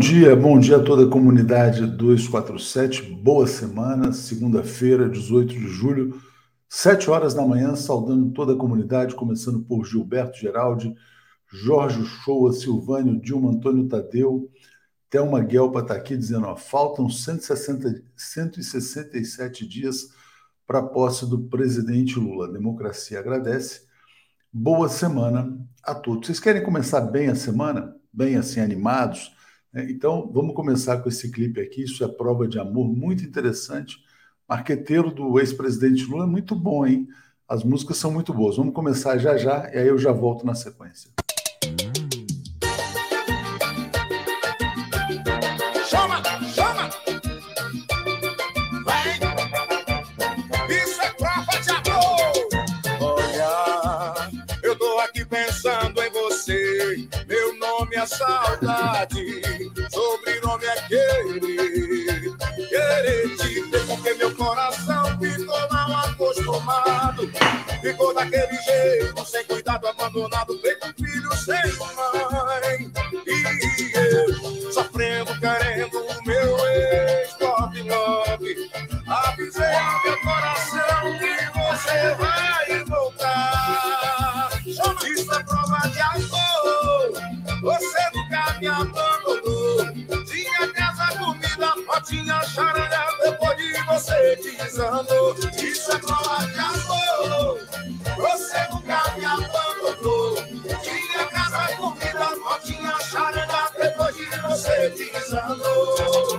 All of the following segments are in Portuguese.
Bom dia, bom dia a toda a comunidade 247. Boa semana, segunda-feira, 18 de julho, 7 horas da manhã, saudando toda a comunidade, começando por Gilberto Geraldi, Jorge Shoa, Silvânio, Dilma Antônio Tadeu, Thelma Guelpa está aqui dizendo: ó, faltam 160, 167 dias para a posse do presidente Lula. A democracia agradece. Boa semana a todos. Vocês querem começar bem a semana? Bem assim, animados? É, então, vamos começar com esse clipe aqui. Isso é prova de amor muito interessante. Marqueteiro do ex-presidente Lula é muito bom, hein? As músicas são muito boas. Vamos começar já já e aí eu já volto na sequência. Chama, chama! Vem! Isso é prova de amor! Olha, eu tô aqui pensando em você. Meu nome é saudade, querer. Querer te ver porque meu coração ficou mal acostumado. Ficou daquele jeito, sem cuidado, abandonado, feito filho sem mãe. E eu sofrendo, querendo o meu ex-99. Avisei ao meu coração que você vai voltar. Isso é prova de amor. Você nunca me abandonou. Potinha, charanga. Depois de você desandou. Isso é prova de amor. Você nunca me abandonou. Tinha casa, comida, potinha, charanga. Depois de você desandou.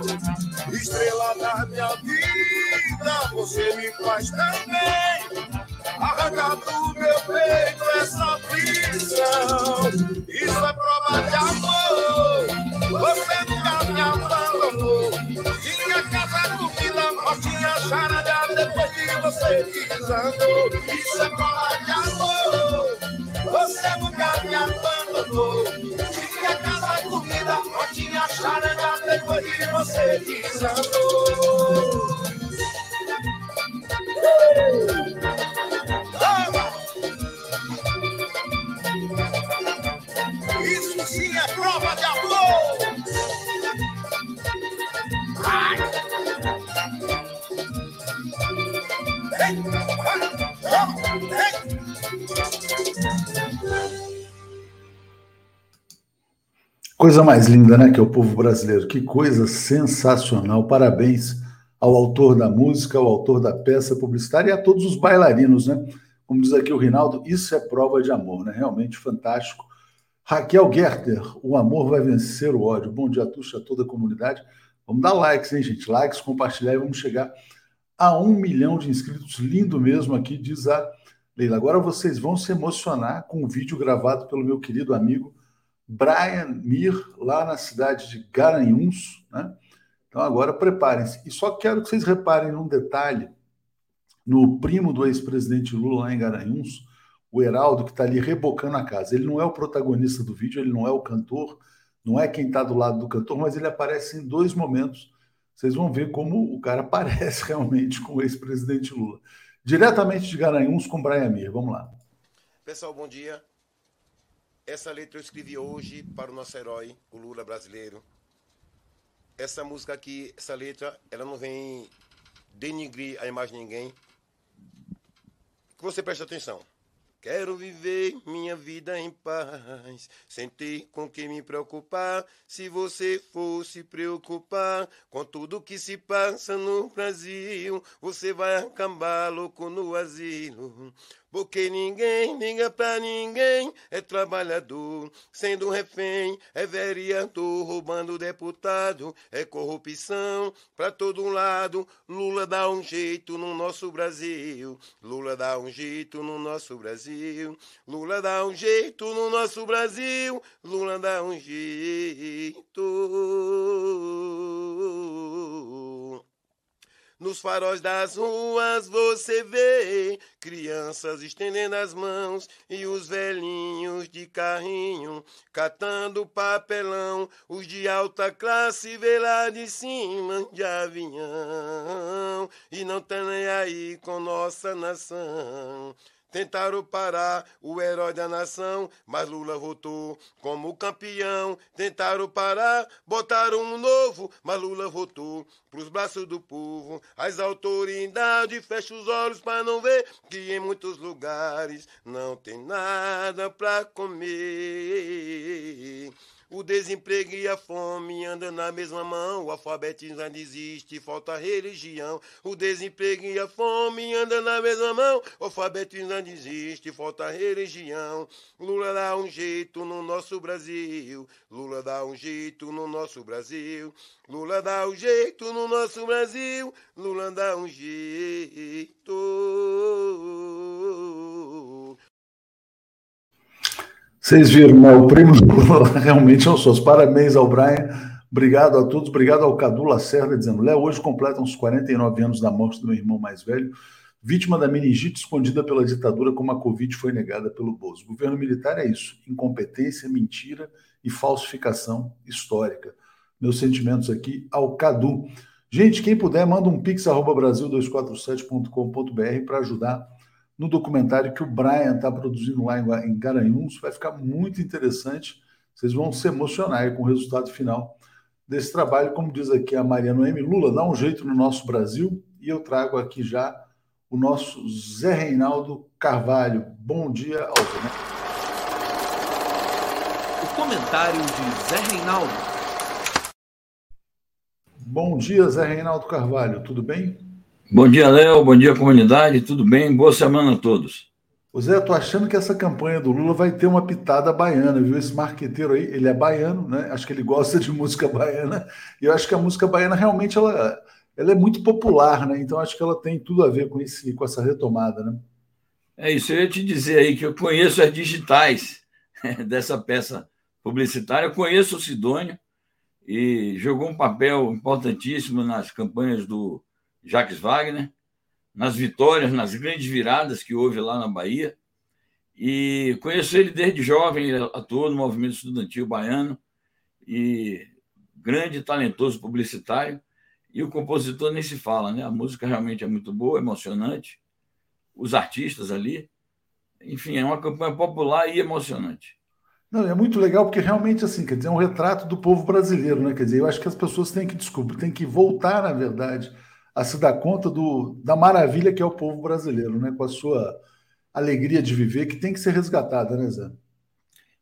Estrela da minha vida, você me faz tão bem. Arranca do meu peito essa prisão. Isso é prova de amor. Você nunca me abandonou. Portinha, charada. Depois de você desandou. Isso é prova de amor. Você nunca me abandonou. Tinha casa, comida, portinha, charada. Depois de você desandou. Isso sim é prova de amor! Ai! Coisa mais linda, né? Que é o povo brasileiro. Que coisa sensacional. Parabéns ao autor da música, ao autor da peça publicitária e a todos os bailarinos, né? Como diz aqui o Rinaldo, isso é prova de amor, né? Realmente fantástico. Raquel Gerter, o amor vai vencer o ódio. Bom dia, Tuxa, a toda a comunidade. Vamos dar likes, hein, gente? Likes, compartilhar e vamos chegar a um milhão de inscritos. Lindo mesmo aqui, diz a Leila. Agora vocês vão se emocionar com o vídeo gravado pelo meu querido amigo Brian Mir, lá na cidade de Garanhuns, né? Então agora preparem-se. E só quero que vocês reparem num detalhe no primo do ex-presidente Lula lá em Garanhuns, o Heraldo, que está ali rebocando a casa. Ele não é o protagonista do vídeo, ele não é o cantor, não é quem está do lado do cantor, mas ele aparece em dois momentos. Vocês vão ver como o cara parece realmente com o ex-presidente Lula. Diretamente de Garanhuns com Brian Mir. Vamos lá. Pessoal, bom dia. Essa letra eu escrevi hoje para o nosso herói, o Lula brasileiro. Essa música aqui, essa letra, ela não vem denigrir a imagem de ninguém. Que você preste atenção. Quero viver minha vida em paz, sem ter com que me preocupar. Se você fosse preocupar com tudo que se passa no Brasil, você vai acabar louco no asilo. Porque ninguém liga pra ninguém, é trabalhador, sendo refém, é vereador, roubando deputado, é corrupção pra todo lado. Lula dá um jeito no nosso Brasil, Lula dá um jeito no nosso Brasil, Lula dá um jeito no nosso Brasil, Lula dá um jeito. Nos faróis das ruas você vê crianças estendendo as mãos e os velhinhos de carrinho catando papelão. Os de alta classe vê lá de cima de avião e não tá nem aí com nossa nação. Tentaram parar o herói da nação, mas Lula votou como campeão. Tentaram parar, botaram um novo, mas Lula votou pros braços do povo. As autoridades fecham os olhos para não ver que em muitos lugares não tem nada pra comer. O desemprego e a fome andam na mesma mão. O alfabetismo ainda existe, falta religião. O desemprego e a fome andam na mesma mão. O alfabetismo ainda existe, falta religião. Lula dá um jeito no nosso Brasil. Lula dá um jeito no nosso Brasil. Lula dá um jeito no nosso Brasil. Lula dá um jeito. Vocês viram, né? o prêmio realmente é um. Parabéns ao Brian, obrigado a todos, obrigado ao Cadu Lacerda, dizendo: Léo, hoje completa uns 49 anos da morte do meu irmão mais velho, vítima da meningite escondida pela ditadura, como a Covid foi negada pelo Bozo. Governo militar é isso: incompetência, mentira e falsificação histórica. Meus sentimentos aqui ao Cadu. Gente, quem puder, manda um pix brasil247.com.br para ajudar no documentário que o Brian está produzindo lá em Garanhuns. Vai ficar muito interessante. Vocês vão se emocionar com o resultado final desse trabalho. Como diz aqui a Maria Noemi, Lula, dá um jeito no nosso Brasil. E eu trago aqui já o nosso Zé Reinaldo Carvalho. Bom dia, Alzana. O comentário de Zé Reinaldo. Bom dia, Zé Reinaldo Carvalho. Tudo bem? Bom dia, Léo. Bom dia, comunidade. Tudo bem? Boa semana a todos. O Zé, eu tô achando que essa campanha do Lula vai ter uma pitada baiana, viu? Esse marqueteiro aí, ele é baiano, né? Acho que ele gosta de música baiana. E eu acho que a música baiana realmente ela, ela é muito popular, né? Então acho que ela tem tudo a ver com, esse, com essa retomada, né? É isso, eu ia te dizer aí que eu conheço as digitais dessa peça publicitária, eu conheço o Sidônio e jogou um papel importantíssimo nas campanhas do Jacques Wagner, nas vitórias, nas grandes viradas que houve lá na Bahia. E conheço ele desde jovem, atuou no movimento estudantil baiano e grande talentoso publicitário. E o compositor nem se fala, né? A música realmente é muito boa, emocionante. Os artistas ali. Enfim, é uma campanha popular e emocionante. Não, é muito legal porque realmente assim, quer dizer, é um retrato do povo brasileiro, né? Quer dizer, eu acho que as pessoas têm que descobrir, têm que voltar, na verdade, a se dar conta do, da maravilha que é o povo brasileiro, né? com a sua alegria de viver, que tem que ser resgatada, né, Zé?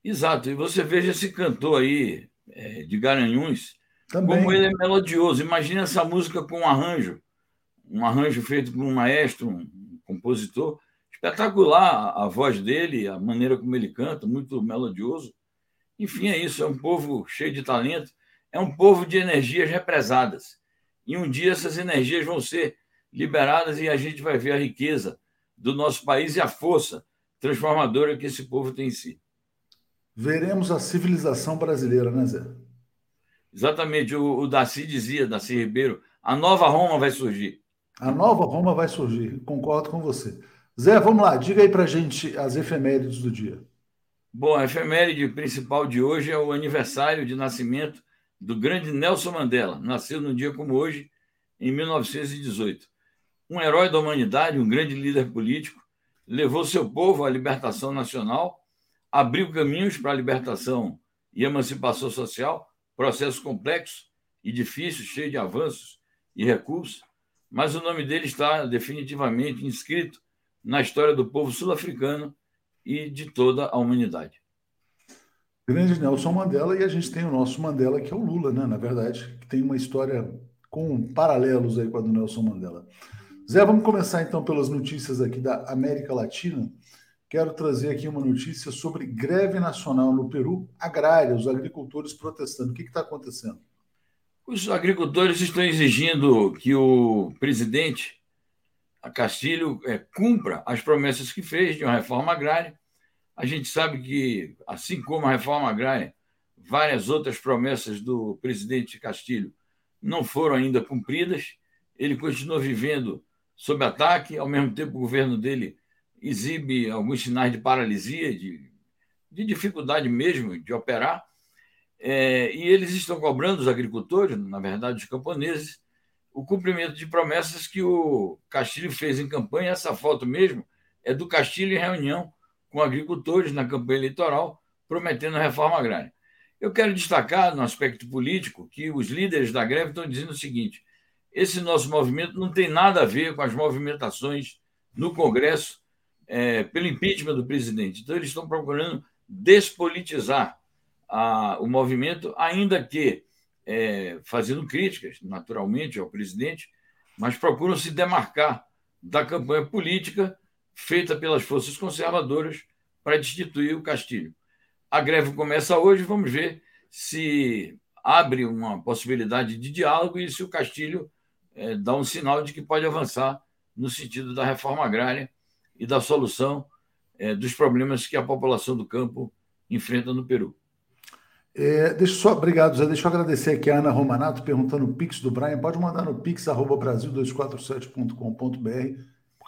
Exato. E você veja esse cantor aí, é, de Garanhuns, Também. como ele é melodioso. Imagina essa música com um arranjo, um arranjo feito por um maestro, um compositor. Espetacular a voz dele, a maneira como ele canta, muito melodioso. Enfim, é isso. É um povo cheio de talento. É um povo de energias represadas. E um dia essas energias vão ser liberadas e a gente vai ver a riqueza do nosso país e a força transformadora que esse povo tem em si. Veremos a civilização brasileira, né, Zé? Exatamente. O, o Daci dizia, Daci Ribeiro, a nova Roma vai surgir. A nova Roma vai surgir, concordo com você. Zé, vamos lá, diga aí para gente as efemérides do dia. Bom, a efeméride principal de hoje é o aniversário de nascimento do grande Nelson Mandela, nasceu num dia como hoje, em 1918. Um herói da humanidade, um grande líder político, levou seu povo à libertação nacional, abriu caminhos para a libertação e emancipação social, processo complexo e difícil, cheio de avanços e recursos, mas o nome dele está definitivamente inscrito na história do povo sul-africano e de toda a humanidade. Grande Nelson Mandela, e a gente tem o nosso Mandela, que é o Lula, né? Na verdade, que tem uma história com paralelos aí com a do Nelson Mandela. Zé, vamos começar então pelas notícias aqui da América Latina. Quero trazer aqui uma notícia sobre greve nacional no Peru, agrária, os agricultores protestando. O que está acontecendo? Os agricultores estão exigindo que o presidente Castilho é, cumpra as promessas que fez de uma reforma agrária a gente sabe que, assim como a reforma agrária, várias outras promessas do presidente Castilho não foram ainda cumpridas. Ele continua vivendo sob ataque, ao mesmo tempo o governo dele exibe alguns sinais de paralisia, de, de dificuldade mesmo de operar. É, e eles estão cobrando os agricultores, na verdade os camponeses, o cumprimento de promessas que o Castilho fez em campanha. Essa foto mesmo é do Castilho em reunião com agricultores na campanha eleitoral, prometendo reforma agrária. Eu quero destacar, no aspecto político, que os líderes da greve estão dizendo o seguinte: esse nosso movimento não tem nada a ver com as movimentações no Congresso é, pelo impeachment do presidente. Então, eles estão procurando despolitizar a, o movimento, ainda que é, fazendo críticas, naturalmente, ao presidente, mas procuram se demarcar da campanha política feita pelas forças conservadoras para destituir o Castilho. A greve começa hoje, vamos ver se abre uma possibilidade de diálogo e se o Castilho é, dá um sinal de que pode avançar no sentido da reforma agrária e da solução é, dos problemas que a população do campo enfrenta no Peru. É, deixa só, obrigado, Zé. Deixa eu agradecer aqui a Ana Romanato perguntando o Pix do Brian. Pode mandar no pix.brasil247.com.br,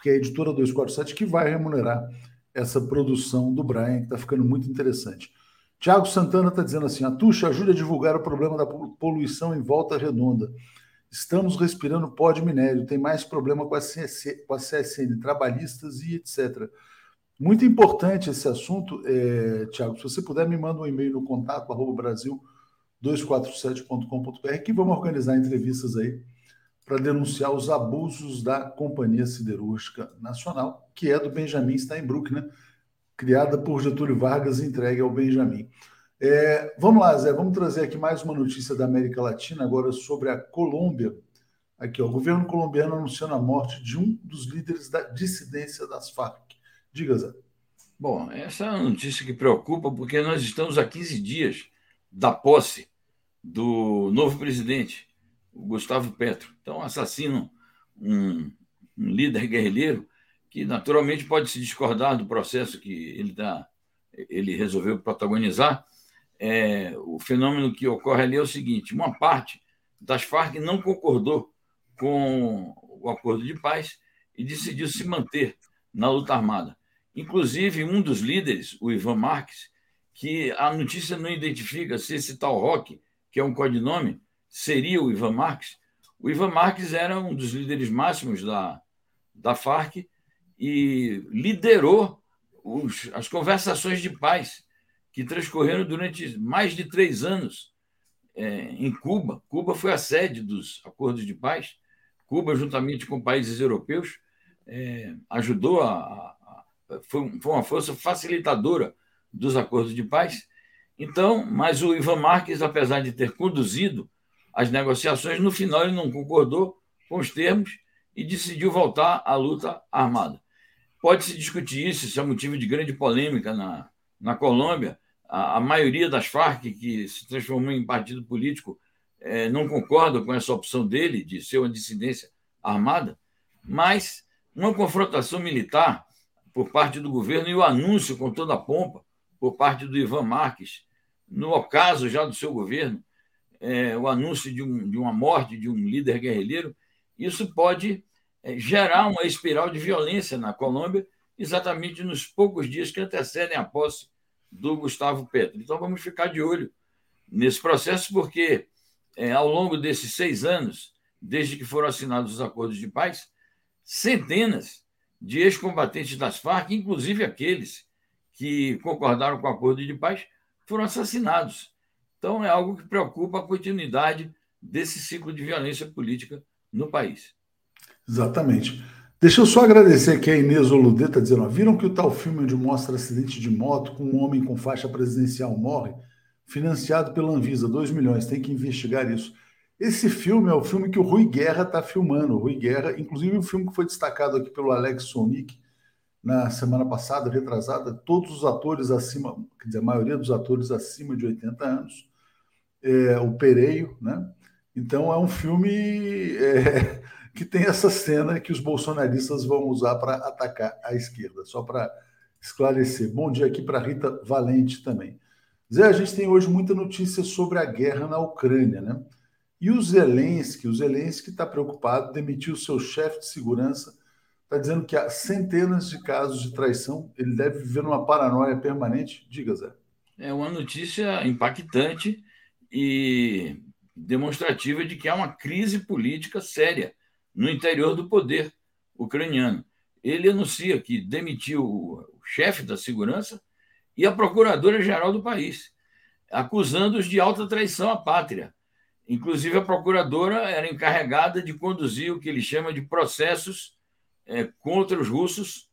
porque é a editora 247 que vai remunerar essa produção do Brian, que está ficando muito interessante. Tiago Santana está dizendo assim: a ajuda a divulgar o problema da poluição em volta redonda. Estamos respirando pó de minério, tem mais problema com a, CSC, com a CSN, trabalhistas e etc. Muito importante esse assunto, é, Tiago. Se você puder, me manda um e-mail no contato brasil247.com.br que vamos organizar entrevistas aí para denunciar os abusos da Companhia Siderúrgica Nacional, que é do Benjamin Steinbrück, né? criada por Getúlio Vargas e entregue ao Benjamin. É, vamos lá, Zé, vamos trazer aqui mais uma notícia da América Latina, agora sobre a Colômbia. Aqui, ó, o governo colombiano anunciando a morte de um dos líderes da dissidência das Farc. Diga, Zé. Bom, essa é uma notícia que preocupa, porque nós estamos a 15 dias da posse do novo presidente, Gustavo Petro. Então, assassinam um, um líder guerrilheiro que, naturalmente, pode se discordar do processo que ele, tá, ele resolveu protagonizar, é, o fenômeno que ocorre ali é o seguinte: uma parte das Farc não concordou com o acordo de paz e decidiu se manter na luta armada. Inclusive, um dos líderes, o Ivan Marques, que a notícia não identifica se esse tal Rock, que é um codinome, seria o Ivan Marques. O Ivan Marques era um dos líderes máximos da, da Farc e liderou os, as conversações de paz que transcorreram durante mais de três anos é, em Cuba. Cuba foi a sede dos acordos de paz. Cuba, juntamente com países europeus, é, ajudou a, a foi, foi, uma força facilitadora dos acordos de paz. Então, mas o Ivan Marques, apesar de ter conduzido as negociações, no final ele não concordou com os termos e decidiu voltar à luta armada. Pode-se discutir isso, isso é motivo de grande polêmica na, na Colômbia, a, a maioria das Farc, que se transformou em partido político, é, não concorda com essa opção dele de ser uma dissidência armada, mas uma confrontação militar por parte do governo e o anúncio com toda a pompa por parte do Ivan Marques, no ocaso já do seu governo, é, o anúncio de, um, de, uma morte de um líder guerrilheiro, isso pode é, gerar uma espiral de violência na Colômbia, exatamente nos poucos dias que antecedem a posse do Gustavo Petro. Então vamos ficar de olho nesse processo, porque é, ao longo desses seis anos, desde que foram assinados os acordos de paz, centenas de ex-combatentes das Farc, inclusive aqueles que concordaram com o acordo de paz, foram assassinados. Então é algo que preocupa a continuidade desse ciclo de violência política no país. Exatamente. Deixa eu só agradecer aqui a Inês Oludê, está dizendo, ó, viram que o tal filme onde mostra acidente de moto com um homem com faixa presidencial morre? Financiado pela Anvisa, 2 milhões, tem que investigar isso. Esse filme é o filme que o Rui Guerra está filmando. O Rui Guerra, inclusive o filme que foi destacado aqui pelo Alex Sonic na semana passada, retrasada, todos os atores acima, quer dizer, a maioria dos atores acima de 80 anos, é, o Pereio, né? Então é um filme é, que tem essa cena que os bolsonaristas vão usar para atacar a esquerda, só para esclarecer. Bom dia aqui para Rita Valente também. Zé, a gente tem hoje muita notícia sobre a guerra na Ucrânia, né? E o Zelensky, o Zelensky está preocupado, demitiu seu chefe de segurança, está dizendo que há centenas de casos de traição, ele deve viver numa paranoia permanente. Diga, Zé. É uma notícia impactante e demonstrativa de que há uma crise política séria no interior do poder ucraniano. ele anuncia que demitiu o chefe da segurança e a procuradora-geral do país, acusando-os de alta traição à pátria. Inclusive, a procuradora era encarregada de conduzir o que ele chama de processos é, contra os russos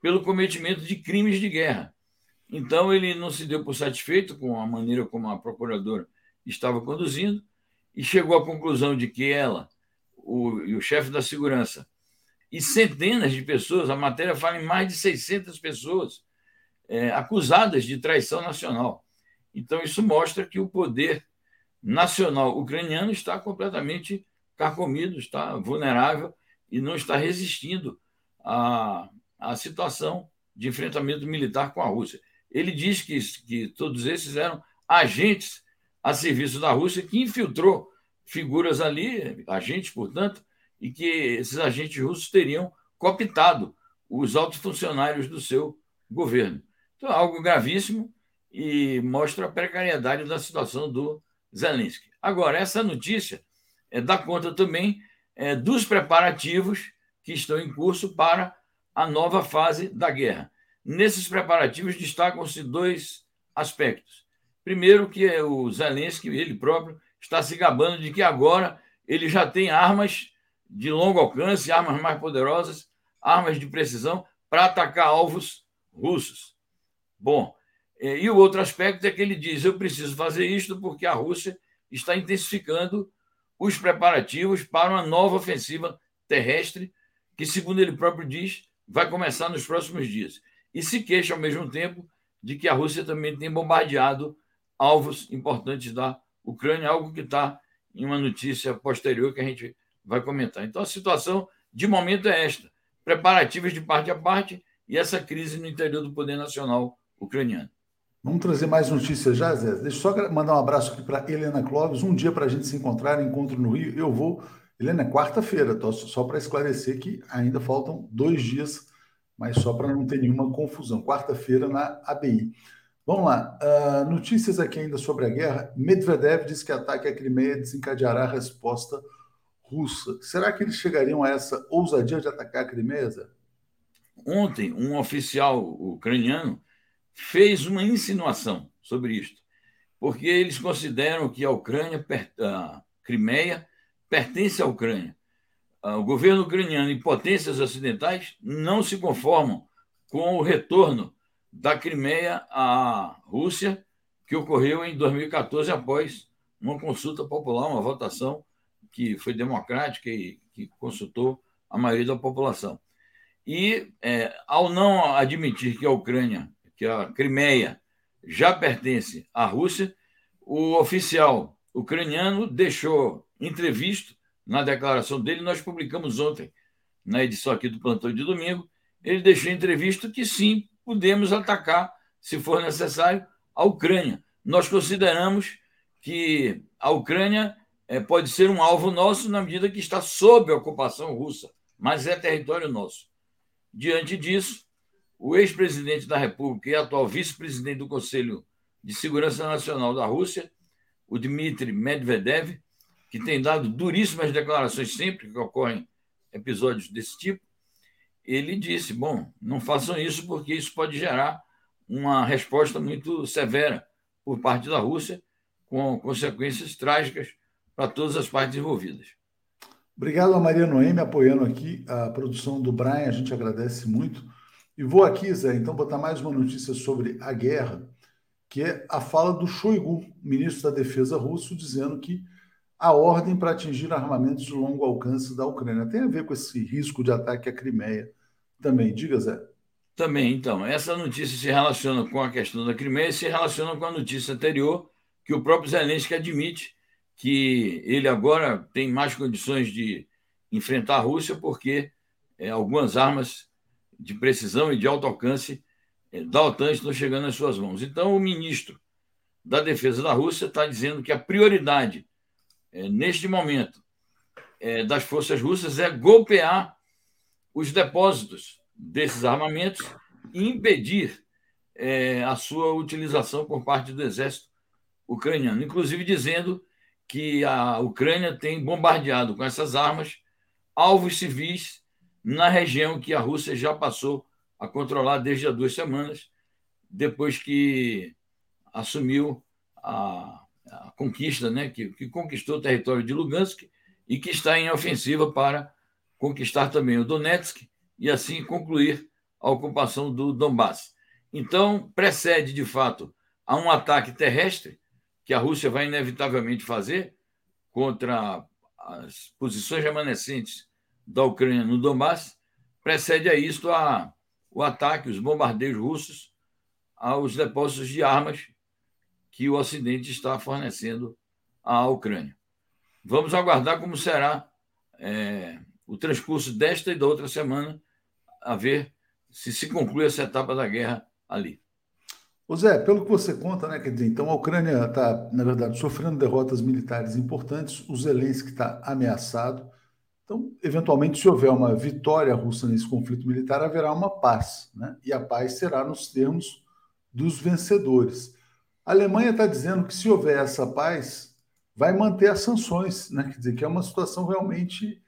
pelo cometimento de crimes de guerra. Então, ele não se deu por satisfeito com a maneira como a procuradora estava conduzindo e chegou à conclusão de que ela o, e o chefe da segurança e centenas de pessoas, a matéria fala em mais de 600 pessoas é, acusadas de traição nacional. Então, isso mostra que o poder nacional ucraniano está completamente carcomido, está vulnerável e não está resistindo à, à situação de enfrentamento militar com a Rússia. Ele diz que, que todos esses eram agentes a serviço da Rússia que infiltrou figuras ali, agentes, portanto, e que esses agentes russos teriam cooptado os altos funcionários do seu governo. Então, é algo gravíssimo e mostra a precariedade da situação do Zelensky. Agora, essa notícia é, dá conta também é, dos preparativos que estão em curso para a nova fase da guerra. Nesses preparativos destacam-se dois aspectos. Primeiro, que é o Zelensky, ele próprio, está se gabando de que agora ele já tem armas de longo alcance, armas mais poderosas, armas de precisão para atacar alvos russos. Bom, é, e o outro aspecto é que ele diz: eu preciso fazer isto porque a Rússia está intensificando os preparativos para uma nova ofensiva terrestre, que, segundo ele próprio diz, vai começar nos próximos dias. E se queixa, ao mesmo tempo, de que a Rússia também tem bombardeado alvos importantes da Ucrânia, algo que está em uma notícia posterior que a gente vai comentar. Então, a situação, de momento, é esta: preparativos de parte a parte e essa crise no interior do poder nacional ucraniano. Vamos trazer mais notícias já, Zé? Deixa eu só mandar um abraço aqui para Helena Clóvis. Um dia para a gente se encontrar, encontro no Rio. Eu vou. Helena, é quarta-feira, só para esclarecer que ainda faltam dois dias, mas só para não ter nenhuma confusão. Quarta-feira na ABI. Vamos lá. Uh, notícias aqui ainda sobre a guerra. Medvedev diz que ataque à Crimeia desencadeará a resposta russa. Será que eles chegariam a essa ousadia de atacar a Crimeia? Ontem, um oficial ucraniano fez uma insinuação sobre isto, porque eles consideram que a Ucrânia, a Crimeia, pertence à Ucrânia. Ah, o governo ucraniano e potências ocidentais não se conformam com o retorno da Crimeia à Rússia, que ocorreu em 2014 após uma consulta popular, uma votação que foi democrática e que consultou a maioria da população. E, é, ao não admitir que a Ucrânia que a Crimeia já pertence à Rússia, o oficial ucraniano deixou entrevisto na declaração dele, nós publicamos ontem, na edição aqui do Plantão de Domingo, ele deixou entrevisto que sim, podemos atacar, se for necessário, a Ucrânia. Nós consideramos que a Ucrânia é, pode ser um alvo nosso na medida que está sob a ocupação russa, mas é território nosso. Diante disso, o ex-presidente da República e atual vice-presidente do Conselho de Segurança Nacional da Rússia, o Dmitry Medvedev, que tem dado duríssimas declarações sempre que ocorrem episódios desse tipo, ele disse: bom, não façam isso porque isso pode gerar uma resposta muito severa por parte da Rússia, com consequências trágicas para todas as partes envolvidas. Obrigado a Maria Noemi apoiando aqui a produção do Brian, a gente agradece muito. E vou aqui, Zé, então botar mais uma notícia sobre a guerra, que é a fala do Shoigu, ministro da Defesa russo, dizendo que a ordem para atingir armamentos de longo alcance da Ucrânia tem a ver com esse risco de ataque à Crimeia também. Diga, Zé. Também, então. Essa notícia se relaciona com a questão da Crimeia e se relaciona com a notícia anterior, que o próprio Zelensky admite que ele agora tem mais condições de enfrentar a Rússia porque é, algumas armas de precisão e de alto alcance eh, da OTAN estão chegando às suas mãos. Então, o ministro da Defesa da Rússia está dizendo que a prioridade, é, neste momento, é, das forças russas é golpear os depósitos desses armamentos e impedir é, a sua utilização por parte do exército ucraniano, inclusive dizendo que a Ucrânia tem bombardeado com essas armas alvos civis na região que a Rússia já passou a controlar desde há duas semanas, depois que assumiu a, a conquista, né, que, que, conquistou o território de Lugansk e que está em ofensiva para conquistar também o Donetsk e assim concluir a ocupação do Donbass. Então, precede, de fato, a um ataque terrestre que a Rússia vai inevitavelmente fazer contra as posições remanescentes da Ucrânia no Donbass, precede a isto a, o ataque, os bombardeios russos aos depósitos de armas que o Ocidente está fornecendo à Ucrânia. Vamos aguardar como será é, o transcurso desta e da outra semana, a ver se se conclui essa etapa da guerra ali. Ô Zé, pelo que você conta, né, quer dizer, então a Ucrânia está, na verdade, sofrendo derrotas militares importantes, o Zelensky está ameaçado. Então, eventualmente, se houver uma vitória russa nesse conflito militar, haverá uma paz, né? E a paz será nos termos dos vencedores. A Alemanha está dizendo que se houver essa paz, vai manter as sanções, né? Quer dizer, que é uma situação realmente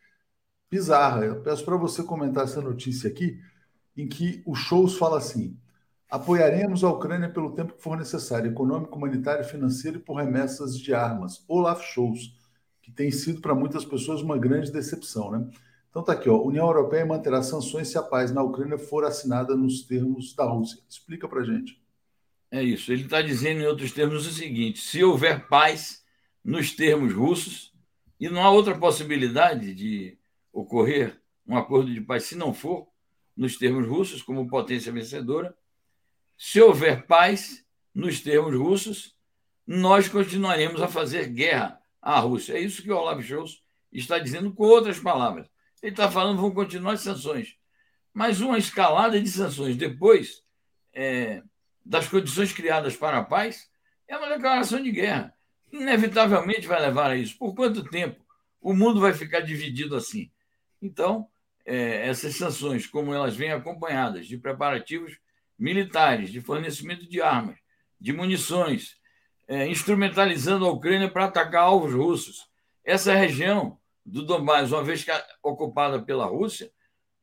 bizarra. Eu peço para você comentar essa notícia aqui, em que o Shows fala assim: apoiaremos a Ucrânia pelo tempo que for necessário, econômico, humanitário, financeiro e por remessas de armas. Olaf Scholz, que tem sido para muitas pessoas uma grande decepção, né? Então tá aqui, ó. União Europeia manterá sanções se a paz na Ucrânia for assinada nos termos da Rússia. Explica para gente. É isso. Ele está dizendo, em outros termos, o seguinte: se houver paz nos termos russos, e não há outra possibilidade de ocorrer um acordo de paz se não for nos termos russos, como potência vencedora, se houver paz nos termos russos, nós continuaremos a fazer guerra à Rússia. É isso que o Olaf Scholz está dizendo com outras palavras. Ele está falando vão continuar as sanções. Mas uma escalada de sanções depois é, das condições criadas para a paz é uma declaração de guerra. Inevitavelmente vai levar a isso. Por quanto tempo o mundo vai ficar dividido assim? Então, é, essas sanções, como elas vêm acompanhadas de preparativos militares, de fornecimento de armas, de munições, é, instrumentalizando a Ucrânia para atacar alvos russos. Essa região do Donbass, uma vez que ocupada pela Rússia,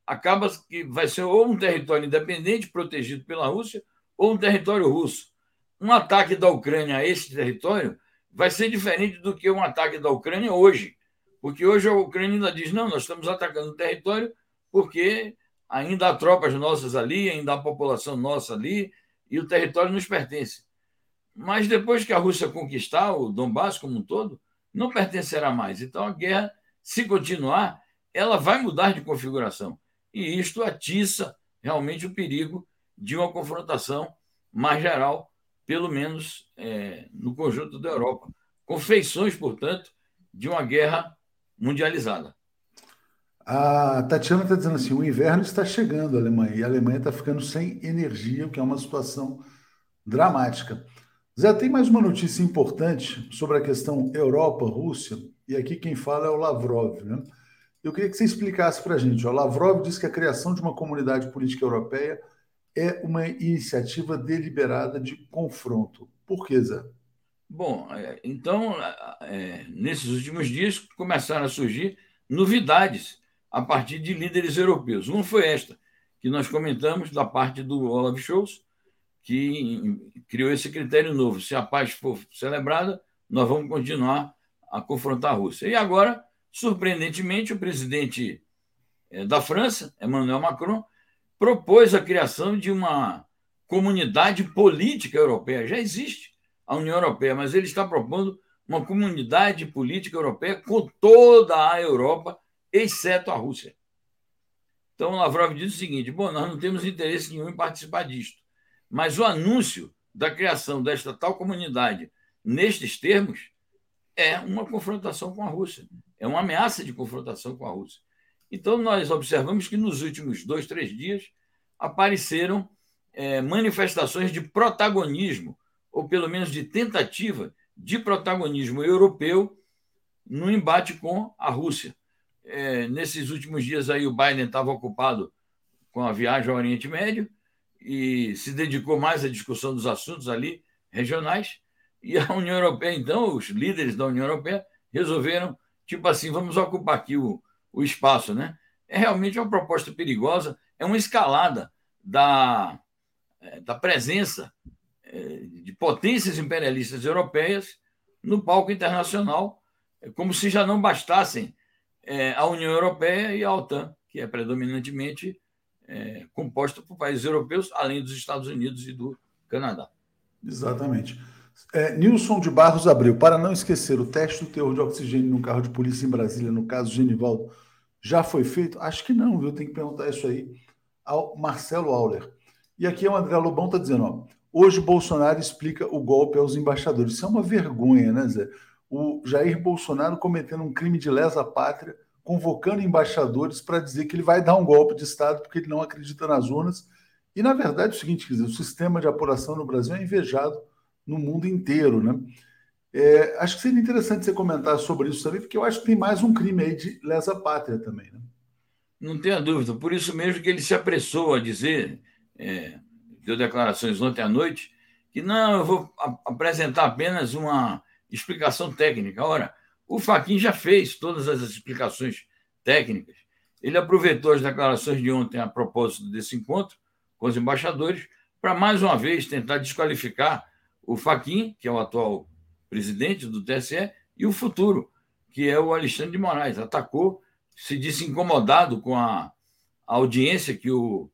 acaba que vai ser ou um território independente protegido pela Rússia ou um território russo. Um ataque da Ucrânia a esse território vai ser diferente do que um ataque da Ucrânia hoje, porque hoje a Ucrânia ainda diz: não, nós estamos atacando o território porque ainda há tropas nossas ali, ainda há população nossa ali e o território nos pertence. Mas depois que a Rússia conquistar o Donbass como um todo, não pertencerá mais. Então a guerra, se continuar, ela vai mudar de configuração. E isto atiça realmente o perigo de uma confrontação mais geral, pelo menos é, no conjunto da Europa, com feições, portanto, de uma guerra mundializada. A Tatiana está dizendo assim: o inverno está chegando, a Alemanha, e a Alemanha está ficando sem energia, o que é uma situação dramática. Zé, tem mais uma notícia importante sobre a questão Europa-Rússia, e aqui quem fala é o Lavrov. Né? Eu queria que você explicasse para a gente. O Lavrov diz que a criação de uma comunidade política europeia é uma iniciativa deliberada de confronto. Por que, Zé? Bom, é, então, é, nesses últimos dias começaram a surgir novidades a partir de líderes europeus. Uma foi esta, que nós comentamos da parte do Olaf Scholz, que criou esse critério novo. Se a paz for celebrada, nós vamos continuar a confrontar a Rússia. E agora, surpreendentemente, o presidente é, da França, Emmanuel Macron, propôs a criação de uma comunidade política europeia. Já existe a União Europeia, mas ele está propondo uma comunidade política europeia com toda a Europa, exceto a Rússia. Então, Lavrov diz o seguinte: bom, nós não temos interesse nenhum em participar disto, mas o anúncio da criação desta tal comunidade nestes termos é uma confrontação com a Rússia, é uma ameaça de confrontação com a Rússia. Então, nós observamos que nos últimos dois, três dias apareceram é, manifestações de protagonismo, ou pelo menos de tentativa de protagonismo europeu no embate com a Rússia. É, nesses últimos dias aí o Biden estava ocupado com a viagem ao Oriente Médio e se dedicou mais à discussão dos assuntos ali regionais. E a União Europeia, então, os líderes da União Europeia resolveram, tipo assim, vamos ocupar aqui o, o espaço, né? é realmente uma proposta perigosa, é uma escalada da, é, da presença é, de potências imperialistas europeias no palco internacional, é como se já não bastassem a União Europeia e a OTAN, que é predominantemente composta por países europeus, além dos Estados Unidos e do Canadá. Exatamente. É, Nilson de Barros abriu. Para não esquecer, o teste do teor de oxigênio no carro de polícia em Brasília, no caso de Genivaldo, já foi feito? Acho que não, viu? Tem que perguntar isso aí ao Marcelo Auler. E aqui o André Lobão está dizendo: ó, hoje Bolsonaro explica o golpe aos embaixadores. Isso é uma vergonha, né, Zé? O Jair Bolsonaro cometendo um crime de lesa pátria, convocando embaixadores para dizer que ele vai dar um golpe de Estado porque ele não acredita nas urnas. E, na verdade, é o seguinte: quer dizer, o sistema de apuração no Brasil é invejado no mundo inteiro, né? É, acho que seria interessante você comentar sobre isso também, porque eu acho que tem mais um crime aí de lesa pátria também, né? Não tenha dúvida. Por isso mesmo que ele se apressou a dizer, é, deu declarações ontem à noite, que não, eu vou apresentar apenas uma explicação técnica. Ora, o Faquin já fez todas as explicações técnicas. Ele aproveitou as declarações de ontem a propósito desse encontro com os embaixadores para mais uma vez tentar desqualificar o Faquin, que é o atual presidente do TSE, e o futuro, que é o Alexandre de Moraes. Atacou, se disse incomodado com a, audiência que o,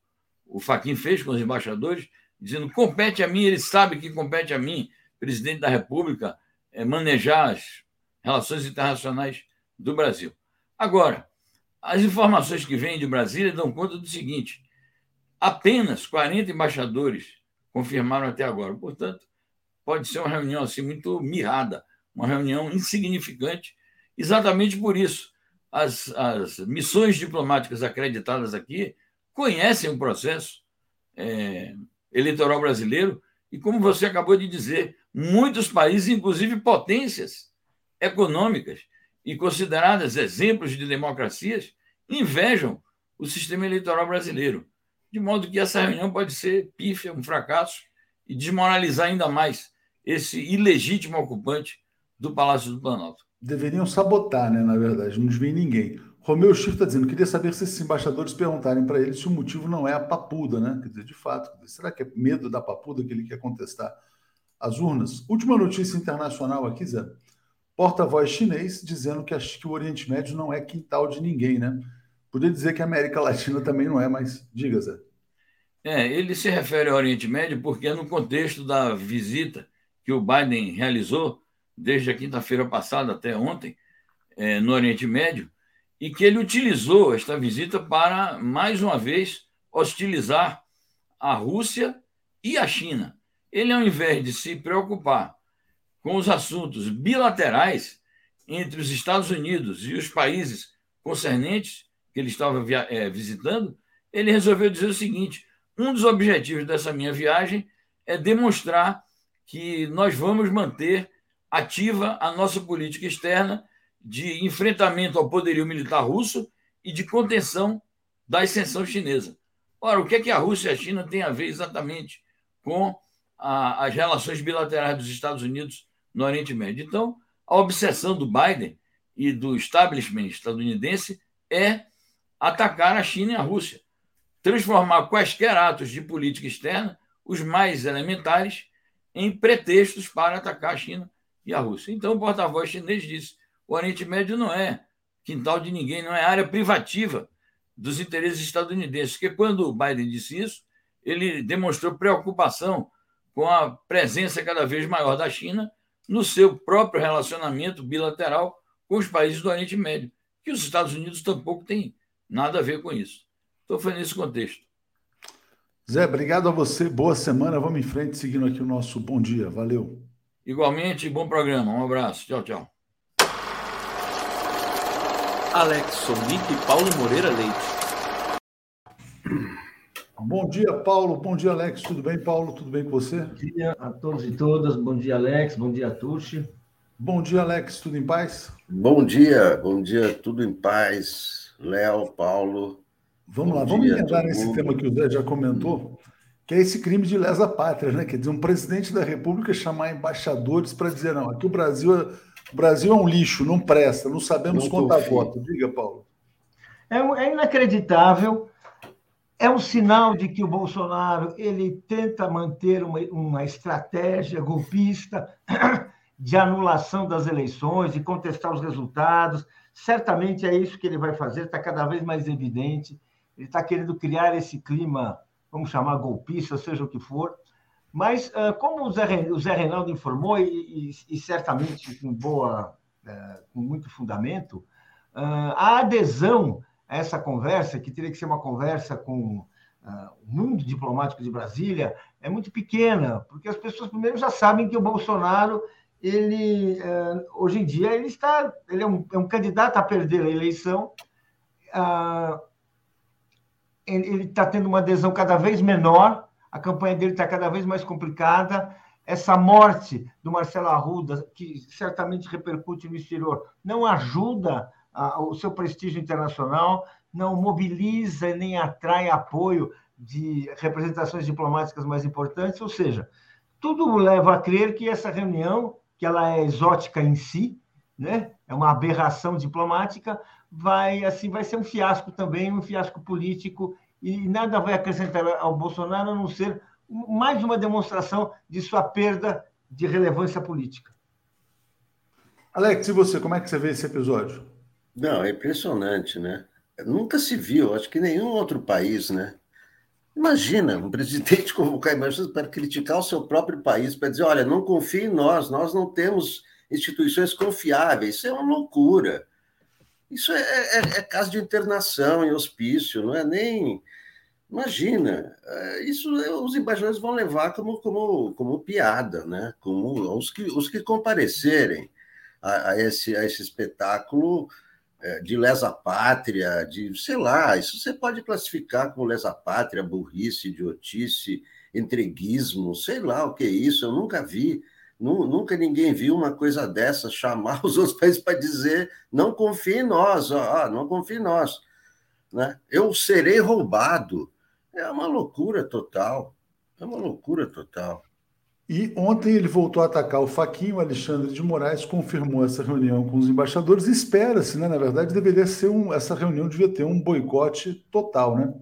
o Faquin fez com os embaixadores, dizendo compete a mim, ele sabe que compete a mim, presidente da República, é, manejar as relações internacionais do Brasil. Agora, as informações que vêm de Brasília dão conta do seguinte: apenas 40 embaixadores confirmaram até agora. Portanto, pode ser uma reunião assim muito mirrada, uma reunião insignificante. Exatamente por isso, as, as missões diplomáticas acreditadas aqui conhecem o processo é, eleitoral brasileiro e, como você acabou de dizer, muitos países, inclusive potências econômicas e consideradas exemplos de democracias, invejam o sistema eleitoral brasileiro. De modo que essa reunião pode ser pífia, um fracasso e desmoralizar ainda mais esse ilegítimo ocupante do Palácio do Planalto. Deveriam sabotar, né? Na verdade, não desvia ninguém. Romeu Chico está dizendo, queria saber se esses embaixadores perguntarem para ele se o motivo não é a papuda, né? Quer dizer, de fato, será que é medo da papuda que ele quer contestar as urnas? Última notícia internacional aqui, Zé. Porta-voz chinês dizendo que, acho que o Oriente Médio não é quintal de ninguém, né? Podia dizer que a América Latina também não é, mas diga, Zé. É, ele se refere ao Oriente Médio porque é no contexto da visita que o Biden realizou desde a quinta-feira passada até ontem é, no Oriente Médio e que ele utilizou esta visita para, mais uma vez, hostilizar a Rússia e a China. Ele, ao invés de se preocupar com os assuntos bilaterais entre os Estados Unidos e os países concernentes que ele estava é, visitando, ele resolveu dizer o seguinte: um dos objetivos dessa minha viagem é demonstrar que nós vamos manter ativa a nossa política externa de enfrentamento ao poderio militar russo e de contenção da ascensão chinesa. Ora, o que é que a Rússia e a China têm a ver exatamente com a, as relações bilaterais dos Estados Unidos no Oriente Médio? Então, a obsessão do Biden e do establishment estadunidense é atacar a China e a Rússia, transformar quaisquer atos de política externa, os mais elementares, em pretextos para atacar a China e a Rússia. Então, o porta-voz chinês disse: o Oriente Médio não é quintal de ninguém, não é área privativa dos interesses estadunidenses. Porque quando o Biden disse isso, ele demonstrou preocupação com a presença cada vez maior da China no seu próprio relacionamento bilateral com os países do Oriente Médio, que os Estados Unidos tampouco têm nada a ver com isso. Então, foi nesse contexto. Zé, obrigado a você. Boa semana. Vamos em frente, seguindo aqui o nosso bom dia. Valeu. Igualmente, bom programa. Um abraço. Tchau, tchau. Alex Sonic e Paulo Moreira Leite. Bom dia, Paulo. Bom dia, Alex. Tudo bem, Paulo? Tudo bem com você? Bom dia a todos e todas. Bom dia, Alex. Bom dia, Tuxi. Bom dia, Alex. Tudo em paz? Bom dia. Bom dia. Tudo em paz. Léo, Paulo, Vamos Bom lá, vamos entrar nesse mundo. tema que o Zé já comentou, que é esse crime de lesa pátria, né? Quer dizer, um presidente da República chamar embaixadores para dizer, não, aqui o Brasil, é, o Brasil é um lixo, não presta, não sabemos não contar voto. Diga, Paulo. É, é inacreditável. É um sinal de que o Bolsonaro ele tenta manter uma, uma estratégia golpista de anulação das eleições, de contestar os resultados. Certamente é isso que ele vai fazer, está cada vez mais evidente. Ele está querendo criar esse clima, vamos chamar golpista, seja o que for. Mas, ah, como o Zé, o Zé Reinaldo informou, e, e, e certamente com, boa, é, com muito fundamento, ah, a adesão a essa conversa, que teria que ser uma conversa com uh, o mundo diplomático de Brasília, é muito pequena, porque as pessoas primeiro já sabem que o Bolsonaro, ele hoje em dia, ele está, ele é um, é um candidato a perder a eleição. Ele está tendo uma adesão cada vez menor, a campanha dele está cada vez mais complicada. Essa morte do Marcelo Arruda, que certamente repercute no exterior, não ajuda o seu prestígio internacional, não mobiliza nem atrai apoio de representações diplomáticas mais importantes, ou seja, tudo leva a crer que essa reunião, que ela é exótica em si, né? É uma aberração diplomática, vai assim vai ser um fiasco também, um fiasco político e nada vai acrescentar ao Bolsonaro a não ser mais uma demonstração de sua perda de relevância política. Alex, e você, como é que você vê esse episódio? Não, é impressionante, né? Nunca se viu, acho que nenhum outro país, né? Imagina um presidente convocar emergências para criticar o seu próprio país, para dizer: olha, não confie em nós, nós não temos instituições confiáveis. Isso é uma loucura. Isso é, é, é caso de internação em hospício, não é nem. Imagina, é, isso os embaixadores vão levar como, como, como piada, né? Como os que, os que comparecerem a, a esse, a esse espetáculo é, de lesa pátria, de sei lá, isso você pode classificar como lesa pátria, burrice, idiotice, entreguismo, sei lá o que é isso, eu nunca vi, nunca ninguém viu uma coisa dessa, chamar os outros países para dizer não confie em nós, ó, não confie em nós. Né? Eu serei roubado. É uma loucura total. É uma loucura total. E ontem ele voltou a atacar o Faquinho, Alexandre de Moraes confirmou essa reunião com os embaixadores. Espera-se, né? Na verdade, deveria ser um. Essa reunião devia ter um boicote total, né?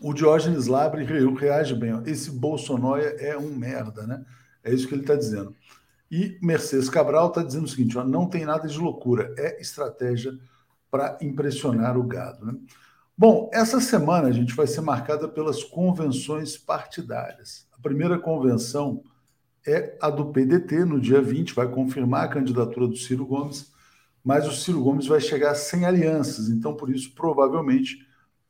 O Diógenes Labre reage bem. Esse Bolsonaro é um merda, né? É isso que ele está dizendo. E Mercedes Cabral está dizendo o seguinte: ó, não tem nada de loucura, é estratégia para impressionar o gado. Né? Bom, essa semana a gente vai ser marcada pelas convenções partidárias primeira convenção é a do PDT, no dia 20, vai confirmar a candidatura do Ciro Gomes, mas o Ciro Gomes vai chegar sem alianças, então por isso provavelmente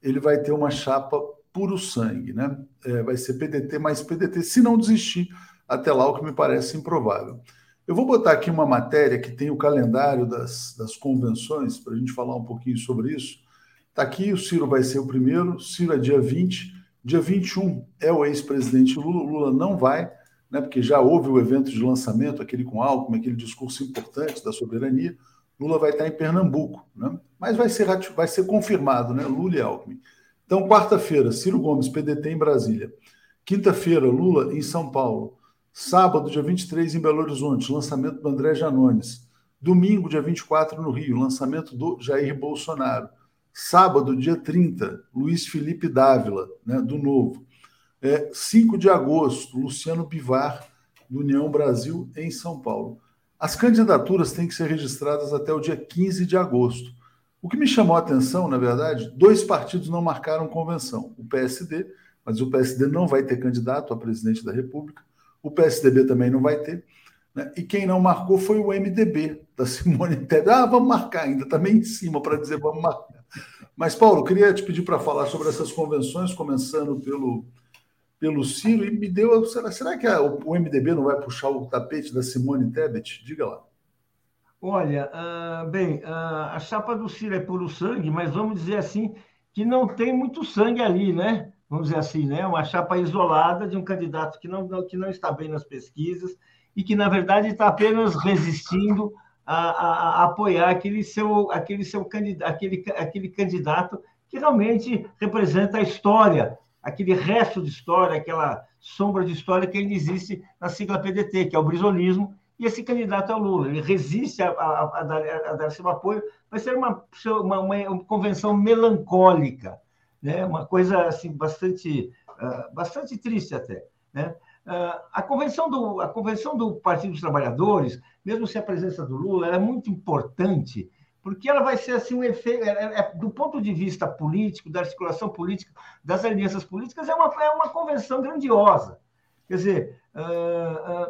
ele vai ter uma chapa puro sangue, né? É, vai ser PDT mais PDT, se não desistir até lá, o que me parece improvável. Eu vou botar aqui uma matéria que tem o calendário das, das convenções, para a gente falar um pouquinho sobre isso. Está aqui, o Ciro vai ser o primeiro, Ciro é dia 20, Dia 21 é o ex-presidente Lula. Lula não vai, né, porque já houve o evento de lançamento, aquele com Alckmin, aquele discurso importante da soberania. Lula vai estar em Pernambuco, né? mas vai ser, vai ser confirmado, né? Lula e Alckmin. Então, quarta-feira, Ciro Gomes, PDT em Brasília. Quinta-feira, Lula em São Paulo. Sábado, dia 23, em Belo Horizonte, lançamento do André Janones. Domingo, dia 24, no Rio, lançamento do Jair Bolsonaro. Sábado, dia 30, Luiz Felipe Dávila, né, do Novo. É, 5 de agosto, Luciano Bivar, do União Brasil, em São Paulo. As candidaturas têm que ser registradas até o dia 15 de agosto. O que me chamou a atenção, na verdade, dois partidos não marcaram convenção. O PSD, mas o PSD não vai ter candidato a presidente da República. O PSDB também não vai ter. Né? E quem não marcou foi o MDB, da Simone Tebet. Ah, vamos marcar ainda, também em cima para dizer vamos marcar. Mas, Paulo, queria te pedir para falar sobre essas convenções, começando pelo, pelo Ciro, e me deu. Será, será que a, o MDB não vai puxar o tapete da Simone Tebet? Diga lá. Olha, uh, bem, uh, a chapa do Ciro é puro sangue, mas vamos dizer assim que não tem muito sangue ali, né? Vamos dizer assim, né? Uma chapa isolada de um candidato que não, que não está bem nas pesquisas e que, na verdade, está apenas resistindo a, a, a, apoiar aquele seu, aquele seu candidato, aquele, aquele candidato que realmente representa a história, aquele resto de história, aquela sombra de história que ainda existe na sigla PDT, que é o brisolismo, e esse candidato é o Lula. Ele resiste a, a, a, dar, a dar, seu apoio. Vai ser uma, uma, uma, convenção melancólica, né? uma coisa assim, bastante, uh, bastante triste até. Né? Uh, a, convenção do, a convenção do Partido dos Trabalhadores, mesmo sem a presença do Lula, é muito importante, porque ela vai ser assim um efeito, é, é, do ponto de vista político, da articulação política, das alianças políticas, é uma, é uma convenção grandiosa. Quer dizer, uh,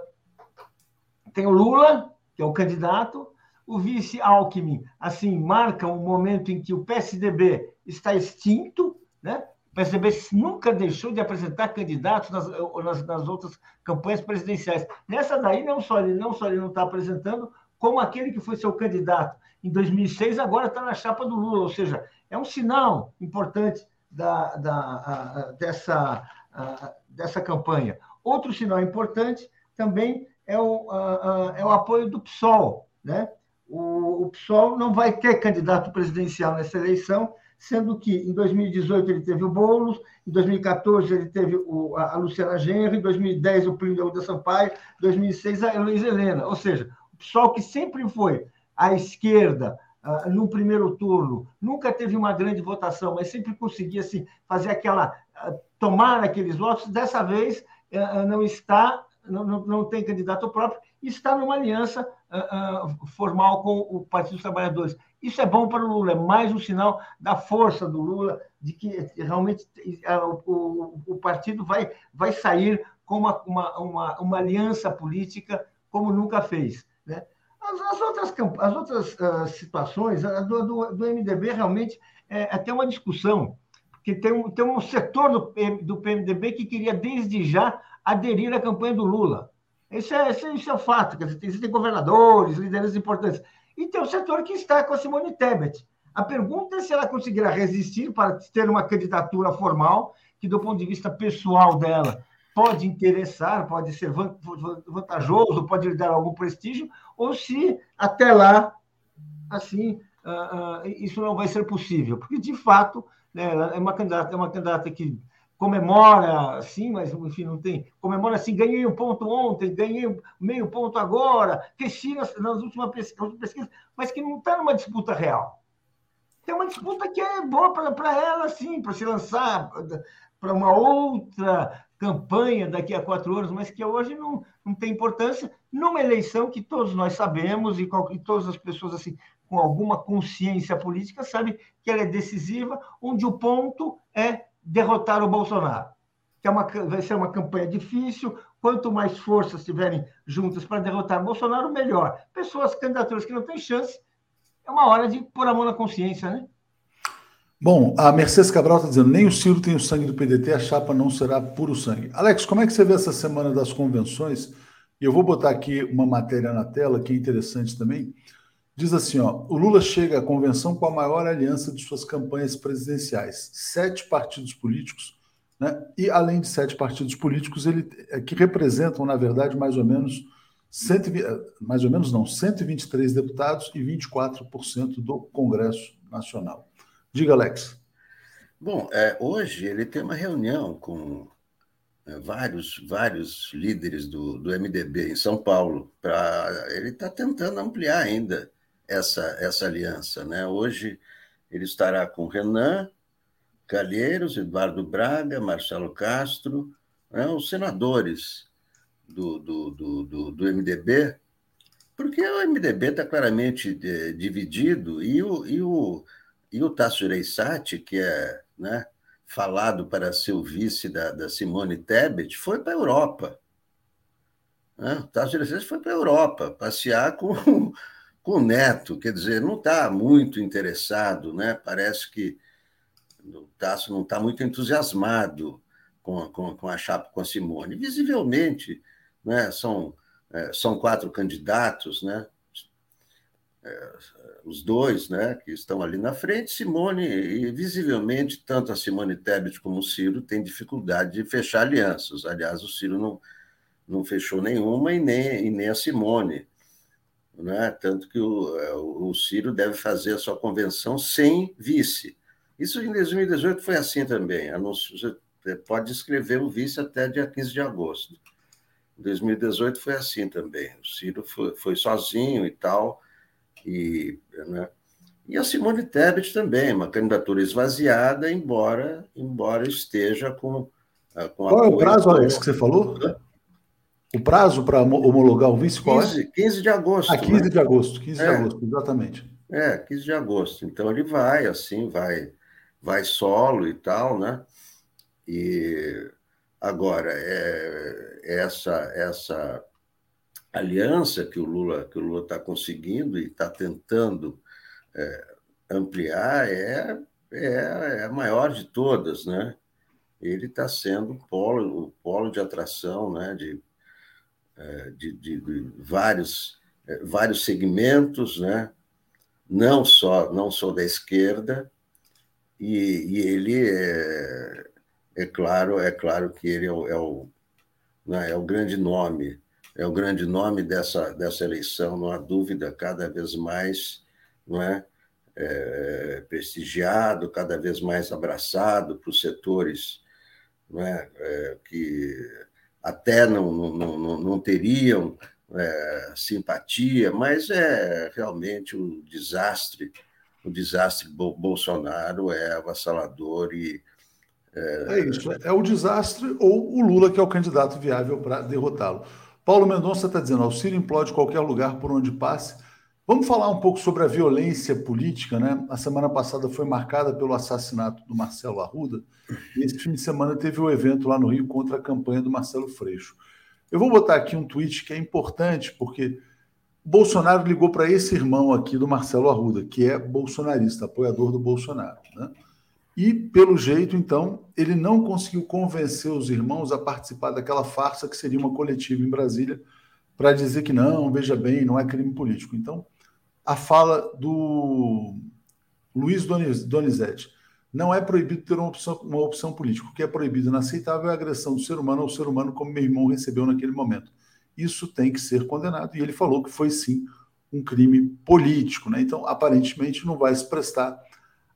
tem o Lula, que é o candidato, o vice Alckmin, assim, marca um momento em que o PSDB está extinto, né? O PSDB nunca deixou de apresentar candidatos nas, nas, nas, outras campanhas presidenciais. Nessa daí, não só ele não só ele não está apresentando, como aquele que foi seu candidato em 2006 agora está na chapa do Lula. Ou seja, é um sinal importante da, da, a, dessa, a, dessa campanha. Outro sinal importante também é o, é o apoio do PSOL. Né? O PSOL não vai ter candidato presidencial nessa eleição, sendo que em 2018 ele teve o Boulos, em 2014 ele teve o, a, Luciana Genro, em 2010 o Plínio da Sampaio, em 2006 a Luiz Helena. Ou seja, o PSOL que sempre foi à esquerda uh, no primeiro turno, nunca teve uma grande votação, mas sempre conseguia assim, fazer aquela. Uh, tomar aqueles votos, dessa vez uh, não está não, não, tem candidato próprio, está numa aliança uh, formal com o Partido dos Trabalhadores. Isso é bom para o Lula, é mais um sinal da força do Lula, de que realmente uh, o, partido vai, vai sair com uma, uma, uma, uma aliança política como nunca fez. Né? As, as outras, as outras situações, do, do, do, MDB realmente é até uma discussão, porque tem um, tem um setor do, do PMDB que queria desde já aderir à campanha do Lula. Isso é, isso, isso é fato. Quer dizer, existem governadores, líderes importantes. E tem o setor que está com a Simone Tebet. A pergunta é se ela conseguirá resistir para ter uma candidatura formal, que do ponto de vista pessoal dela pode interessar, pode ser vantajoso, pode lhe dar algum prestígio, ou se até lá, assim, uh, uh, isso não vai ser possível. Porque, de fato, né, é uma candidata, é uma candidata que comemora, sim, mas enfim, não tem. Comemora assim, ganhei um ponto ontem, ganhei meio ponto agora, cresci nas, nas últimas pesquisas, mas que não está numa disputa real. Tem uma disputa que é boa para ela, sim, para se lançar para uma outra campanha daqui a quatro anos, mas que hoje não, não tem importância numa eleição que todos nós sabemos e, e todas as pessoas assim com alguma consciência política sabem que ela é decisiva, onde o ponto é derrotar o Bolsonaro. Que é uma, vai ser uma campanha difícil. Quanto mais forças estiverem juntas para derrotar o Bolsonaro, melhor. Pessoas, candidaturas que não têm chance, é uma hora de pôr a mão na consciência, né? Bom, a Mercedes Cabral está dizendo: nem o Ciro tem o sangue do PDT, a chapa não será puro sangue. Alex, como é que você vê essa semana das convenções? Eu vou botar aqui uma matéria na tela que é interessante também. Diz assim: ó, o Lula chega à convenção com a maior aliança de suas campanhas presidenciais, sete partidos políticos, né? E além de sete partidos políticos, ele é, que representam, na verdade, mais ou menos 120, é, mais ou menos não, 123 deputados e 24% do Congresso Nacional. Diga, Alex. Bom, é, hoje ele tem uma reunião com é, vários, vários líderes do, do MDB em São Paulo. Pra, ele está tentando ampliar ainda essa, essa aliança. Né? Hoje ele estará com Renan Calheiros, Eduardo Braga, Marcelo Castro, né? os senadores do, do, do, do, do MDB, porque o MDB está claramente é, dividido e o, e o, e o Tasso Reissati, que é né, falado para ser o vice da, da Simone Tebet, foi para a Europa. Né? O Tasso Reissati foi para a Europa passear com com o Neto, quer dizer, não está muito interessado, né? Parece que o Tasso não está muito entusiasmado com, com, com, a chapa com a Simone. Visivelmente, né? São, é, são quatro candidatos, né? É, os dois, né? Que estão ali na frente, Simone e visivelmente tanto a Simone Tebet como o Ciro têm dificuldade de fechar alianças. Aliás, o Ciro não, não fechou nenhuma e nem, e nem a Simone né? tanto que o, é, o Ciro deve fazer a sua convenção sem vice. Isso em 2018 foi assim também. Anúncio, você pode escrever o vice até dia 15 de agosto. Em 2018 foi assim também. O Ciro foi, foi sozinho e tal, e, né? e a Simone Tebet também, uma candidatura esvaziada, embora, embora esteja com, ah, com Qual é o prazo, Alex, que você falou? O prazo para homologar o vice qual 15, é? 15 de agosto. Ah, 15 né? de agosto, 15 é. de agosto, exatamente. É, 15 de agosto. Então ele vai, assim, vai, vai solo e tal, né? E agora, é, essa, essa aliança que o Lula que o Lula está conseguindo e está tentando é, ampliar é, é, é, a maior de todas, né? Ele está sendo o polo, o polo de atração, né? De, é, de, de, de vários é, vários segmentos, né? Não só não só da esquerda e, e ele é, é claro é claro que ele é o, é o, né? é o grande nome é o grande nome dessa, dessa eleição, não há dúvida, cada vez mais não é, é prestigiado, cada vez mais abraçado por setores não é, é que até não, não, não, não teriam é, simpatia, mas é realmente um desastre. O desastre Bolsonaro é avassalador e. É... é isso, é o desastre ou o Lula que é o candidato viável para derrotá-lo. Paulo Mendonça está dizendo: auxílio implode qualquer lugar por onde passe. Vamos falar um pouco sobre a violência política, né? A semana passada foi marcada pelo assassinato do Marcelo Arruda, e esse fim de semana teve o um evento lá no Rio contra a campanha do Marcelo Freixo. Eu vou botar aqui um tweet que é importante, porque Bolsonaro ligou para esse irmão aqui do Marcelo Arruda, que é bolsonarista, apoiador do Bolsonaro. Né? E, pelo jeito, então, ele não conseguiu convencer os irmãos a participar daquela farsa que seria uma coletiva em Brasília, para dizer que não, veja bem, não é crime político. Então, a fala do Luiz Donizete. Não é proibido ter uma opção, uma opção política. O que é proibido e inaceitável é a agressão do ser humano ao ser humano, como meu irmão recebeu naquele momento. Isso tem que ser condenado. E ele falou que foi sim um crime político. Né? Então, aparentemente, não vai se prestar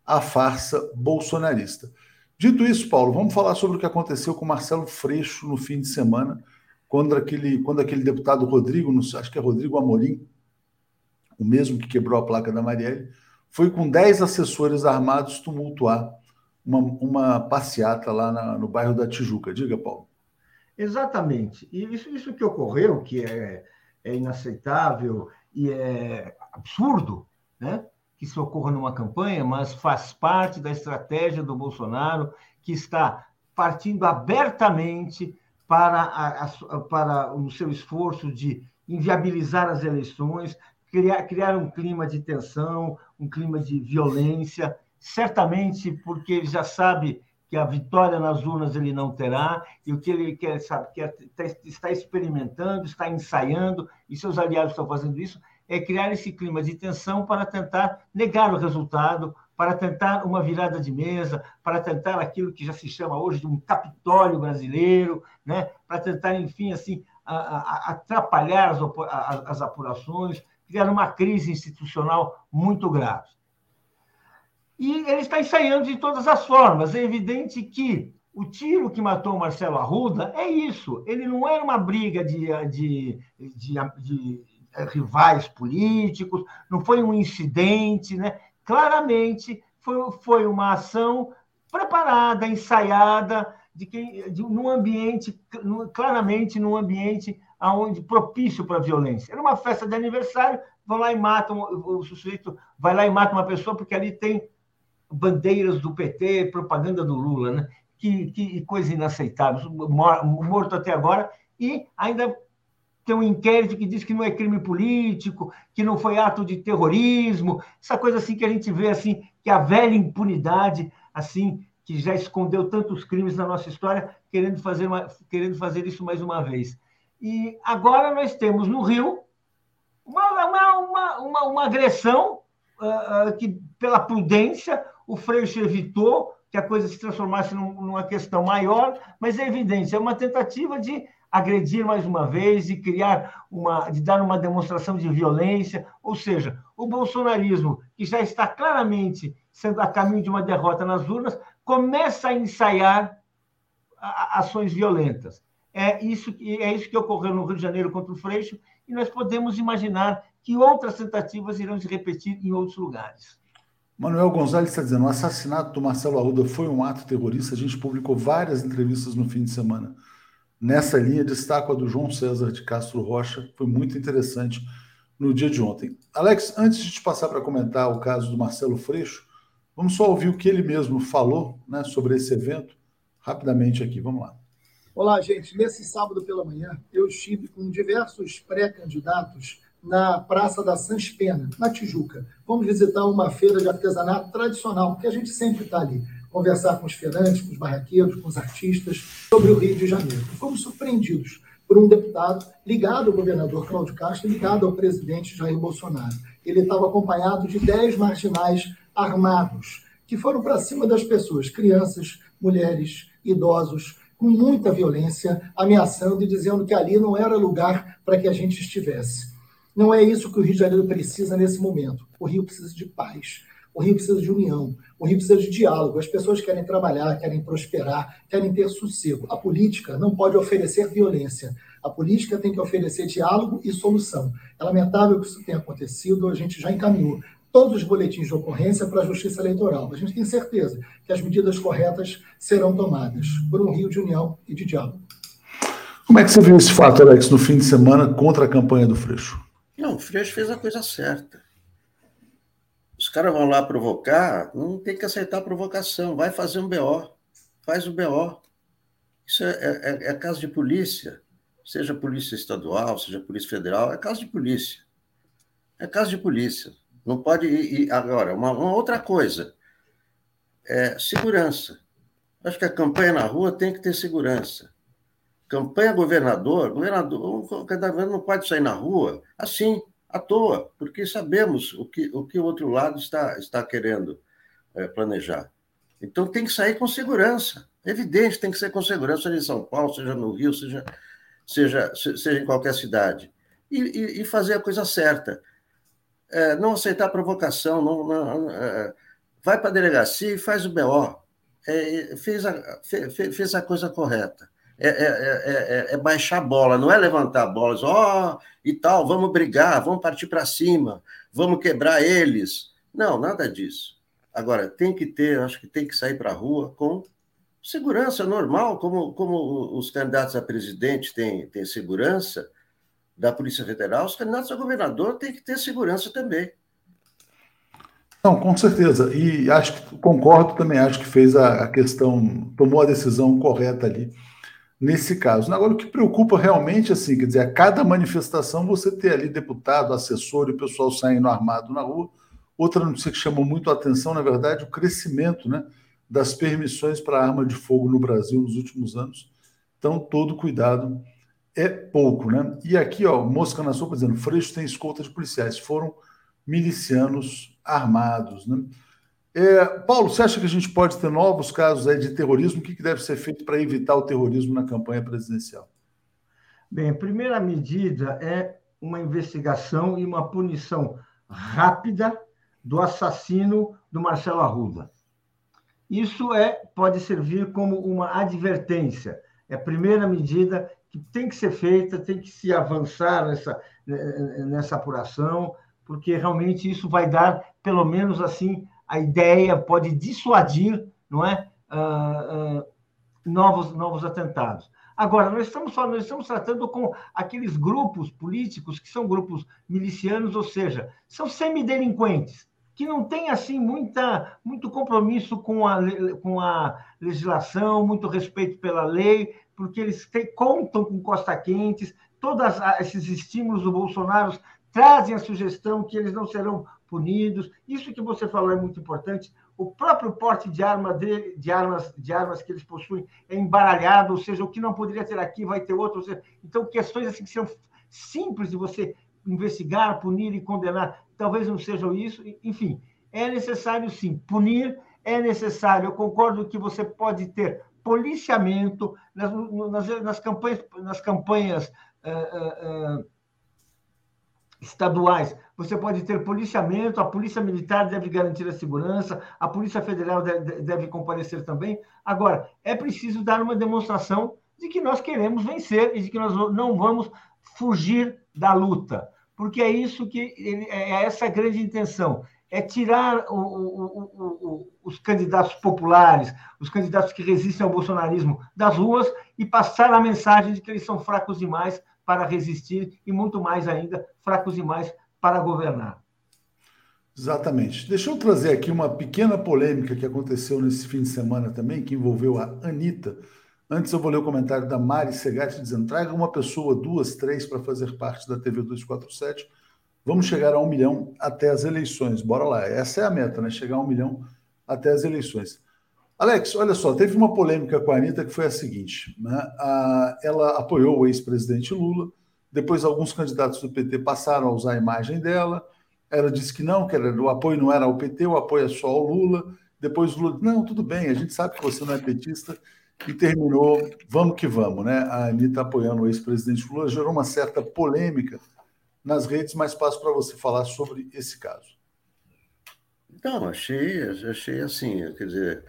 a farsa bolsonarista. Dito isso, Paulo, vamos falar sobre o que aconteceu com Marcelo Freixo no fim de semana, quando aquele, quando aquele deputado Rodrigo, acho que é Rodrigo Amorim, o mesmo que quebrou a placa da Marielle, foi com 10 assessores armados tumultuar uma, uma passeata lá na, no bairro da Tijuca. Diga, Paulo. Exatamente. E isso, isso que ocorreu, que é, é inaceitável e é absurdo, né? que isso ocorra numa campanha, mas faz parte da estratégia do Bolsonaro, que está partindo abertamente para, a, a, para o seu esforço de inviabilizar as eleições, criar, criar um clima de tensão, um clima de violência, certamente porque ele já sabe que a vitória nas urnas ele não terá, e o que ele quer, sabe, quer, está experimentando, está ensaiando, e seus aliados estão fazendo isso, é criar esse clima de tensão para tentar negar o resultado, para tentar uma virada de mesa, para tentar aquilo que já se chama hoje de um capitólio brasileiro, né? para tentar, enfim, assim, atrapalhar as apurações, criar uma crise institucional muito grave. E ele está ensaiando de todas as formas. É evidente que o tiro que matou Marcelo Arruda é isso. Ele não era uma briga de, de, de, de rivais políticos, não foi um incidente, né? Claramente foi, foi uma ação preparada, ensaiada, de quem, de, num ambiente, claramente num ambiente aonde propício para violência. Era uma festa de aniversário, vão lá e matam, o sujeito vai lá e mata uma pessoa porque ali tem bandeiras do PT, propaganda do Lula, né? Que, que coisa inaceitável, morto até agora, e ainda tem um inquérito que diz que não é crime político, que não foi ato de terrorismo, essa coisa assim que a gente vê assim, que a velha impunidade, assim, que já escondeu tantos crimes na nossa história, querendo fazer, uma, querendo fazer isso mais uma vez. E agora nós temos no Rio uma, uma, uma, uma agressão uh, que, pela prudência, o Freixo evitou que a coisa se transformasse num, numa questão maior, mas é evidente, é uma tentativa de agredir mais uma vez e criar uma, de dar uma demonstração de violência, ou seja, o bolsonarismo, que já está claramente sendo a caminho de uma derrota nas urnas, começa a ensaiar ações violentas. É isso, que, é isso que ocorreu no Rio de Janeiro contra o Freixo, e nós podemos imaginar que outras tentativas irão se repetir em outros lugares. Manuel Gonzalez está dizendo: o assassinato do Marcelo Arruda foi um ato terrorista. A gente publicou várias entrevistas no fim de semana. Nessa linha, destaco a do João César de Castro Rocha, foi muito interessante no dia de ontem. Alex, antes de te passar para comentar o caso do Marcelo Freixo, vamos só ouvir o que ele mesmo falou né, sobre esse evento, rapidamente aqui. Vamos lá. Olá, gente. Nesse sábado pela manhã, eu estive com diversos pré-candidatos na Praça da Sans Pena, na Tijuca. Vamos visitar uma feira de artesanato tradicional, que a gente sempre está ali, conversar com os feirantes, com os barraqueiros, com os artistas, sobre o Rio de Janeiro. Fomos surpreendidos por um deputado ligado ao governador Cláudio Castro, ligado ao presidente Jair Bolsonaro. Ele estava acompanhado de 10 marginais armados, que foram para cima das pessoas, crianças, mulheres, idosos, com muita violência, ameaçando e dizendo que ali não era lugar para que a gente estivesse. Não é isso que o Rio de Janeiro precisa nesse momento. O Rio precisa de paz. O Rio precisa de união. O Rio precisa de diálogo. As pessoas querem trabalhar, querem prosperar, querem ter sossego. A política não pode oferecer violência. A política tem que oferecer diálogo e solução. É lamentável que isso tenha acontecido, a gente já encaminhou todos os boletins de ocorrência para a Justiça Eleitoral. A gente tem certeza que as medidas corretas serão tomadas por um Rio de união e de diálogo. Como é que você viu esse fato, Alex, no fim de semana contra a campanha do Freixo? Não, o Freixo fez a coisa certa. Os caras vão lá provocar, não tem que aceitar a provocação, vai fazer um BO, faz o BO. Isso é, é, é caso de polícia, seja polícia estadual, seja polícia federal, é caso de polícia. É caso de polícia. Não pode ir. Agora, uma, uma outra coisa, é segurança. Acho que a campanha na rua tem que ter segurança. Campanha governador, governador, o governador não pode sair na rua assim, à toa, porque sabemos o que o, que o outro lado está, está querendo é, planejar. Então tem que sair com segurança. É evidente, tem que ser com segurança, seja em São Paulo, seja no Rio, seja, seja, seja em qualquer cidade. E, e, e fazer a coisa certa. É, não aceitar provocação, não, não é, vai para a delegacia e faz o BO. É, fez, a, fez, fez a coisa correta. É, é, é, é, baixar a bola, não é levantar a bola, ó, oh, e tal, vamos brigar, vamos partir para cima, vamos quebrar eles. Não, nada disso. Agora, tem que ter, acho que tem que sair para a rua com segurança normal, como, como os candidatos a presidente têm, têm segurança da Polícia Federal, os candidatos a governador têm que ter segurança também. Não, com certeza. E acho que concordo também, acho que fez a, a questão, tomou a decisão correta ali nesse caso. Agora, o que preocupa realmente, assim, quer dizer, a cada manifestação você ter ali deputado, assessor e o pessoal saindo armado na rua. Outra notícia que chamou muito a atenção, na verdade, o crescimento né, das permissões para arma de fogo no Brasil nos últimos anos. Então, todo cuidado é pouco, né? E aqui, ó, Mosca na sopa dizendo, Freixo tem escolta de policiais, foram milicianos armados, né? É, Paulo, você acha que a gente pode ter novos casos aí de terrorismo? O que, que deve ser feito para evitar o terrorismo na campanha presidencial? Bem, a primeira medida é uma investigação e uma punição rápida do assassino do Marcelo Arruda. Isso é pode servir como uma advertência. É a primeira medida que tem que ser feita, tem que se avançar nessa, nessa apuração, porque realmente isso vai dar, pelo menos assim, a ideia pode dissuadir, não é, uh, uh, novos novos atentados. Agora, nós estamos falando, nós estamos tratando com aqueles grupos políticos que são grupos milicianos, ou seja, são semidelinquentes, que não têm assim muita muito compromisso com a, com a legislação, muito respeito pela lei, porque eles contam com costa quentes, todos esses estímulos do Bolsonaro trazem a sugestão que eles não serão punidos. Isso que você falou é muito importante. O próprio porte de, arma dele, de, armas, de armas que eles possuem é embaralhado, ou seja, o que não poderia ter aqui vai ter outro. Seja, então, questões assim que são simples de você investigar, punir e condenar, talvez não sejam isso. Enfim, é necessário sim punir, é necessário. Eu concordo que você pode ter policiamento nas, nas, nas campanhas, nas campanhas uh, uh, estaduais, você pode ter policiamento, a polícia militar deve garantir a segurança, a polícia federal deve, deve comparecer também. Agora, é preciso dar uma demonstração de que nós queremos vencer e de que nós não vamos fugir da luta, porque é isso que é, é essa grande intenção, é tirar o, o, o, os candidatos populares, os candidatos que resistem ao bolsonarismo das ruas e passar a mensagem de que eles são fracos demais para resistir e muito mais ainda fracos demais para governar. Exatamente. Deixa eu trazer aqui uma pequena polêmica que aconteceu nesse fim de semana também, que envolveu a Anitta. Antes eu vou ler o comentário da Mari Segatti dizendo: traga uma pessoa, duas, três, para fazer parte da TV 247. Vamos chegar a um milhão até as eleições. Bora lá. Essa é a meta, né? Chegar a um milhão até as eleições. Alex, olha só, teve uma polêmica com a Anitta que foi a seguinte: né? ela apoiou o ex-presidente Lula, depois alguns candidatos do PT passaram a usar a imagem dela ela disse que não, que o apoio não era ao PT, o apoio é só ao Lula. Depois o Lula, não, tudo bem, a gente sabe que você não é petista. E terminou, vamos que vamos, né? A Anitta apoiando o ex-presidente Lula gerou uma certa polêmica nas redes, mas passo para você falar sobre esse caso. Não, achei, achei assim, quer dizer,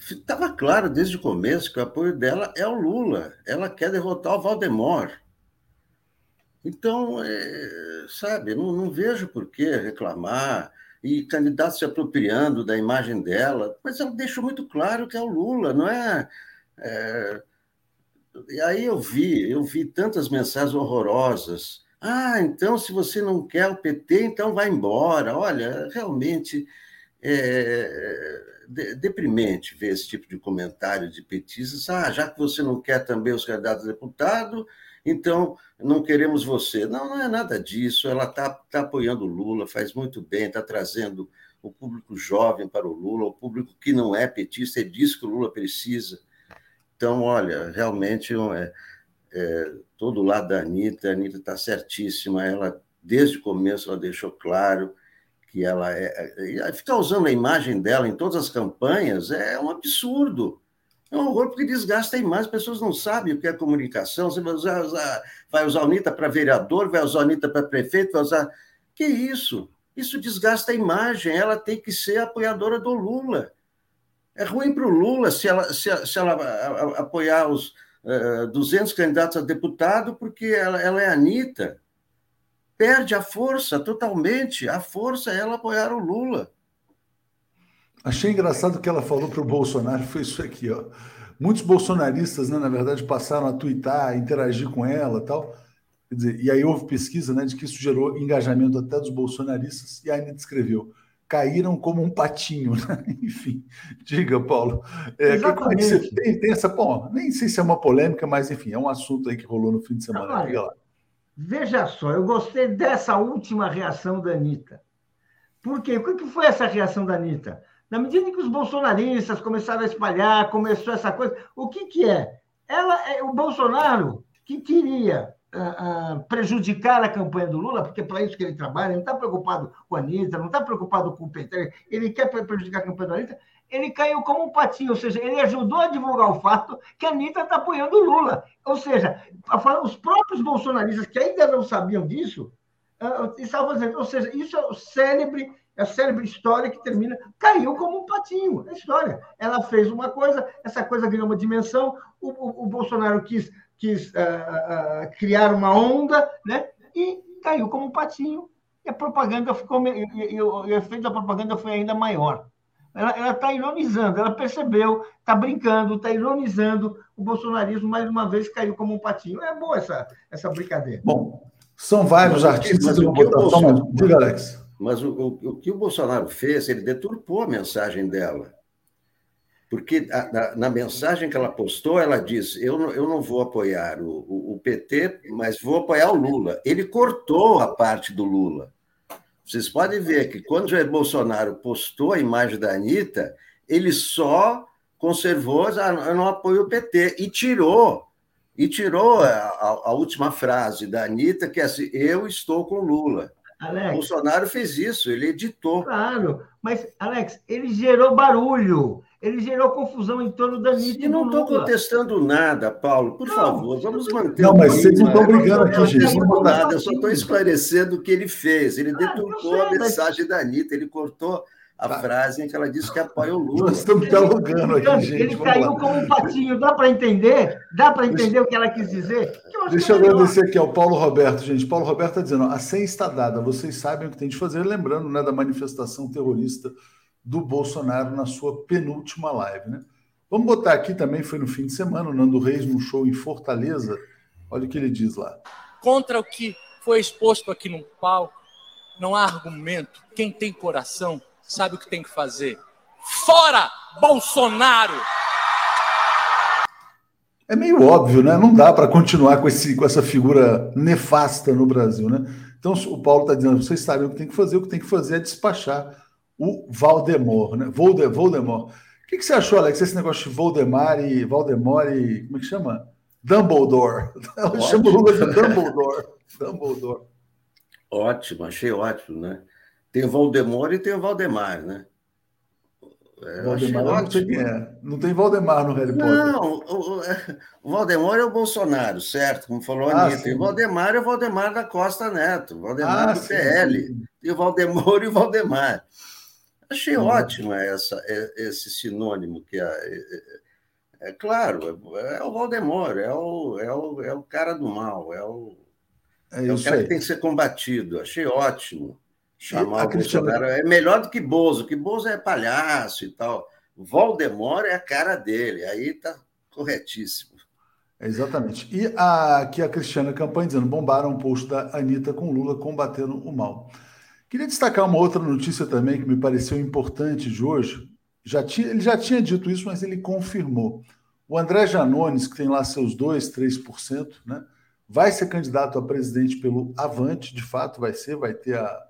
estava é, claro desde o começo que o apoio dela é o Lula. Ela quer derrotar o Valdemar. Então, é, sabe, não, não vejo por que reclamar e candidato se apropriando da imagem dela, mas ela deixou muito claro que é o Lula, não é, é... E aí eu vi, eu vi tantas mensagens horrorosas. Ah, então se você não quer o PT, então vai embora. Olha, realmente é, deprimente ver esse tipo de comentário de petistas. Ah, já que você não quer também os candidatos a deputado, então não queremos você. Não, não é nada disso. Ela está tá apoiando o Lula, faz muito bem, está trazendo o público jovem para o Lula, o público que não é petista, é disso que o Lula precisa. Então, olha, realmente é, é, todo o lado da Anitta, a Anitta está certíssima, ela, desde o começo, ela deixou claro que ela é, é. Ficar usando a imagem dela em todas as campanhas é um absurdo. É um horror porque desgasta a imagem, as pessoas não sabem o que é comunicação. Você vai usar, usar vai usar a Anitta para vereador, vai usar a Anitta para prefeito, vai usar. Que isso? Isso desgasta a imagem. Ela tem que ser apoiadora do Lula. É ruim para o Lula se ela, se, se ela apoiar os uh, eh, 200 candidatos a deputado, porque ela, ela é Anitta. Perde a força totalmente. A força é ela apoiar o Lula. Achei engraçado que ela falou para o Bolsonaro, foi isso aqui, ó. Muitos bolsonaristas, né, na verdade, passaram a twittar, a interagir com ela tal. Dizer, e aí houve pesquisa né, de que isso gerou engajamento até dos bolsonaristas, e a Anitta escreveu, caíram como um patinho. Né? Enfim, diga, Paulo. É, como é que você tem, tem, essa. Bom, nem sei se é uma polêmica, mas enfim, é um assunto aí que rolou no fim de semana. Não, Veja só, eu gostei dessa última reação da Anitta. Por quê? O que foi essa reação da Anitta? Na medida em que os bolsonaristas começaram a espalhar, começou essa coisa, o que, que é? Ela, é o Bolsonaro que queria prejudicar a campanha do Lula, porque é para isso que ele trabalha, ele não está preocupado com a Anitta, não está preocupado com o PT, ele quer prejudicar a campanha da Anitta, ele caiu como um patinho, ou seja, ele ajudou a divulgar o fato que a Anitta está apoiando o Lula. Ou seja, os próprios bolsonaristas que ainda não sabiam disso, uh, estavam dizendo, ou seja, isso é o célebre é a célebre história que termina, caiu como um patinho, a história. Ela fez uma coisa, essa coisa ganhou uma dimensão, o, o, o Bolsonaro quis, quis uh, uh, criar uma onda, né? E caiu como um patinho, e a propaganda ficou, e, e, e o efeito da propaganda foi ainda maior. Ela está ironizando, ela percebeu, está brincando, está ironizando, o bolsonarismo mais uma vez caiu como um patinho. É boa essa, essa brincadeira. Bom, são vários artistas. Vou botar só Diga, Alex. Mas o, o, o, que o Bolsonaro fez, ele deturpou a mensagem dela. Porque a, na, na, mensagem que ela postou, ela diz: eu não, eu não vou apoiar o, o, o PT, mas vou apoiar o Lula. Ele cortou a parte do Lula. Vocês podem ver que quando o Jair Bolsonaro postou a imagem da Anitta, ele só conservou, ah, eu não apoio o PT, e tirou, e tirou a, a, a última frase da Anitta, que é assim, eu estou com Lula. Alex, Bolsonaro fez isso, ele editou. Claro, mas, Alex, ele gerou barulho, ele gerou confusão em torno da Anitta. E não estou contestando nada, Paulo, por não, favor, vamos manter. Não, mas vocês não estão brigando aqui, gente. Não nada, eu só estou esclarecendo o que ele fez. Ele ah, deturpou a mensagem mas... da Anitta, ele cortou a tá. frase em que ela disse que apoia o Lula. Nós estamos dialogando aqui, gente. Ele caiu lá. como um patinho. Dá para entender? Dá para entender Deixa... o que ela quis dizer? Eu Deixa eu agradecer aqui ao Paulo Roberto, gente. Paulo Roberto está dizendo: a senha está dada, vocês sabem o que tem de fazer. Lembrando né, da manifestação terrorista do Bolsonaro na sua penúltima live. Né? Vamos botar aqui também, foi no fim de semana, o Nando Reis num show em Fortaleza. Olha o que ele diz lá. Contra o que foi exposto aqui no palco, não há argumento. Quem tem coração sabe o que tem que fazer. Fora Bolsonaro! É meio óbvio, né? Não dá para continuar com, esse, com essa figura nefasta no Brasil, né? Então o Paulo está dizendo: vocês sabem o que tem que fazer, o que tem que fazer é despachar o Valdemor, né? Volde, Voldemort. O que, que, você achou, Alex, esse negócio de Voldemar e Valdemar e. Como é que chama? Dumbledore. Ela chama o Lula de Dumbledore. Dumbledore. Ótimo, achei ótimo, né? Tem o Voldemort e tem o Valdemar, né? É, Valdemar não sei quem é. Não tem Valdemar no Harry Potter. Não, o, o, Valdemar é o Bolsonaro, certo? Como falou a ah, Anitta. E o Valdemar é o Valdemar da Costa Neto, o Valdemar ah, do sim, PL. Sim. E o Valdemar e o Valdemar. Achei uhum. ótimo essa, esse sinônimo que é, é, é claro, é, é, o Valdemar, é o, é, o, é o cara do mal, é o, é, é o cara aí. que tem que ser combatido. Achei ótimo chamar o Cristiano... Bolsonaro. É melhor do que Bozo, que Bozo é palhaço e tal. Voldemort é a cara dele, aí está corretíssimo. Exatamente. E a, aqui a Cristiana Campanha dizendo: bombaram um post da Anitta com Lula combatendo o mal. Queria destacar uma outra notícia também que me pareceu importante de hoje. Já tinha, ele já tinha dito isso, mas ele confirmou. O André Janones, que tem lá seus 2, 3%, né, vai ser candidato a presidente pelo Avante, de fato vai ser, vai ter a,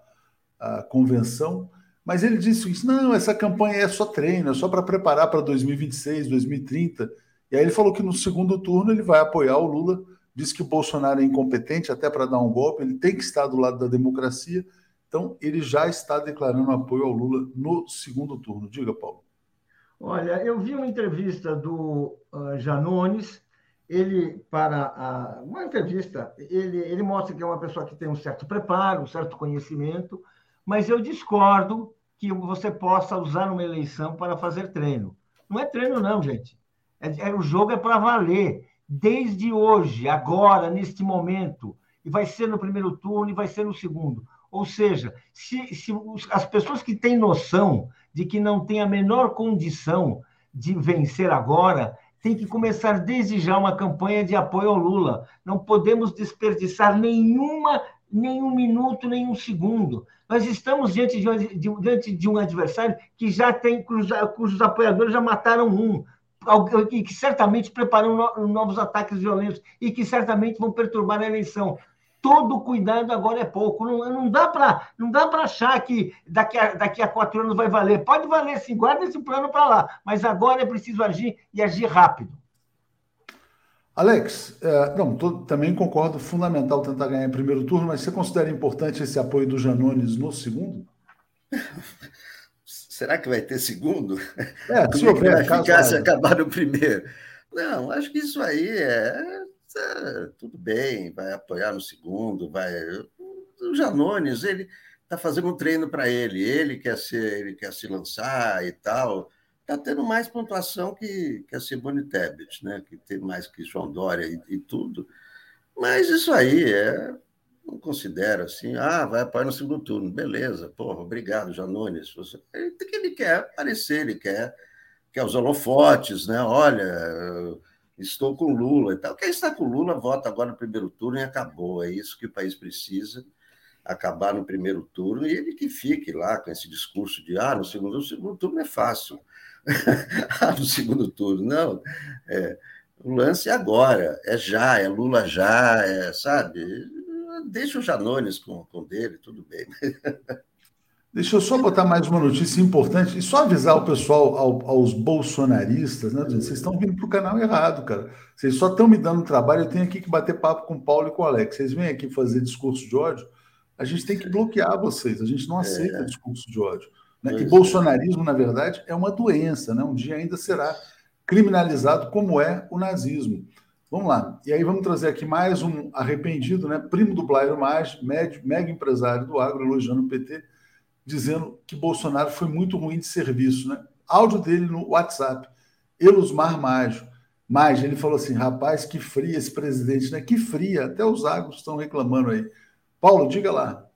a convenção, mas ele disse isso: não, essa campanha é só treino, é só para preparar para 2026, 2030. E aí ele falou que no segundo turno ele vai apoiar o Lula, disse que o Bolsonaro é incompetente até para dar um golpe, ele tem que estar do lado da democracia. Então, ele já está declarando apoio ao Lula no segundo turno. Diga, Paulo. Olha, eu vi uma entrevista do uh, Janones, ele, para a, uma entrevista, ele, ele mostra que é uma pessoa que tem um certo preparo, um certo conhecimento, mas eu discordo que você possa usar uma eleição para fazer treino. Não é treino, não, gente. É, é o jogo é para valer. Desde hoje, agora, neste momento. E vai ser no primeiro turno e vai ser no segundo. Ou seja, se, se as pessoas que têm noção de que não tem a menor condição de vencer agora, tem que começar desde já uma campanha de apoio ao Lula. Não podemos desperdiçar nenhuma, nenhum minuto, nenhum segundo. Nós estamos diante de, um, de, diante de um adversário que já tem, cujos apoiadores já mataram um, e que certamente preparam novos ataques violentos e que certamente vão perturbar a eleição. Todo cuidado agora é pouco. Não, não dá para não dá para achar que daqui a, daqui a quatro anos vai valer. Pode valer sim, guarda esse plano para lá. Mas agora é preciso agir e agir rápido. Alex, é, não, tô, também concordo, fundamental tentar ganhar em primeiro turno, mas você considera importante esse apoio do Janones no segundo? Será que vai ter segundo? É, se é vai ficar se acabar no primeiro? Não, acho que isso aí é, é tudo bem, vai apoiar no segundo, vai. O Janones, ele está fazendo um treino para ele, ele quer ser, ele quer se lançar e tal está tendo mais pontuação que, que a Simone Tebet, né? que tem mais que João Dória e, e, tudo. Mas isso aí é. Não considero assim, ah, vai apoiar no segundo turno. Beleza, porra, obrigado, Janones. Você, ele, ele quer aparecer, ele quer, quer os holofotes, né? Olha, estou com Lula e tal. Quem está com Lula vota agora no primeiro turno e acabou. É isso que o país precisa acabar no primeiro turno e ele que fique lá com esse discurso de ah, no segundo, no segundo turno é fácil. Ah, no segundo turno. Não, é, o lance é agora, é já, é Lula já, é, sabe? Deixa o Janones com, com dele, tudo bem. Deixa eu só botar mais uma notícia importante e só avisar o pessoal, ao, aos bolsonaristas, né? Vocês estão vindo para o canal errado, cara. Vocês só estão me dando trabalho. Eu tenho aqui que bater papo com o Paulo e com o Alex. Vocês vêm aqui fazer discurso de ódio. A gente tem que bloquear vocês. A gente não aceita é. discurso de ódio. Né? E bolsonarismo, na verdade, é uma doença, né? um dia ainda será criminalizado como é o nazismo. Vamos lá. E aí vamos trazer aqui mais um arrependido, né? primo do Blairo Maggi, mega empresário do agro, elogiando o PT. Dizendo que Bolsonaro foi muito ruim de serviço, né? Áudio dele no WhatsApp. Elusmar Mágio. Mágio, ele falou assim: rapaz, que fria esse presidente, né? Que fria, até os agros estão reclamando aí. Paulo, diga lá.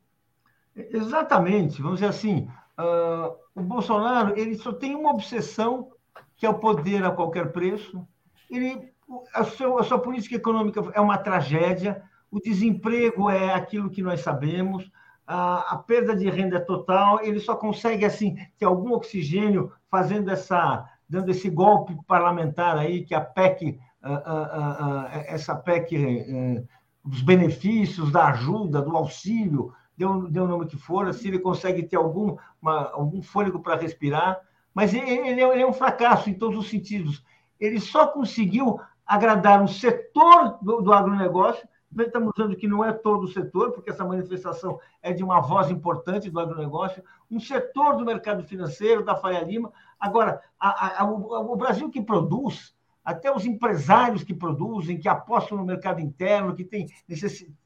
Exatamente, vamos dizer assim, uh, o Bolsonaro ele só tem uma obsessão, que é o poder a qualquer preço. Ele, a, seu, a sua política econômica é uma tragédia, o desemprego é aquilo que nós sabemos, a, perda de renda é total, ele só consegue assim ter algum oxigênio fazendo essa, dando esse golpe parlamentar aí que a PEC, uh, uh, essa PEC, eh, os benefícios da ajuda, do auxílio, deu, deu o nome que for, se ele consegue ter algum, uma, algum fôlego para respirar, mas ele, ele, é, ele é um fracasso em todos os sentidos. Ele só conseguiu agradar um setor do, do agronegócio, estamos dizendo que não é todo o setor, porque essa manifestação é de uma voz importante do agronegócio, um setor do mercado financeiro, da Faria Lima. Agora, a, a, o, o Brasil que produz, até os empresários que produzem, que apostam no mercado interno, que tem,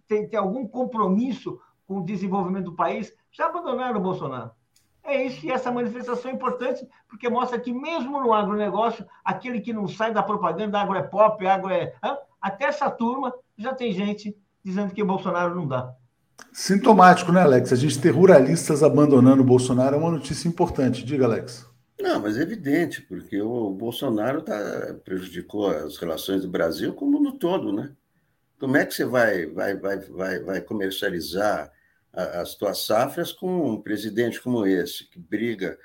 tem, tem algum compromisso com o desenvolvimento do país, já abandonaram o Bolsonaro. É isso, e essa manifestação é importante, porque mostra que, mesmo no agronegócio, aquele que não sai da propaganda, agro é pop, agro é. Até essa turma já tem gente dizendo que o Bolsonaro não dá. Sintomático, né, Alex? A gente ter ruralistas abandonando o Bolsonaro é uma notícia importante. Diga, Alex. Não, mas é evidente, porque o Bolsonaro tá, prejudicou as relações do Brasil como no todo, né? Como é que você vai, vai, vai, vai, vai comercializar as tuas safras com um presidente como esse, que briga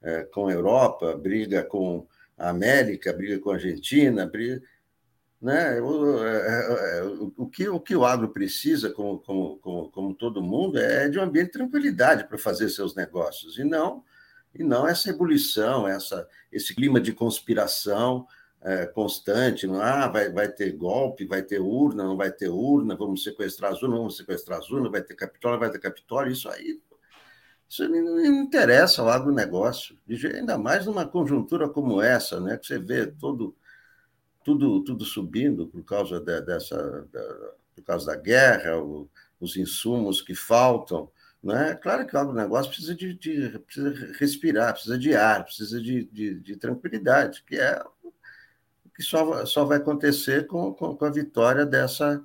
é, com a Europa, briga com a América, briga com a Argentina, briga, né? O, é, é, é o, que, o que o agro precisa, como, como, como, como todo mundo, é de um ambiente de tranquilidade para fazer seus negócios, e não, e não essa ebulição, essa, esse clima de conspiração, é, constante, não ah, vai, vai ter golpe, vai ter urna, não vai ter urna, vamos sequestrar as urnas, vamos sequestrar as urnas, vai ter Capitólio, vai ter Capitólio, isso aí isso não, interessa ao agronegócio, ainda mais numa conjuntura como essa, né, que você vê todo, tudo, tudo subindo por causa de, dessa, da, por causa da guerra, o, os insumos que faltam, né? Claro que o agronegócio precisa de, de, precisa respirar, precisa de ar, precisa de, de, de tranquilidade, que é que só, só vai acontecer com, com, com a vitória dessa,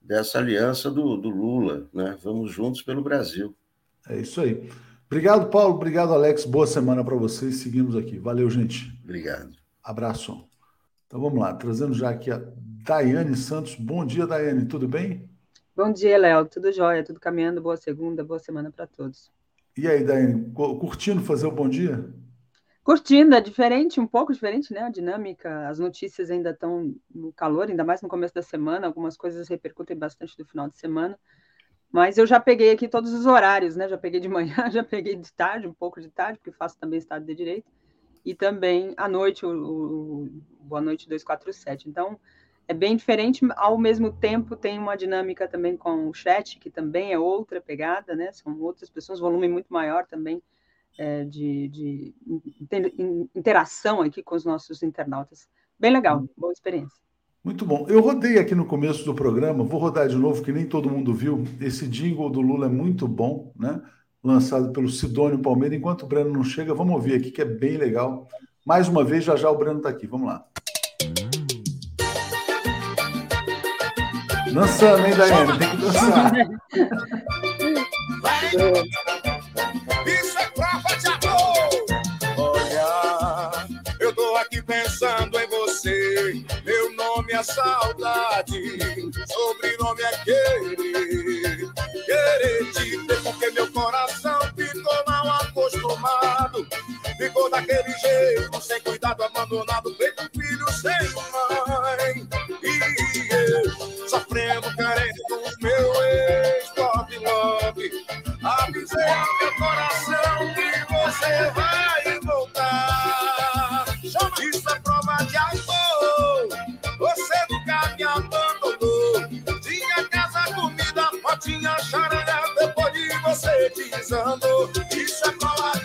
dessa aliança do, do Lula. Né? Vamos juntos pelo Brasil. É isso aí. Obrigado, Paulo. Obrigado, Alex. Boa semana para vocês. Seguimos aqui. Valeu, gente. Obrigado. Abraço. Então vamos lá, trazendo já aqui a Daiane Santos. Bom dia, Daiane. Tudo bem? Bom dia, Léo. Tudo jóia, tudo caminhando. Boa segunda, boa semana para todos. E aí, Daiane, curtindo fazer o bom dia? Curtindo, é diferente, um pouco diferente, né? A dinâmica, as notícias ainda estão no calor, ainda mais no começo da semana, algumas coisas repercutem bastante do final de semana. Mas eu já peguei aqui todos os horários, né? Já peguei de manhã, já peguei de tarde, um pouco de tarde, porque faço também Estado de Direito, e também à noite, o, o, Boa Noite 247. Então, é bem diferente, ao mesmo tempo tem uma dinâmica também com o chat, que também é outra pegada, né? São outras pessoas, volume muito maior também é, de, de, interação aqui com os nossos internautas. Bem legal, hum. boa experiência. Muito bom. Eu rodei aqui no começo do programa, vou rodar de novo, que nem todo mundo viu. Esse jingle do Lula é muito bom, né? Lançado pelo Sidônio Palmeira. Enquanto o Breno não chega, vamos ouvir aqui, que é bem legal. Mais uma vez, já já o Breno está aqui. Vamos lá. Dançando, hein, Daiane? Tem que dançar. pensando em você. Meu nome é saudade, sobrenome é querer. Querer te porque meu coração ficou mal acostumado. Ficou daquele jeito, sem cuidado, abandonado, feito filho sem mãe. E eu sofrendo, querendo o meu ex-love, love. Avisei ao meu coração que você vai desandou. Isso é prova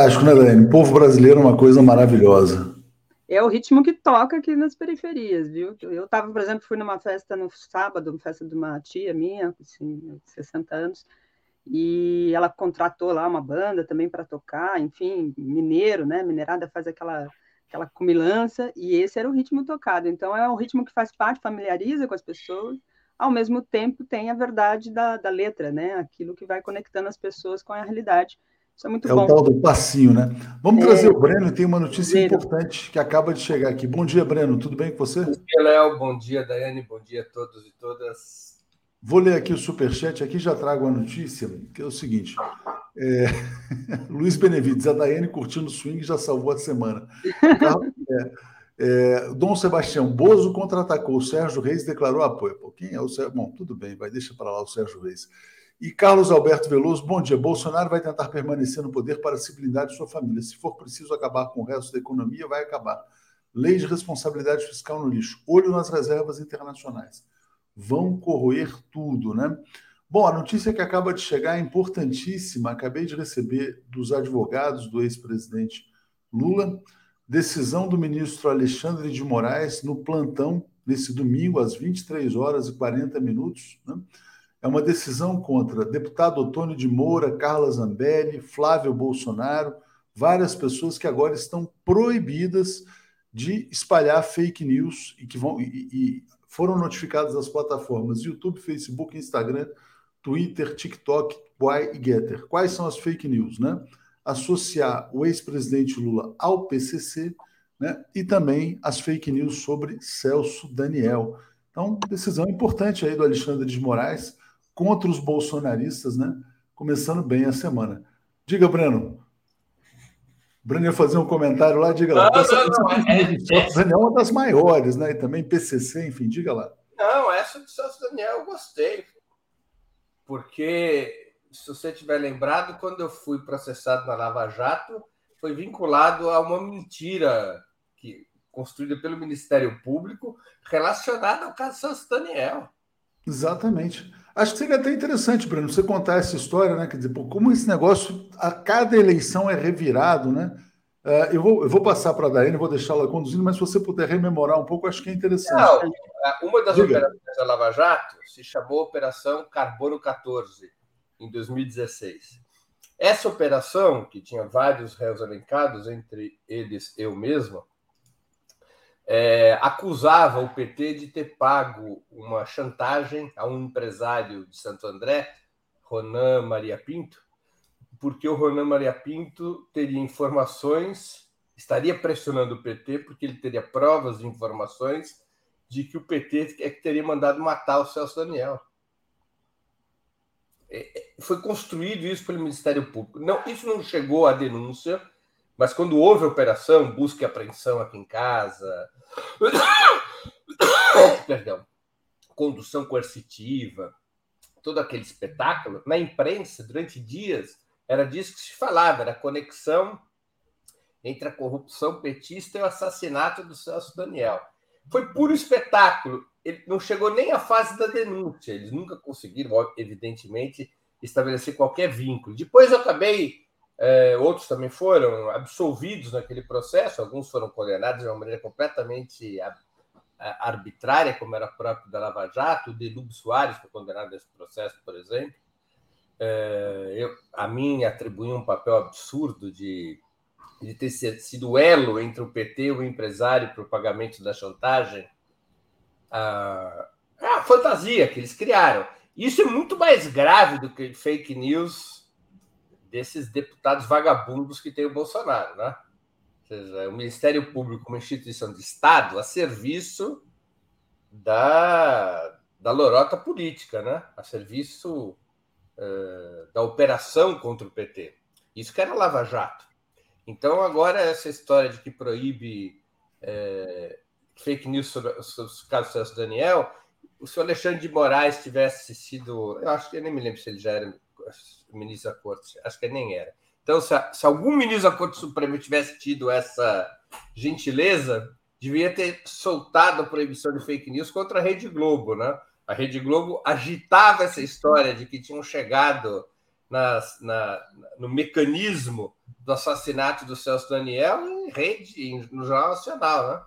Fantástico, né, Daiane? O povo brasileiro é uma coisa maravilhosa. É o ritmo que toca aqui nas periferias, viu? Eu estava, por exemplo, fui numa festa no sábado, festa de uma tia minha, assim, 60 anos, e ela contratou lá uma banda também para tocar, enfim, mineiro, né? Minerada faz aquela aquela cumilança, e esse era o ritmo tocado. Então, é um ritmo que faz parte, familiariza com as pessoas, ao mesmo tempo tem a verdade da, da letra, né? Aquilo que vai conectando as pessoas com a realidade. Isso é muito é bom. É o tal do passinho, né? Vamos é... trazer o Breno, tem uma notícia Breno. importante que acaba de chegar aqui. Bom dia, Breno, tudo bem com você? Bom dia, Léo, bom dia, Daiane, bom dia a todos e todas. Vou ler aqui o superchat, aqui já trago a notícia, que é o seguinte. É... Luiz Benevides, a Daiane curtindo o swing já salvou a semana. é, é, Dom Sebastião, Bozo contra-atacou, o Sérgio Reis declarou apoio. Pô, quem é o Sérgio? Bom, tudo bem, vai, deixa para lá o Sérgio Reis. E Carlos Alberto Veloso, bom dia. Bolsonaro vai tentar permanecer no poder para se blindar de sua família. Se for preciso acabar com o resto da economia, vai acabar. Lei de responsabilidade fiscal no lixo. Olho nas reservas internacionais vão corroer tudo, né? Bom, a notícia que acaba de chegar é importantíssima. Acabei de receber dos advogados do ex-presidente Lula decisão do ministro Alexandre de Moraes no plantão nesse domingo às 23 horas e 40 minutos. Né? É uma decisão contra deputado Otônio de Moura, Carla Zambelli, Flávio Bolsonaro, várias pessoas que agora estão proibidas de espalhar fake news e que vão e, e foram notificadas as plataformas YouTube, Facebook, Instagram, Twitter, TikTok, Quai e Getter. Quais são as fake news, né? Associar o ex-presidente Lula ao PCC, né? E também as fake news sobre Celso Daniel. Então, decisão importante aí do Alexandre de Moraes contra os bolsonaristas, né? Começando bem a semana. Diga, Breno, Bruno ia fazer um comentário lá, diga lá. Não, essa, não, não, é, é, é uma das maiores, né? E também PCC, enfim, diga lá. Não, essa do Celso Daniel eu gostei. Porque, se você tiver lembrado, quando eu fui processado na Lava Jato, foi vinculado a uma mentira que, construída pelo Ministério Público relacionada ao caso Celso Daniel. Exatamente. Acho que seria até interessante, Bruno, você contar essa história, né? Quer dizer, como esse negócio, a cada eleição é revirado, né? Uh, eu, vou, eu vou passar para a Daiane, vou deixá-la conduzindo, mas se você puder rememorar um pouco, acho que é interessante. Não, uma das Diga. operações da Lava Jato se chamou Operação Carbono 14, em 2016. Essa operação, que tinha vários réus elencados, entre eles eu mesmo, é, acusava o PT de ter pago uma chantagem a um empresário de Santo André, Ronan Maria Pinto, porque o Ronan Maria Pinto teria informações, estaria pressionando o PT, porque ele teria provas e informações de que o PT é que teria mandado matar o Celso Daniel. É, é, foi construído isso pelo Ministério Público. Não, isso não chegou à denúncia, mas quando houve operação, busca e apreensão aqui em casa, perdão, condução coercitiva, todo aquele espetáculo, na imprensa, durante dias, era disso que se falava, era a conexão entre a corrupção petista e o assassinato do Celso Daniel. Foi puro espetáculo. Ele não chegou nem à fase da denúncia. Eles nunca conseguiram, evidentemente, estabelecer qualquer vínculo. Depois eu acabei é, outros também foram absolvidos naquele processo, alguns foram condenados de uma maneira completamente arbitrária, como era próprio da Lava Jato. O Delúbio Soares foi condenado nesse processo, por exemplo. É, eu, a mim atribuí um papel absurdo de, de ter sido elo entre o PT e o empresário para o pagamento da chantagem. A, a fantasia que eles criaram. Isso é muito mais grave do que fake news desses deputados vagabundos que tem o Bolsonaro, né? Ou seja, o Ministério Público, uma instituição de Estado, a serviço da, da lorota política, né? A serviço uh, da operação contra o PT. Isso que era Lava Jato. Então, agora, essa história de que proíbe é, fake news sobre, sobre o caso Celso Daniel, o senhor Alexandre de Moraes tivesse sido. Eu acho que eu nem me lembro se ele já era ministro da Corte, acho que nem era. Então, se, se algum ministro da Corte Suprema tivesse tido essa gentileza, devia ter soltado a proibição de fake news contra a Rede Globo, né? A Rede Globo agitava essa história de que tinham chegado nas, na, no mecanismo do assassinato do Celso Daniel em rede, no Jornal Nacional, né?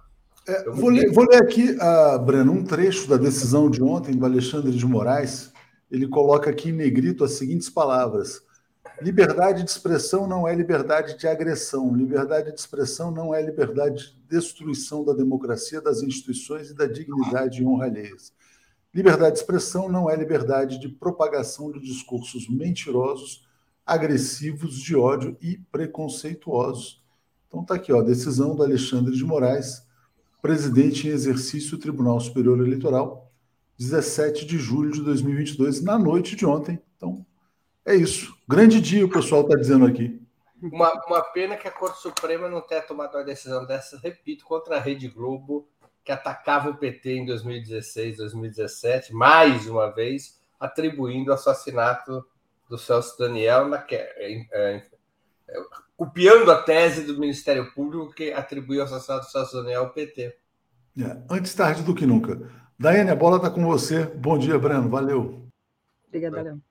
É, vou, ler, vou, ler, aqui, uh, Breno, um trecho da decisão de ontem do Alexandre de Moraes. Ele coloca aqui em negrito as seguintes palavras: Liberdade de expressão não é liberdade de agressão. Liberdade de expressão não é liberdade de destruição da democracia, das instituições e da dignidade e honra alheias. Liberdade de expressão não é liberdade de propagação de discursos mentirosos, agressivos, de ódio e preconceituosos. Então está aqui, ó, decisão do Alexandre de Moraes presidente em exercício do Tribunal Superior Eleitoral, 17 de julho de 2022, na noite de ontem. Então, é isso. Grande dia, o pessoal está dizendo aqui. Uma, uma pena que a Corte Suprema não tenha tomado uma decisão dessa, repito, contra a Rede Globo, que atacava o PT em 2016, 2017, mais uma vez, atribuindo o assassinato do Celso Daniel, na, é, é, copiando a tese do Ministério Público que atribuiu o assassinato do Celso Daniel ao PT. É, antes tarde do que nunca. Daiane, a bola está com você. Bom dia, Breno. Valeu. Obrigada, Léo.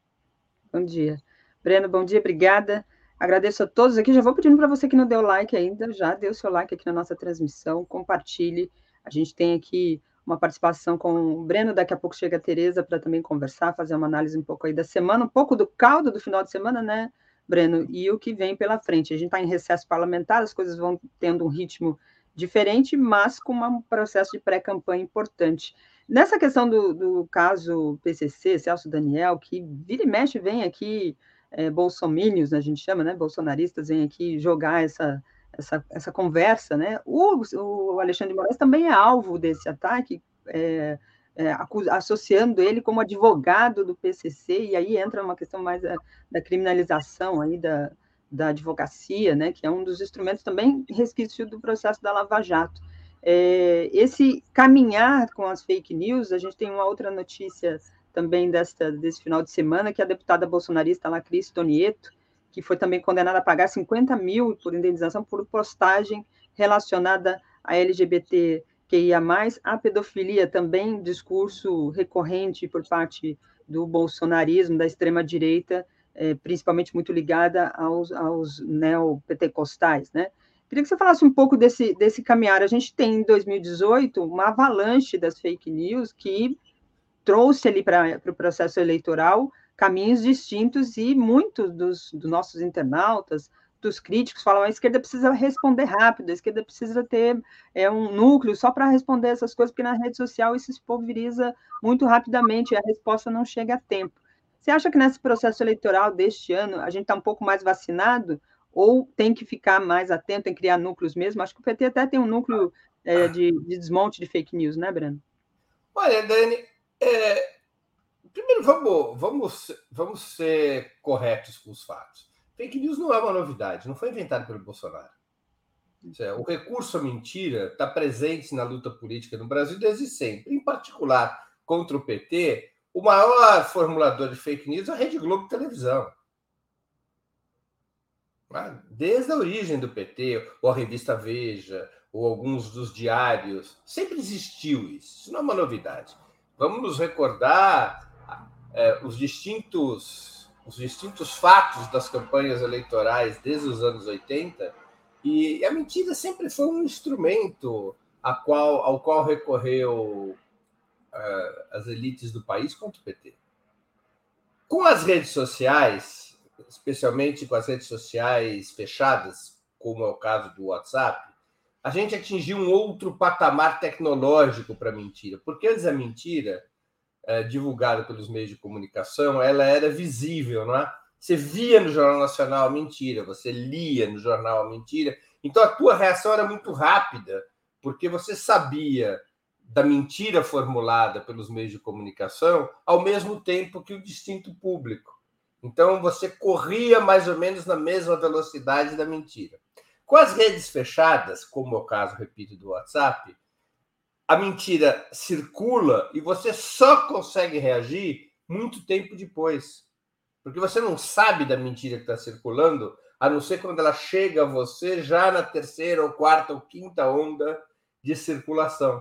Bom dia. Breno, bom dia, obrigada. Agradeço a todos aqui. Já vou pedindo para você que não deu like ainda, já deu seu like aqui na nossa transmissão, compartilhe. A gente tem aqui uma participação com o Breno, daqui a pouco chega a Tereza para também conversar, fazer uma análise um pouco aí da semana, um pouco do caldo do final de semana, né, Breno, e o que vem pela frente. A gente está em recesso parlamentar, as coisas vão tendo um ritmo diferente, mas com um processo de pré-campanha importante. Nessa questão do, do, caso PCC, Celso Daniel, que vira e mexe vem aqui, é, bolsomínios, a gente chama, né, bolsonaristas, vem aqui jogar essa, essa, essa conversa, né, o, o Alexandre de Moraes também é alvo desse ataque, é, é, associando ele como advogado do PCC, e aí entra uma questão mais da, da criminalização aí da, da advocacia, né, que é um dos instrumentos também resquício do processo da Lava Jato. É, esse caminhar com as fake news, a gente tem uma outra notícia também desta, desse final de semana, que a deputada bolsonarista lá, Cris Tonieto, que foi também condenada a pagar 50 mil por indenização por postagem relacionada a LGBT mais a pedofilia também, discurso recorrente por parte do bolsonarismo, da extrema-direita, é, principalmente muito ligada aos, aos neopentecostais, né? Queria que você falasse um pouco desse, desse caminhar. A gente tem, em 2018, uma avalanche das fake news que trouxe ali para o pro processo eleitoral caminhos distintos e muitos dos, dos nossos internautas, dos críticos falam a esquerda precisa responder rápido, a esquerda precisa ter é, um núcleo só para responder essas coisas, porque na rede social isso se pulveriza muito rapidamente e a resposta não chega a tempo. Você acha que nesse processo eleitoral deste ano a gente está um pouco mais vacinado ou tem que ficar mais atento em criar núcleos mesmo? Acho que o PT até tem um núcleo é, de, de, desmonte de fake news, né, Breno? Olha, Dani, é... primeiro vamos, vamos, vamos ser corretos com os fatos. Fake news não é uma novidade, não foi inventado pelo Bolsonaro. O recurso à mentira está presente na luta política no Brasil desde sempre. Em particular, contra o PT, o maior formulador de fake news é a Rede Globo Televisão. Ah, desde a origem do PT, ou a revista Veja, ou alguns dos diários, sempre existiu isso. Isso não é uma novidade. Vamos nos recordar é, os distintos os distintos fatos das campanhas eleitorais desde os anos 80, e a mentira sempre foi um instrumento a qual, ao qual recorreu uh, as elites do país contra o PT. Com as redes sociais, especialmente com as redes sociais fechadas, como é o caso do WhatsApp, a gente atingiu um outro patamar tecnológico para a mentira, porque antes a mentira é, divulgada pelos meios de comunicação, ela era visível, não é? Você via no Jornal Nacional a mentira, você lia no jornal a mentira, então a tua reação era muito rápida, porque você sabia da mentira formulada pelos meios de comunicação ao mesmo tempo que o distinto público. Então você corria mais ou menos na mesma velocidade da mentira. Com as redes fechadas, como é o caso, repito, do WhatsApp, a mentira circula e você só consegue reagir muito tempo depois. Porque você não sabe da mentira que está circulando, a não ser quando ela chega a você já na terceira, ou quarta, ou quinta onda de circulação.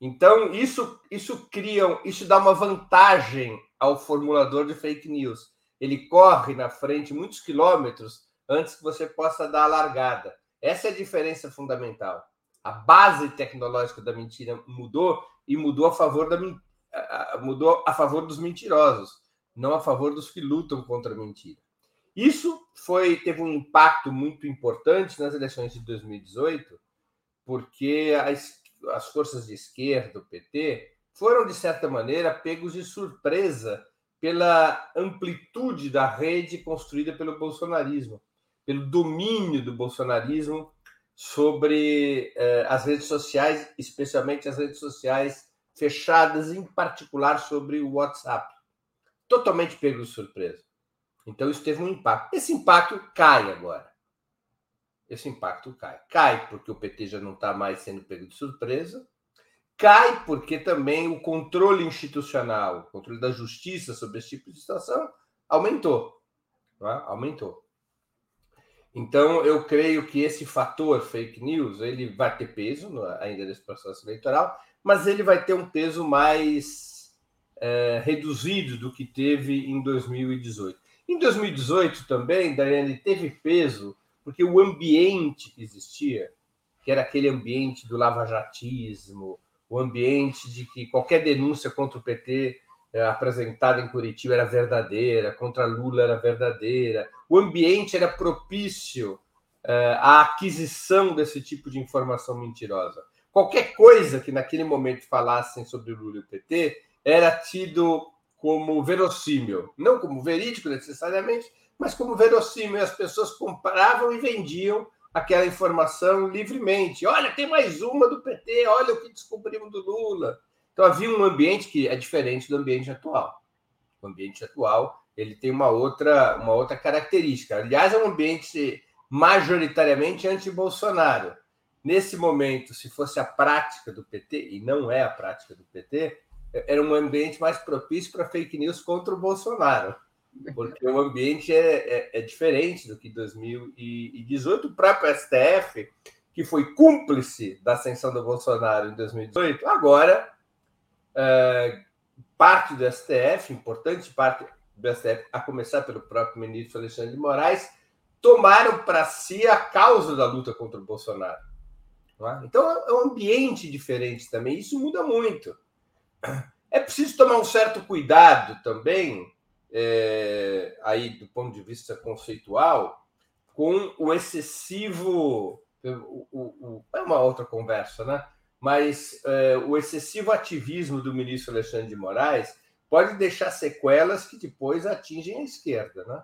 Então, isso, isso cria, isso dá uma vantagem ao formulador de fake news. Ele corre na frente muitos quilômetros antes que você possa dar a largada. Essa é a diferença fundamental. A base tecnológica da mentira mudou e mudou a favor da mudou a favor dos mentirosos, não a favor dos que lutam contra a mentira. Isso foi teve um impacto muito importante nas eleições de 2018, porque as, as forças de esquerda, o PT, foram de certa maneira pegos de surpresa pela amplitude da rede construída pelo bolsonarismo, pelo domínio do bolsonarismo sobre eh, as redes sociais, especialmente as redes sociais fechadas, em particular sobre o WhatsApp. Totalmente pego de surpresa. Então, isso teve um impacto. Esse impacto cai agora. Esse impacto cai. Cai porque o PT já não está mais sendo pego de surpresa. Cai porque também o controle institucional, o controle da justiça sobre esse tipo de situação aumentou. É? Aumentou. Então, eu creio que esse fator fake news ele vai ter peso ainda nesse processo eleitoral, mas ele vai ter um peso mais é, reduzido do que teve em 2018. Em 2018 também, Daiane, teve peso, porque o ambiente que existia, que era aquele ambiente do lavajatismo, o ambiente de que qualquer denúncia contra o PT é, apresentada em Curitiba era verdadeira, contra Lula era verdadeira, o ambiente era propício é, à aquisição desse tipo de informação mentirosa. Qualquer coisa que naquele momento falassem sobre Lula e o PT era tido como verossímil, não como verídico necessariamente, mas como verossímil. As pessoas compravam e vendiam aquela informação livremente. Olha, tem mais uma do PT, olha o que descobrimos do Lula. Então havia um ambiente que é diferente do ambiente atual. O ambiente atual ele tem uma outra, uma outra característica. Aliás, é um ambiente majoritariamente anti-Bolsonaro. Nesse momento, se fosse a prática do PT, e não é a prática do PT, era um ambiente mais propício para fake news contra o Bolsonaro, porque o ambiente é, é, é diferente do que 2018. O próprio STF, que foi cúmplice da ascensão do Bolsonaro em 2018, agora é, parte do STF, importante parte do STF, a começar pelo próprio ministro Alexandre de Moraes, tomaram para si a causa da luta contra o Bolsonaro. É? Então é um ambiente diferente também, isso muda muito. É preciso tomar um certo cuidado também, é, aí do ponto de vista conceitual, com o excessivo. O, o, o, é uma outra conversa, né? Mas é, o excessivo ativismo do ministro Alexandre de Moraes pode deixar sequelas que depois atingem a esquerda, né?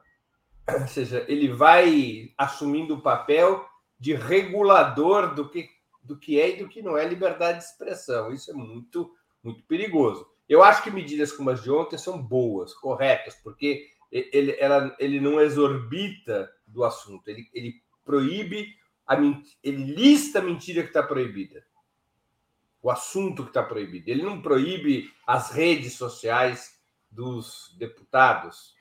Ou seja, ele vai assumindo o papel de regulador do que, do que é e do que não é liberdade de expressão. Isso é muito muito perigoso. Eu acho que medidas como as de ontem são boas, corretas, porque ele, ela, ele não exorbita do assunto, ele, ele proíbe, a, ele lista a mentira que está proibida, o assunto que está proibido. Ele não proíbe as redes sociais dos deputados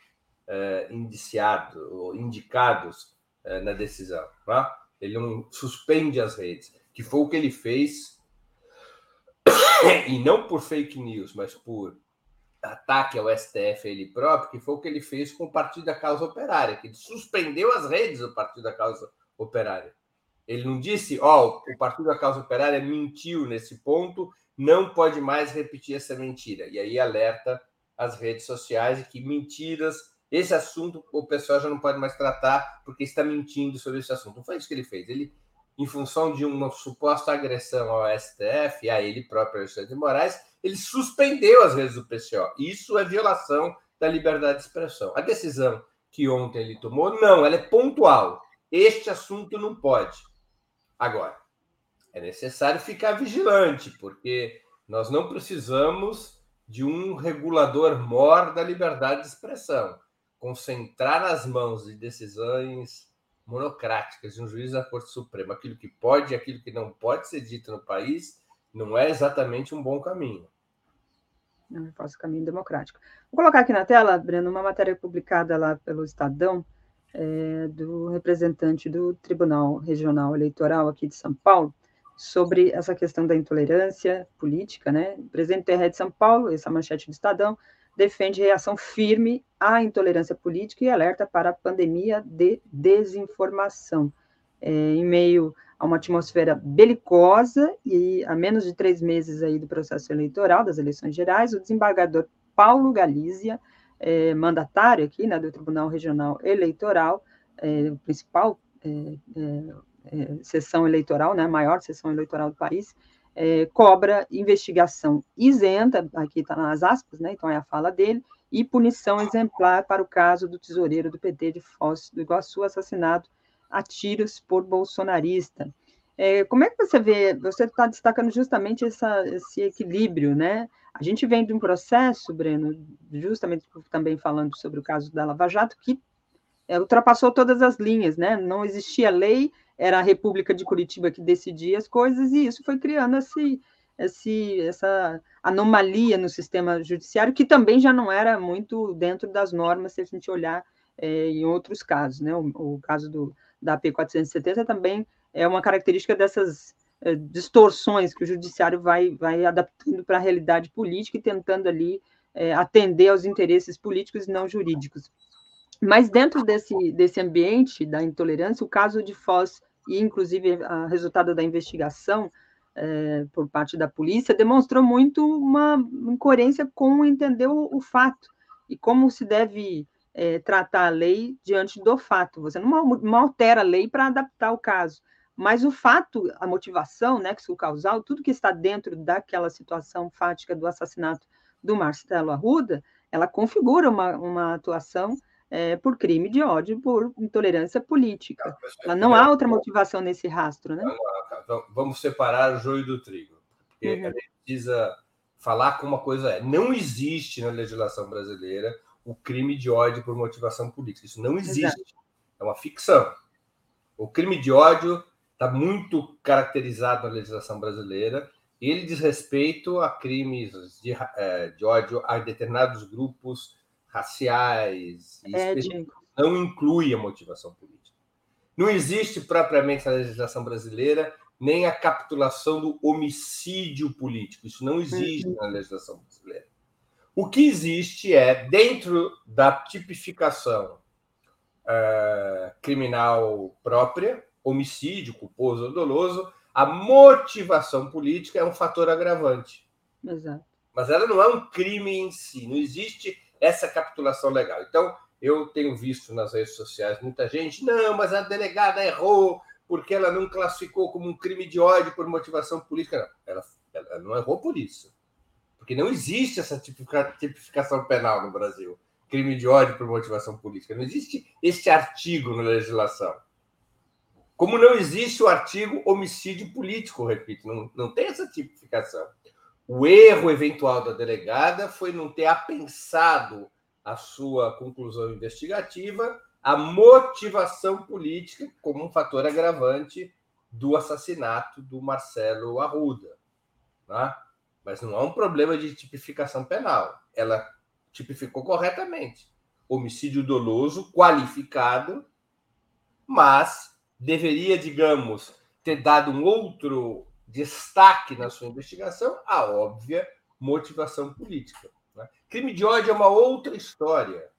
eh, indiciados ou indicados eh, na decisão. Tá? Ele não suspende as redes, que foi o que ele fez e não por fake news, mas por ataque ao STF ele próprio, que foi o que ele fez com o Partido da Causa Operária, que ele suspendeu as redes do Partido da Causa Operária. Ele não disse, ó, oh, o Partido da Causa Operária mentiu nesse ponto, não pode mais repetir essa mentira. E aí alerta as redes sociais que mentiras, esse assunto o pessoal já não pode mais tratar porque está mentindo sobre esse assunto. Não foi isso que ele fez. Ele em função de uma suposta agressão ao STF, a ele próprio, Alexandre de Moraes, ele suspendeu as redes do PCO. Isso é violação da liberdade de expressão. A decisão que ontem ele tomou, não, ela é pontual. Este assunto não pode. Agora, é necessário ficar vigilante, porque nós não precisamos de um regulador mor da liberdade de expressão. Concentrar nas mãos de decisões monocráticas de um juiz da Corte Suprema. Aquilo que pode e aquilo que não pode ser dito no país não é exatamente um bom caminho. Não é fácil caminho democrático. Vou colocar aqui na tela, Breno, uma matéria publicada lá pelo Estadão, é, do representante do Tribunal Regional Eleitoral aqui de São Paulo, sobre essa questão da intolerância política, né? O presidente da Rede de São Paulo, essa manchete do Estadão, defende reação firme à intolerância política e alerta para a pandemia de desinformação. É, em meio a uma atmosfera belicosa e a menos de três meses aí do processo eleitoral, das eleições gerais, o desembargador Paulo Galícia, é, mandatário aqui né, do Tribunal Regional Eleitoral, é, principal é, é, é sessão eleitoral, né, maior sessão eleitoral do país, é, cobra investigação isenta, aqui está nas aspas, né, então é a fala dele, e punição exemplar para o caso do tesoureiro do PT de Foz do Iguaçu, assassinado a tiros por bolsonarista. É, como é que você vê, você está destacando justamente essa, esse equilíbrio, né? A gente vem de um processo, Breno, justamente também falando sobre o caso da Lava Jato, que é, ultrapassou todas as linhas, né? Não existia lei, era a República de Curitiba que decidia as coisas, e isso foi criando esse, esse, essa anomalia no sistema judiciário, que também já não era muito dentro das normas, se a gente olhar é, em outros casos, né? O, o caso do, da AP 470 também é uma característica dessas é, distorções que o judiciário vai, vai adaptando para a realidade política e tentando ali é, atender aos interesses políticos e não jurídicos. Mas dentro desse, desse ambiente da intolerância, o caso de Foz, e inclusive o resultado da investigação é, por parte da polícia, demonstrou muito uma incoerência com entender o, o fato e como se deve é, tratar a lei diante do fato. Você não, não altera a lei para adaptar o caso. Mas o fato, a motivação, né, que o causal, tudo que está dentro daquela situação fática do assassinato do Marcelo Arruda, ela configura uma, uma atuação é, por crime de ódio, por intolerância política. Ela não há outra motivação nesse rastro, né? Vamos separar o joio do trigo. Porque uhum. a gente precisa falar como uma coisa é. Não existe na legislação brasileira o crime de ódio por motivação política. Isso não existe. Exato. É uma ficção. O crime de ódio está muito caracterizado na legislação brasileira. Ele diz respeito a crimes de, é, de ódio a determinados grupos raciais, é, não inclui a motivação política. Não existe propriamente na legislação brasileira nem a capitulação do homicídio político. Isso não existe uhum. na legislação brasileira. O que existe é, dentro da tipificação uh, criminal própria, homicídio, culposo ou doloso, a motivação política é um fator agravante. Exato. Mas ela não é um crime em si, não existe essa capitulação legal. Então, eu tenho visto nas redes sociais muita gente, não, mas a delegada errou porque ela não classificou como um crime de ódio por motivação política. Não, ela, ela não errou por isso. Porque não existe essa tipificação penal no Brasil. Crime de ódio por motivação política. Não existe este artigo na legislação. Como não existe o artigo homicídio político, repito, não, não tem essa tipificação. O erro eventual da delegada foi não ter apensado a sua conclusão investigativa a motivação política como um fator agravante do assassinato do Marcelo Arruda. Né? Mas não há um problema de tipificação penal. Ela tipificou corretamente. Homicídio doloso, qualificado, mas deveria, digamos, ter dado um outro destaque na sua investigação a óbvia motivação política. Né? Crime de ódio é uma outra história.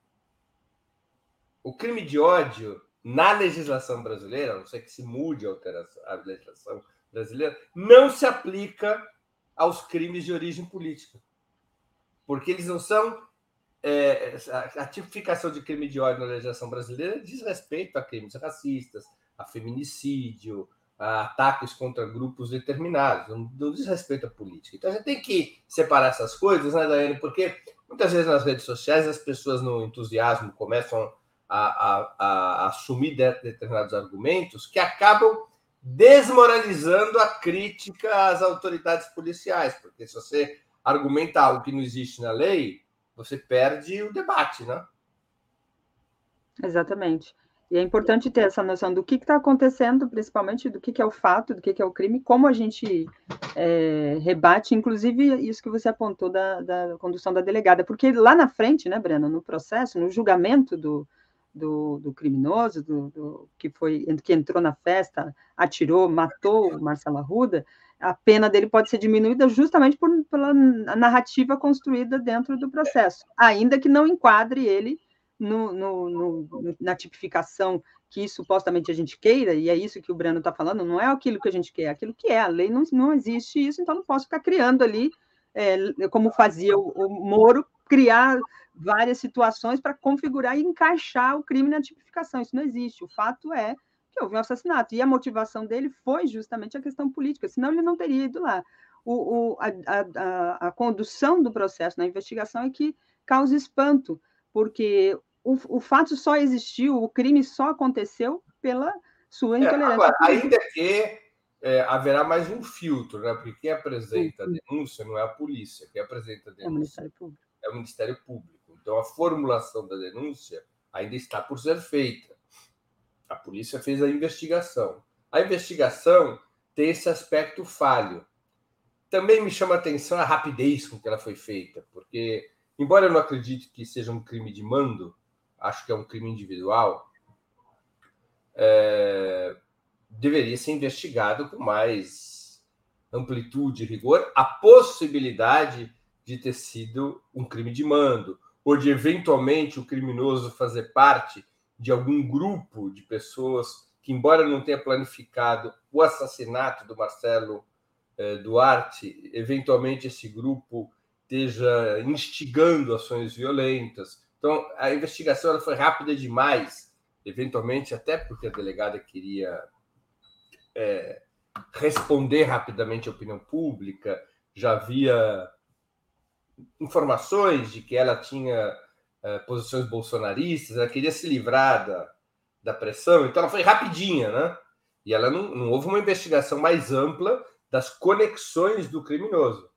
O crime de ódio na legislação brasileira, a não ser que se mude a, alteração, a legislação brasileira, não se aplica aos crimes de origem política. Porque eles não são. É, a tipificação de crime de ódio na legislação brasileira diz respeito a crimes racistas, a feminicídio, ataques contra grupos determinados, não, não diz respeito à política. Então a gente tem que separar essas coisas, né, Daiane? Porque muitas vezes nas redes sociais as pessoas, no entusiasmo, começam a, a, a assumir determinados argumentos que acabam desmoralizando a crítica às autoridades policiais, porque se você argumenta algo que não existe na lei, você perde o debate, né? Exatamente. E é importante ter essa noção do que está acontecendo, principalmente do que, que, é o fato, do que, que é o crime, como a gente é, rebate, inclusive isso que você apontou da, da, condução da delegada, porque lá na frente, né, Breno, no processo, no julgamento do, do, do criminoso, do, do, que foi que entrou na festa, atirou, matou o Marcelo Arruda, a pena dele pode ser diminuída justamente por, pela narrativa construída dentro do processo, ainda que não enquadre ele no, no, no, na tipificação que supostamente a gente queira, e é isso que o Breno está falando, não é aquilo que a gente quer, é aquilo que é. A lei não, não existe isso, então não posso ficar criando ali, é, como fazia o, o Moro, criar várias situações para configurar e encaixar o crime na tipificação. Isso não existe. O fato é que houve um assassinato. E a motivação dele foi justamente a questão política, senão ele não teria ido lá. O, o, a, a, a, condução do processo na investigação é que causa espanto, porque o, o fato só existiu, o crime só aconteceu pela sua intolerância. É, agora, ainda que é, haverá mais um filtro, né? porque quem apresenta a denúncia não é a polícia, quem apresenta a denúncia é o Ministério Público. É o Ministério Público. Então, a formulação da denúncia ainda está por ser feita. A polícia fez a investigação. A investigação tem esse aspecto falho. Também me chama a atenção a rapidez com que ela foi feita, porque, embora eu não acredite que seja um crime de mando, acho que é um crime individual, é, deveria ser investigado com mais amplitude e rigor a possibilidade de ter sido um crime de mando, ou de eventualmente o criminoso fazer parte de algum grupo de pessoas que, embora não tenha planificado o assassinato do Marcelo eh, Duarte, eventualmente esse grupo esteja instigando ações violentas. Então, a investigação ela foi rápida demais, eventualmente, até porque a delegada queria é, responder rapidamente à opinião pública, já havia informações de que ela tinha é, posições bolsonaristas, ela queria se livrar da, da pressão, então ela foi rapidinha, né? E ela não, não houve uma investigação mais ampla das conexões do criminoso,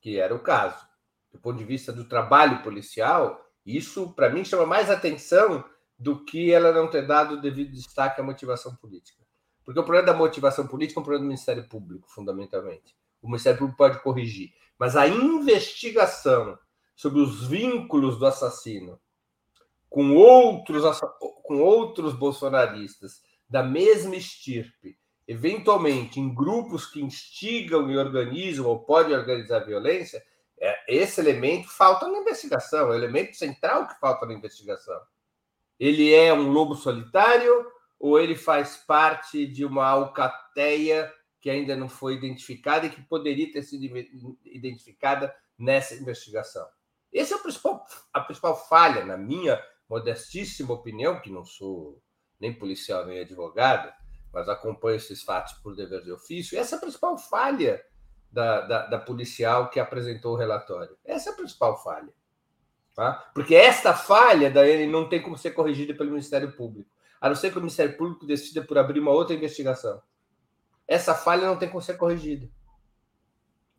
que era o caso. Do ponto de vista do trabalho policial, isso, para mim, chama mais atenção do que ela não ter dado devido destaque à motivação política. Porque o problema da motivação política é um problema do Ministério Público, fundamentalmente. O Ministério Público pode corrigir. Mas a investigação sobre os vínculos do assassino com outros, com outros bolsonaristas da mesma estirpe, eventualmente em grupos que instigam e organizam ou podem organizar violência, é, esse elemento falta na investigação, é o elemento central que falta na investigação. Ele é um lobo solitário ou ele faz parte de uma alcateia que ainda não foi identificada e que poderia ter sido identificada nessa investigação? Essa é a principal, a principal falha, na minha modestíssima opinião, que não sou nem policial nem advogado, mas acompanho esses fatos por dever de ofício. Essa é a principal falha da, da, da policial que apresentou o relatório. Essa é a principal falha. Tá? Porque esta falha da ele não tem como ser corrigida pelo Ministério Público, a não ser que o Ministério Público decida por abrir uma outra investigação. Essa falha não tem como ser corrigida,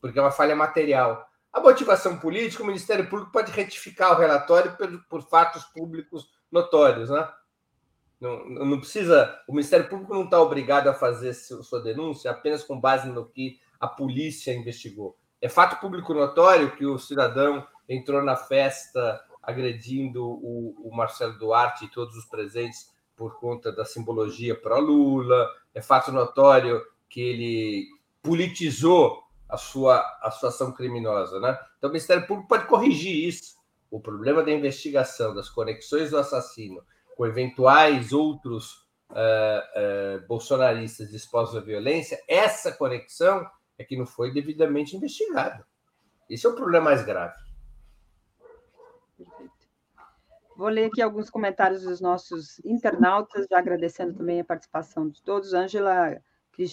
porque é uma falha material. A motivação política, o Ministério Público pode retificar o relatório por, por fatos públicos notórios, né? Não, não, precisa. O Ministério Público não está obrigado a fazer sua denúncia apenas com base no que a polícia investigou. É fato público notório que o cidadão entrou na festa agredindo o, o Marcelo Duarte e todos os presentes por conta da simbologia pró-Lula. É fato notório que ele politizou a sua, a sua ação criminosa. Né? Então, o Ministério Público pode corrigir isso. O problema da investigação, das conexões do assassino com eventuais outros uh, uh, bolsonaristas dispostos à violência, essa conexão é que não foi devidamente investigada. Esse é o problema mais grave. Vou ler aqui alguns comentários dos nossos internautas, já agradecendo também a participação de todos. Ângela,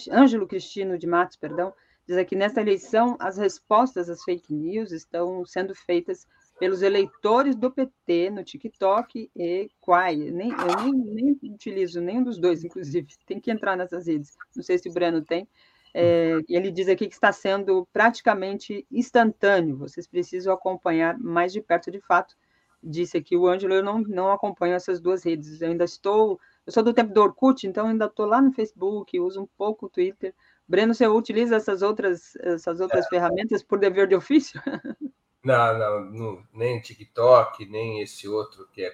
Ângelo Cristino de Matos, perdão, diz aqui, nesta eleição, as respostas às fake news estão sendo feitas pelos eleitores do PT no TikTok e Quai. Nem, eu nem, nem utilizo nenhum dos dois, inclusive. Tem que entrar nessas redes. Não sei se o Breno tem. É, ele diz aqui que está sendo praticamente instantâneo, vocês precisam acompanhar mais de perto de fato. Disse aqui o Ângelo, eu não, não acompanho essas duas redes, eu ainda estou, eu sou do tempo do Orkut, então ainda estou lá no Facebook, uso um pouco o Twitter. Breno, você utiliza essas outras, essas outras é. ferramentas por dever de ofício? Não, não, não, nem TikTok, nem esse outro que é.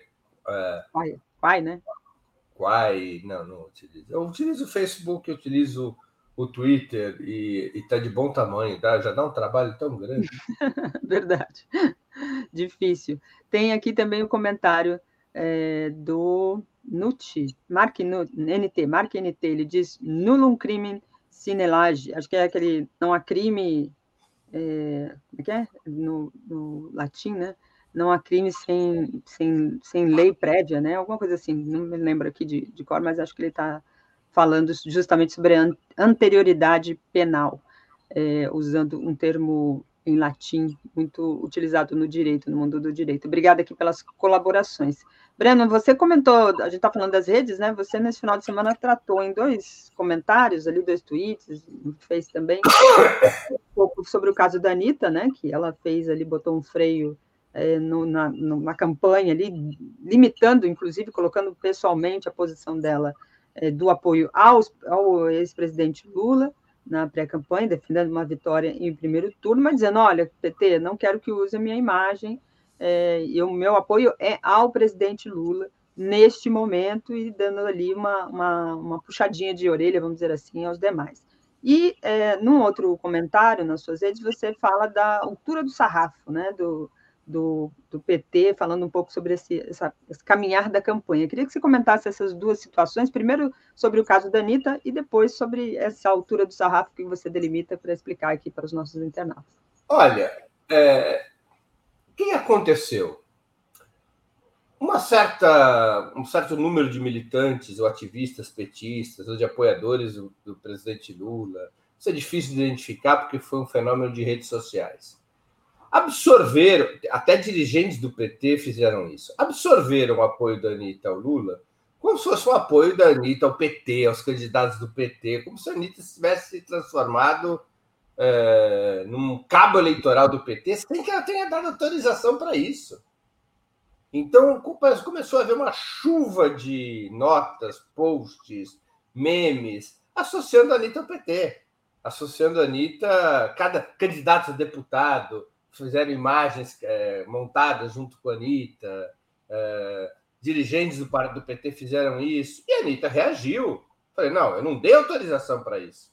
Uh, Quai, né? Quai, não, não utilizo. Eu utilizo o Facebook, eu utilizo o Twitter e está de bom tamanho, tá? já dá um trabalho tão grande. Verdade. Difícil. Tem aqui também o um comentário é, do Nuti, Mark NT, Mark NT, ele diz nullum crimen sine lege, acho que é aquele, não há crime, é, é que é? No, no latim, né? Não há crime sem, sem, sem lei prévia, né? Alguma coisa assim, não me lembro aqui de, de cor, mas acho que ele está falando justamente sobre a anterioridade penal, é, usando um termo em latim muito utilizado no direito, no mundo do direito. Obrigada aqui pelas colaborações. Breno, você comentou, a gente está falando das redes, né? Você nesse final de semana tratou em dois comentários ali, dois tweets, fez também um pouco sobre o caso da Anitta, né? Que ela fez ali, botou um freio é, no, na, numa campanha ali, limitando, inclusive, colocando pessoalmente a posição dela é, do apoio aos, ao ex-presidente Lula na pré-campanha, defendendo uma vitória em primeiro turno, mas dizendo, olha, PT, não quero que use a minha imagem é, e o meu apoio é ao presidente Lula neste momento e dando ali uma, uma, uma puxadinha de orelha, vamos dizer assim, aos demais. E é, num outro comentário nas suas redes, você fala da altura do sarrafo, né, do, do, do PT, falando um pouco sobre esse, essa, esse caminhar da campanha. Eu queria que você comentasse essas duas situações, primeiro sobre o caso da Anitta e depois sobre essa altura do sarrafo que você delimita para explicar aqui para os nossos internautas. Olha, é, que aconteceu? Uma certa, um certo número de militantes ou ativistas petistas ou de apoiadores do, do presidente Lula, isso é difícil de identificar porque foi um fenômeno de redes sociais. Absorveram, até dirigentes do PT fizeram isso, absorveram o apoio da Anitta ao Lula como se fosse um apoio da Anitta ao PT, aos candidatos do PT, como se a Anitta tivesse se transformado é, num cabo eleitoral do PT sem que ela tenha dado autorização para isso. Então começou a haver uma chuva de notas, posts, memes, associando a Anitta ao PT, associando a Anitta, cada candidato a deputado, fizeram imagens é, montadas junto com a Anitta, é, dirigentes do, do PT fizeram isso, e a Anitta reagiu. Falei, não, eu não dei autorização para isso.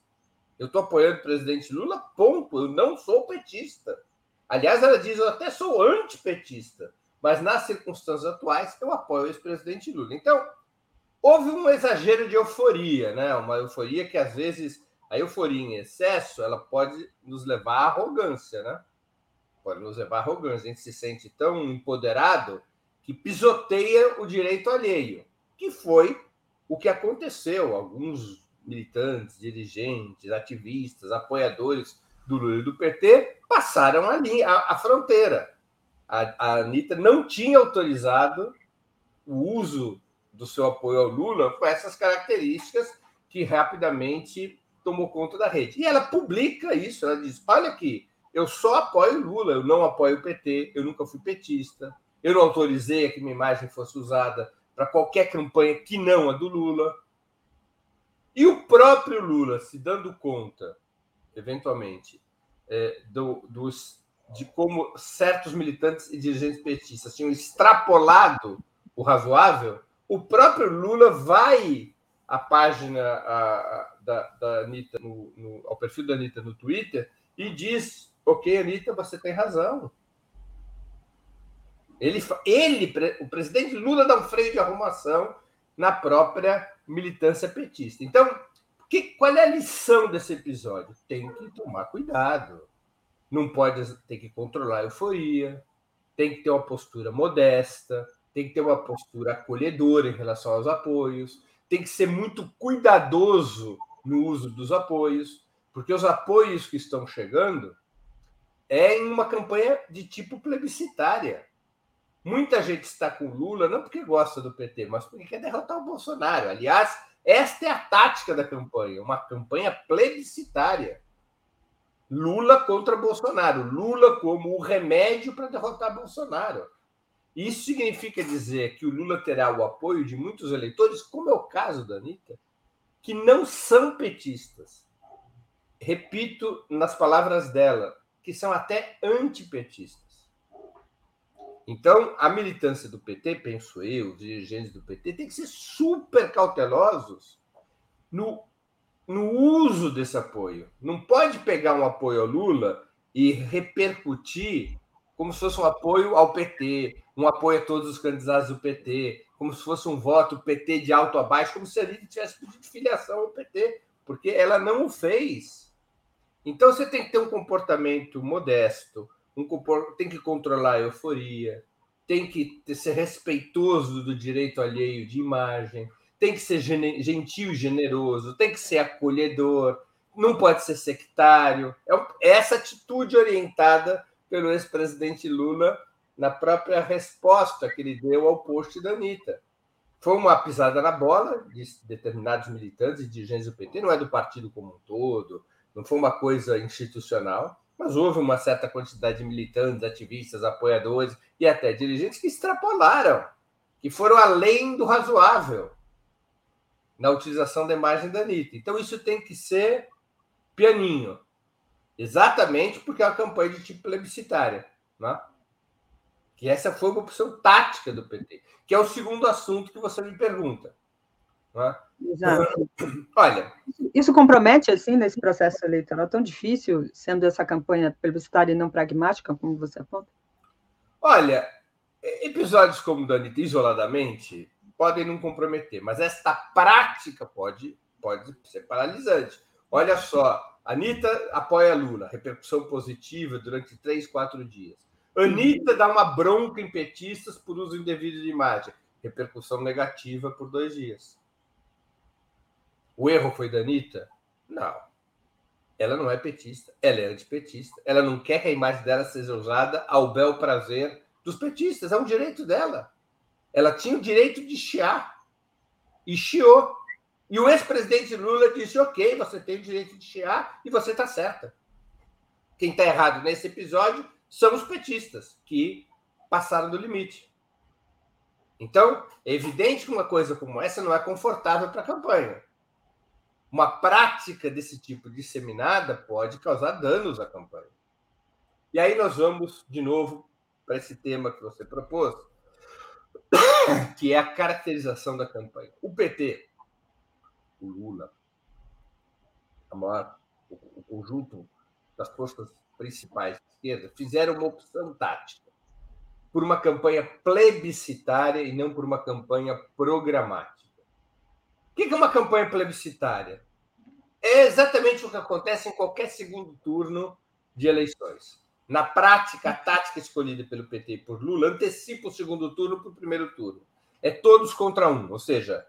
Eu estou apoiando o presidente Lula, ponto. Eu não sou petista. Aliás, ela diz, eu até sou antipetista. Mas nas circunstâncias atuais, eu apoio o ex-presidente Lula. Então, houve um exagero de euforia, né? Uma euforia que, às vezes, a euforia em excesso, ela pode nos levar à arrogância, né? Pode nos levar à arrogância. A gente se sente tão empoderado que pisoteia o direito alheio, que foi o que aconteceu. Alguns militantes, dirigentes, ativistas, apoiadores do Lula e do PT passaram ali a, a fronteira. A, a Anitta não tinha autorizado o uso do seu apoio ao Lula com essas características que rapidamente tomou conta da rede. E ela publica isso, ela diz: olha aqui, eu só apoio Lula, eu não apoio o PT, eu nunca fui petista, eu não autorizei que minha imagem fosse usada para qualquer campanha que não a do Lula. E o próprio Lula se dando conta, eventualmente, é, do, dos, de como certos militantes e dirigentes petistas tinham extrapolado o razoável, o próprio Lula vai à página a, a, da, da Anitta, no, no, ao perfil da Anitta no Twitter, e diz: Ok, Anitta, você tem razão. Ele, ele, o presidente Lula dá um freio de arrumação na própria militância petista. Então, que, qual é a lição desse episódio? Tem que tomar cuidado. Não pode ter que controlar a euforia, tem que ter uma postura modesta, tem que ter uma postura acolhedora em relação aos apoios, tem que ser muito cuidadoso no uso dos apoios, porque os apoios que estão chegando é em uma campanha de tipo plebiscitária. Muita gente está com Lula não porque gosta do PT, mas porque quer derrotar o Bolsonaro. Aliás, esta é a tática da campanha, uma campanha plebiscitária. Lula contra Bolsonaro, Lula como o remédio para derrotar Bolsonaro. Isso significa dizer que o Lula terá o apoio de muitos eleitores, como é o caso da Anitta, que não são petistas. Repito nas palavras dela, que são até antipetistas. Então, a militância do PT, penso eu, os dirigentes do PT, tem que ser super cautelosos no, no uso desse apoio. Não pode pegar um apoio ao Lula e repercutir como se fosse um apoio ao PT, um apoio a todos os candidatos do PT, como se fosse um voto PT de alto a baixo, como se ele tivesse pedido filiação ao PT, porque ela não o fez. Então você tem que ter um comportamento modesto, um tem que controlar a euforia, tem que ser respeitoso do direito alheio de imagem, tem que ser gentil e generoso, tem que ser acolhedor, não pode ser sectário. É essa atitude orientada pelo ex-presidente Lula na própria resposta que ele deu ao post da Anitta. Foi uma pisada na bola de determinados militantes e dirigentes do PT, não é do partido como um todo, não foi uma coisa institucional, mas houve uma certa quantidade de militantes, ativistas, apoiadores e até dirigentes que extrapolaram, que foram além do razoável na utilização da imagem da Anitta. Então, isso tem que ser pianinho, exatamente porque é uma campanha de tipo plebiscitária. Né? Que essa foi uma opção tática do PT, que é o segundo assunto que você me pergunta. Né? Exato. Olha. Isso compromete, assim, nesse processo eleitoral tão difícil, sendo essa campanha plebiscitária e não pragmática, como você aponta? Olha, episódios como o da Anitta, isoladamente, podem não comprometer, mas esta prática pode, pode ser paralisante. Olha só, Anitta apoia Lula, repercussão positiva durante três, quatro dias. Anitta dá uma bronca em petistas por uso indevido de imagem, repercussão negativa por dois dias. O erro foi da Anitta? Não. Ela não é petista, ela é antipetista. Ela não quer que a imagem dela seja usada ao bel prazer dos petistas, é um direito dela. Ela tinha o direito de chiar. E chiou. E o ex-presidente Lula disse: ok, você tem o direito de chiar e você está certa. Quem está errado nesse episódio são os petistas, que passaram do limite. Então, é evidente que uma coisa como essa não é confortável para a campanha. Uma prática desse tipo disseminada pode causar danos à campanha. E aí nós vamos, de novo, para esse tema que você propôs, que é a caracterização da campanha. O PT, o Lula, maior, o, conjunto das forças principais de esquerda, fizeram uma opção tática por uma campanha plebiscitária e não por uma campanha programática. Que é uma campanha plebiscitária? É exatamente o que acontece em qualquer segundo turno de eleições. Na prática, a tática escolhida pelo PT e por Lula antecipa o segundo turno para o primeiro turno. É todos contra um, ou seja,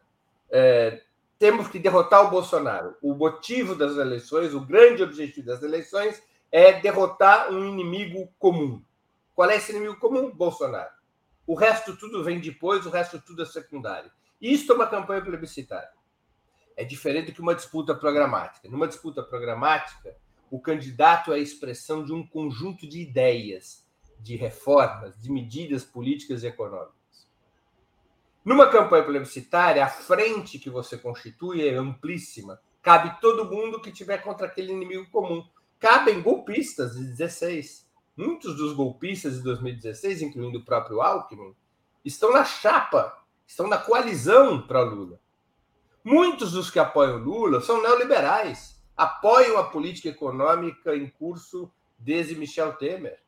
é, temos que derrotar o Bolsonaro. O motivo das eleições, o grande objetivo das eleições é derrotar um inimigo comum. Qual é esse inimigo comum? Bolsonaro. O resto tudo vem depois, o resto tudo é secundário. Isto é uma campanha plebiscitária. É diferente que uma disputa programática. Numa disputa programática, o candidato é a expressão de um conjunto de ideias, de reformas, de medidas políticas e econômicas. Numa campanha plebiscitária, a frente que você constitui é amplíssima. Cabe todo mundo que tiver contra aquele inimigo comum. Cabem golpistas de 16. Muitos dos golpistas de 2016, incluindo o próprio Alckmin, estão na chapa, estão na coalizão para Lula. Muitos dos que apoiam Lula são neoliberais apoiam a política econômica em curso desde Michel Temer.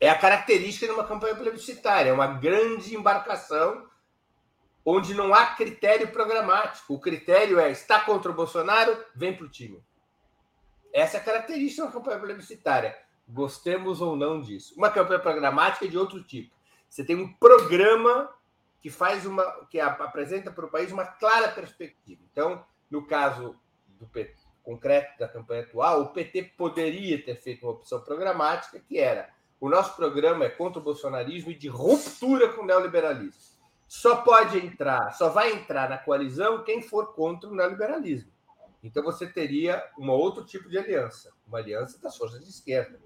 É a característica de uma campanha plebiscitária, é uma grande embarcação onde não há critério programático. O critério é está contra o Bolsonaro, vem para o time. Essa é a característica de uma campanha plebiscitária. Gostemos ou não disso. Uma campanha programática é de outro tipo. Você tem um programa que faz uma que apresenta para o país uma clara perspectiva. Então, no caso do PT, concreto da campanha atual, o PT poderia ter feito uma opção programática que era o nosso programa é contra o bolsonarismo e de ruptura com o neoliberalismo. Só pode entrar, só vai entrar na coalizão quem for contra o neoliberalismo. Então você teria um outro tipo de aliança, uma aliança das forças de esquerda,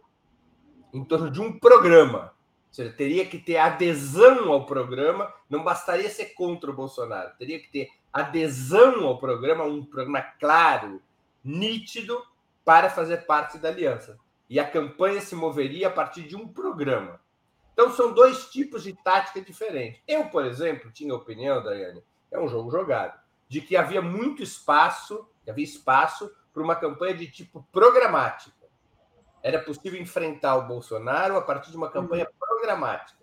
em torno de um programa. Ou seja, teria que ter adesão ao programa, não bastaria ser contra o Bolsonaro, teria que ter adesão ao programa, um programa claro, nítido, para fazer parte da aliança. E a campanha se moveria a partir de um programa. Então, são dois tipos de tática diferentes. Eu, por exemplo, tinha a opinião, Daiane, é um jogo jogado, de que havia muito espaço, havia espaço para uma campanha de tipo programática. Era possível enfrentar o Bolsonaro a partir de uma campanha programática,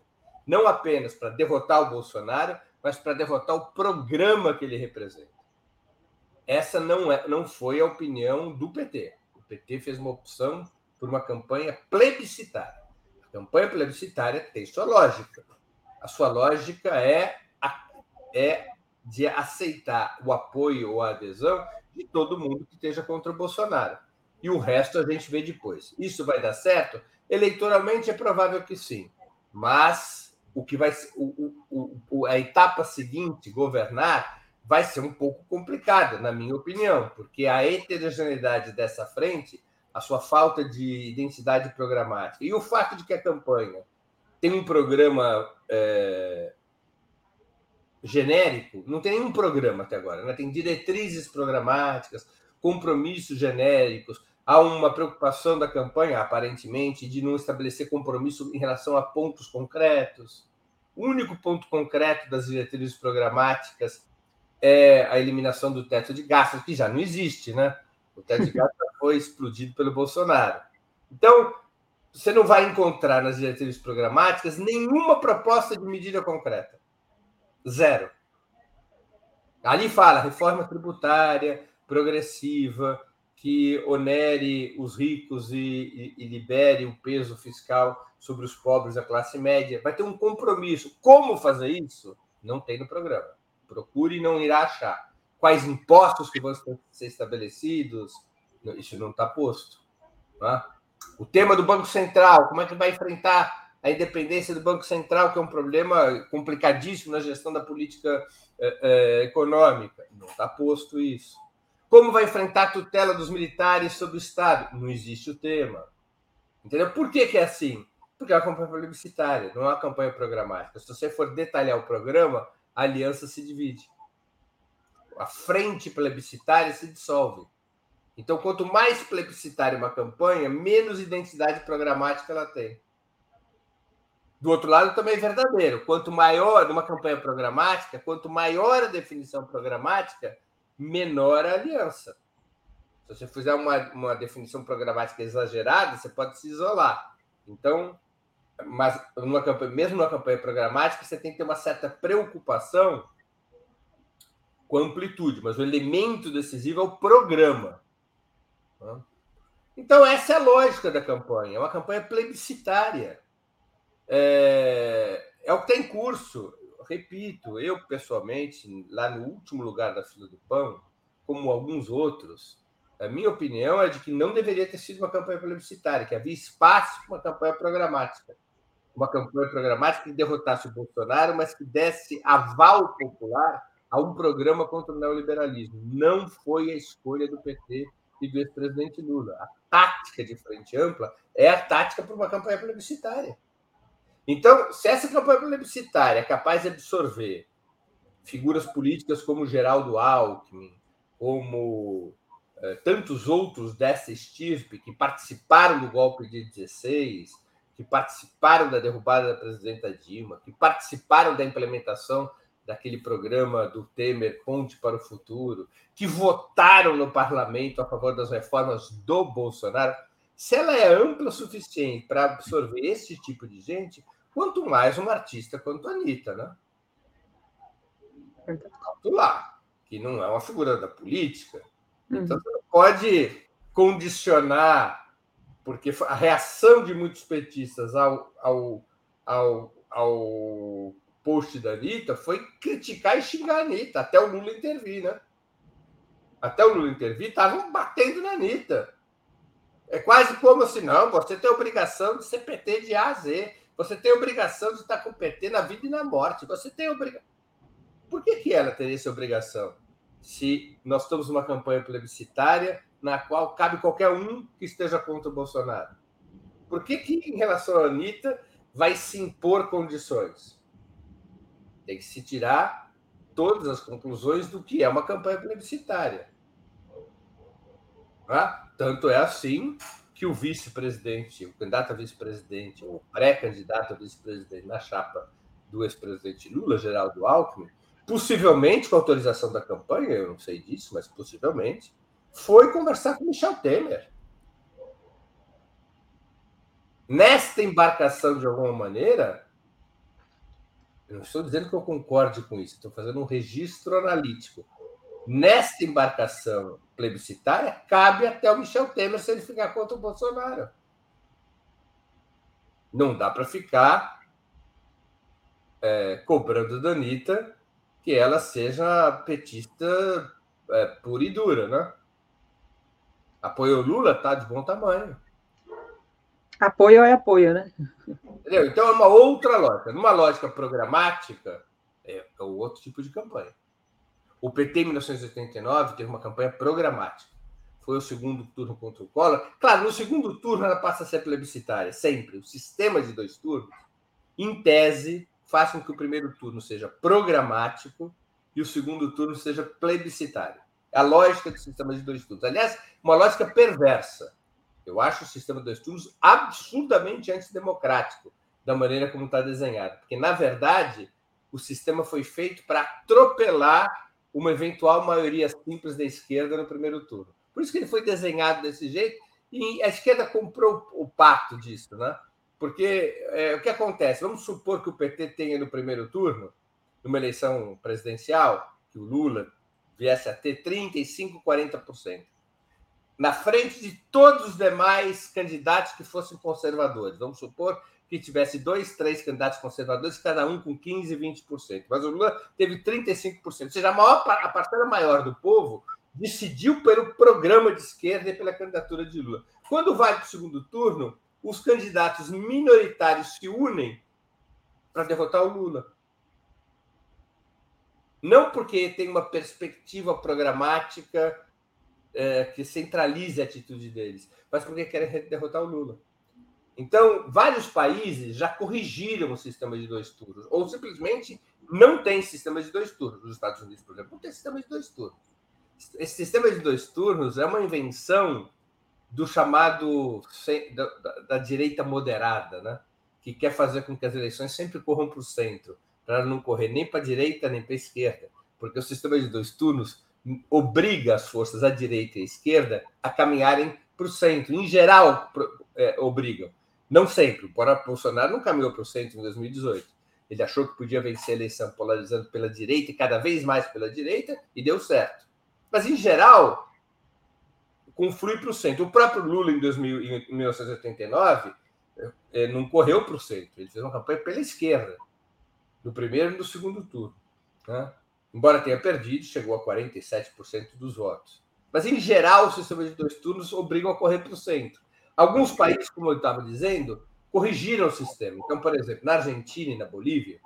não apenas para derrotar o Bolsonaro, mas para derrotar o programa que ele representa. Essa não, é, não foi a opinião do PT. O PT fez uma opção por uma campanha plebiscitária. A campanha plebiscitária tem sua lógica. A sua lógica é, é de aceitar o apoio ou a adesão de todo mundo que esteja contra o Bolsonaro. E o resto a gente vê depois. Isso vai dar certo? Eleitoralmente é provável que sim. Mas o que vai o, o, o, a etapa seguinte, governar, vai ser um pouco complicada, na minha opinião, porque a heterogeneidade dessa frente, a sua falta de identidade programática e o fato de que a campanha tem um programa é, genérico, não tem nenhum programa até agora, né? tem diretrizes programáticas, compromissos genéricos, há uma preocupação da campanha, aparentemente, de não estabelecer compromisso em relação a pontos concretos. O único ponto concreto das diretrizes programáticas é a eliminação do teto de gastos, que já não existe, né? O teto de gastos foi explodido pelo Bolsonaro. Então, você não vai encontrar nas diretrizes programáticas nenhuma proposta de medida concreta. Zero. Ali fala reforma tributária, progressiva, que onere os ricos e, e, e, libere o peso fiscal sobre os pobres da classe média. Vai ter um compromisso. Como fazer isso? Não tem no programa. Procure e não irá achar. Quais impostos que vão ser estabelecidos? Isso não está posto. Tá? O tema do Banco Central, como é que vai enfrentar a independência do Banco Central, que é um problema complicadíssimo na gestão da política eh, eh, econômica. Não está posto isso. Como vai enfrentar a tutela dos militares sobre o Estado? Não existe o tema. Entendeu? Por que, que é assim? Porque é uma campanha plebiscitária, não é uma campanha programática. Se você for detalhar o programa, a aliança se divide. A frente plebiscitária se dissolve. Então, quanto mais plebiscitária uma campanha, menos identidade programática ela tem. Do outro lado, também é verdadeiro. Quanto maior, numa campanha programática, quanto maior a definição programática, menor a aliança. Se você fizer uma, uma definição programática exagerada, você pode se isolar. Então, mas numa campanha, mesmo numa campanha programática, você tem que ter uma certa preocupação com a amplitude, mas o elemento decisivo é o programa. Então, essa é a lógica da campanha. É uma campanha plebiscitária é, é o que tem em curso. Repito, eu pessoalmente, lá no último lugar da fila do pão, como alguns outros, a minha opinião é de que não deveria ter sido uma campanha plebiscitária, que havia espaço para uma campanha programática. Uma campanha programática que derrotasse o Bolsonaro, mas que desse aval popular a um programa contra o neoliberalismo. Não foi a escolha do PT e do ex-presidente Lula. A tática de frente ampla é a tática para uma campanha plebiscitária. Então, se essa campanha plebiscitária é capaz de absorver figuras políticas como Geraldo Alckmin, como eh, tantos outros dessa estirpe que participaram do golpe de 16, que participaram da derrubada da presidenta Dilma, que participaram da implementação daquele programa do Temer Ponte para o Futuro, que votaram no parlamento a favor das reformas do Bolsonaro, se ela é ampla o suficiente para absorver esse tipo de gente, quanto mais uma artista quanto a Anitta, né? Tanto lá, que não é uma figura da política. Uhum. Então, você não pode condicionar, porque a reação de muitos petistas ao, ao, ao, ao post da Anitta foi criticar e xingar a Anitta, até o Lula intervir, né? Até o Lula intervir, estavam batendo na Anitta. É quase como assim, não, você tem a obrigação de ser PT de A a Z. Você tem obrigação de estar com o PT na vida e na morte. Você tem obrigação. Por que, que ela teria essa obrigação? Se nós estamos numa campanha plebiscitária na qual cabe qualquer um que esteja contra o Bolsonaro. Por que, que em relação à Anitta, vai se impor condições? Tem que se tirar todas as conclusões do que é uma campanha plebiscitária. Ah, tanto é assim que o vice-presidente, o candidato a vice-presidente, ou pré-candidato a vice-presidente na chapa do ex-presidente Lula, Geraldo Alckmin, possivelmente com autorização da campanha, eu não sei disso, mas possivelmente, foi conversar com Michel Temer. Nesta embarcação, de alguma maneira, eu não estou dizendo que eu concorde com isso, estou fazendo um registro analítico. Nesta embarcação plebiscitária, cabe até o Michel Temer se ele ficar contra o Bolsonaro. Não dá para ficar é, cobrando da Anitta que ela seja petista é, pura e dura, né? Apoio Lula tá de bom tamanho. Apoio é apoio, né? Entendeu? Então é uma outra lógica. Numa lógica programática, é, é o outro tipo de campanha. O PT em 1989 teve uma campanha programática. Foi o segundo turno contra o Collor. Claro, no segundo turno ela passa a ser plebiscitária, sempre. O sistema de dois turnos, em tese, faz com que o primeiro turno seja programático e o segundo turno seja plebiscitário. É a lógica do sistema de dois turnos. Aliás, uma lógica perversa. Eu acho o sistema de dois turnos absurdamente antidemocrático, da maneira como está desenhado. Porque, na verdade, o sistema foi feito para atropelar uma eventual maioria simples da esquerda no primeiro turno. Por isso que ele foi desenhado desse jeito e a esquerda comprou o pato disso, né? Porque é, o que acontece? Vamos supor que o PT tenha no primeiro turno, numa eleição presidencial, que o Lula viesse a ter 35%, 40%. Na frente de todos os demais candidatos que fossem conservadores. Vamos supor que tivesse dois, três candidatos conservadores, cada um com 15%, 20%. Mas o Lula teve 35%. Ou seja, a, maior, a parcela maior do povo decidiu pelo programa de esquerda e pela candidatura de Lula. Quando vai para o segundo turno, os candidatos minoritários se unem para derrotar o Lula. Não porque tem uma perspectiva programática é, que centralize a atitude deles, mas porque querem derrotar o Lula. Então, vários países já corrigiram o sistema de dois turnos, ou simplesmente não tem sistema de dois turnos. Os Estados Unidos, por exemplo, não tem sistema de dois turnos. Esse sistema de dois turnos é uma invenção do chamado da, da, da, direita moderada, né? que quer fazer com que as eleições sempre corram para o centro, para não correr nem para a direita nem para a esquerda, porque o sistema de dois turnos obriga as forças à direita e à esquerda a caminharem para o centro. Em geral, é, obrigam. Não sempre. O Bolsonaro não caminhou para o centro em 2018. Ele achou que podia vencer a eleição polarizando pela direita e cada vez mais pela direita, e deu certo. Mas, em geral, conflui para o centro. O próprio Lula, em, 2000, em 1989, é, não correu para o centro, ele fez uma campanha pela esquerda, no primeiro e no segundo turno. Né? Embora tenha perdido, chegou a 47% dos votos. Mas, em geral, o sistema de dois turnos obriga a correr para o centro. Alguns países, como eu estava dizendo, corrigiram o sistema. Então, por exemplo, na Argentina e na Bolívia,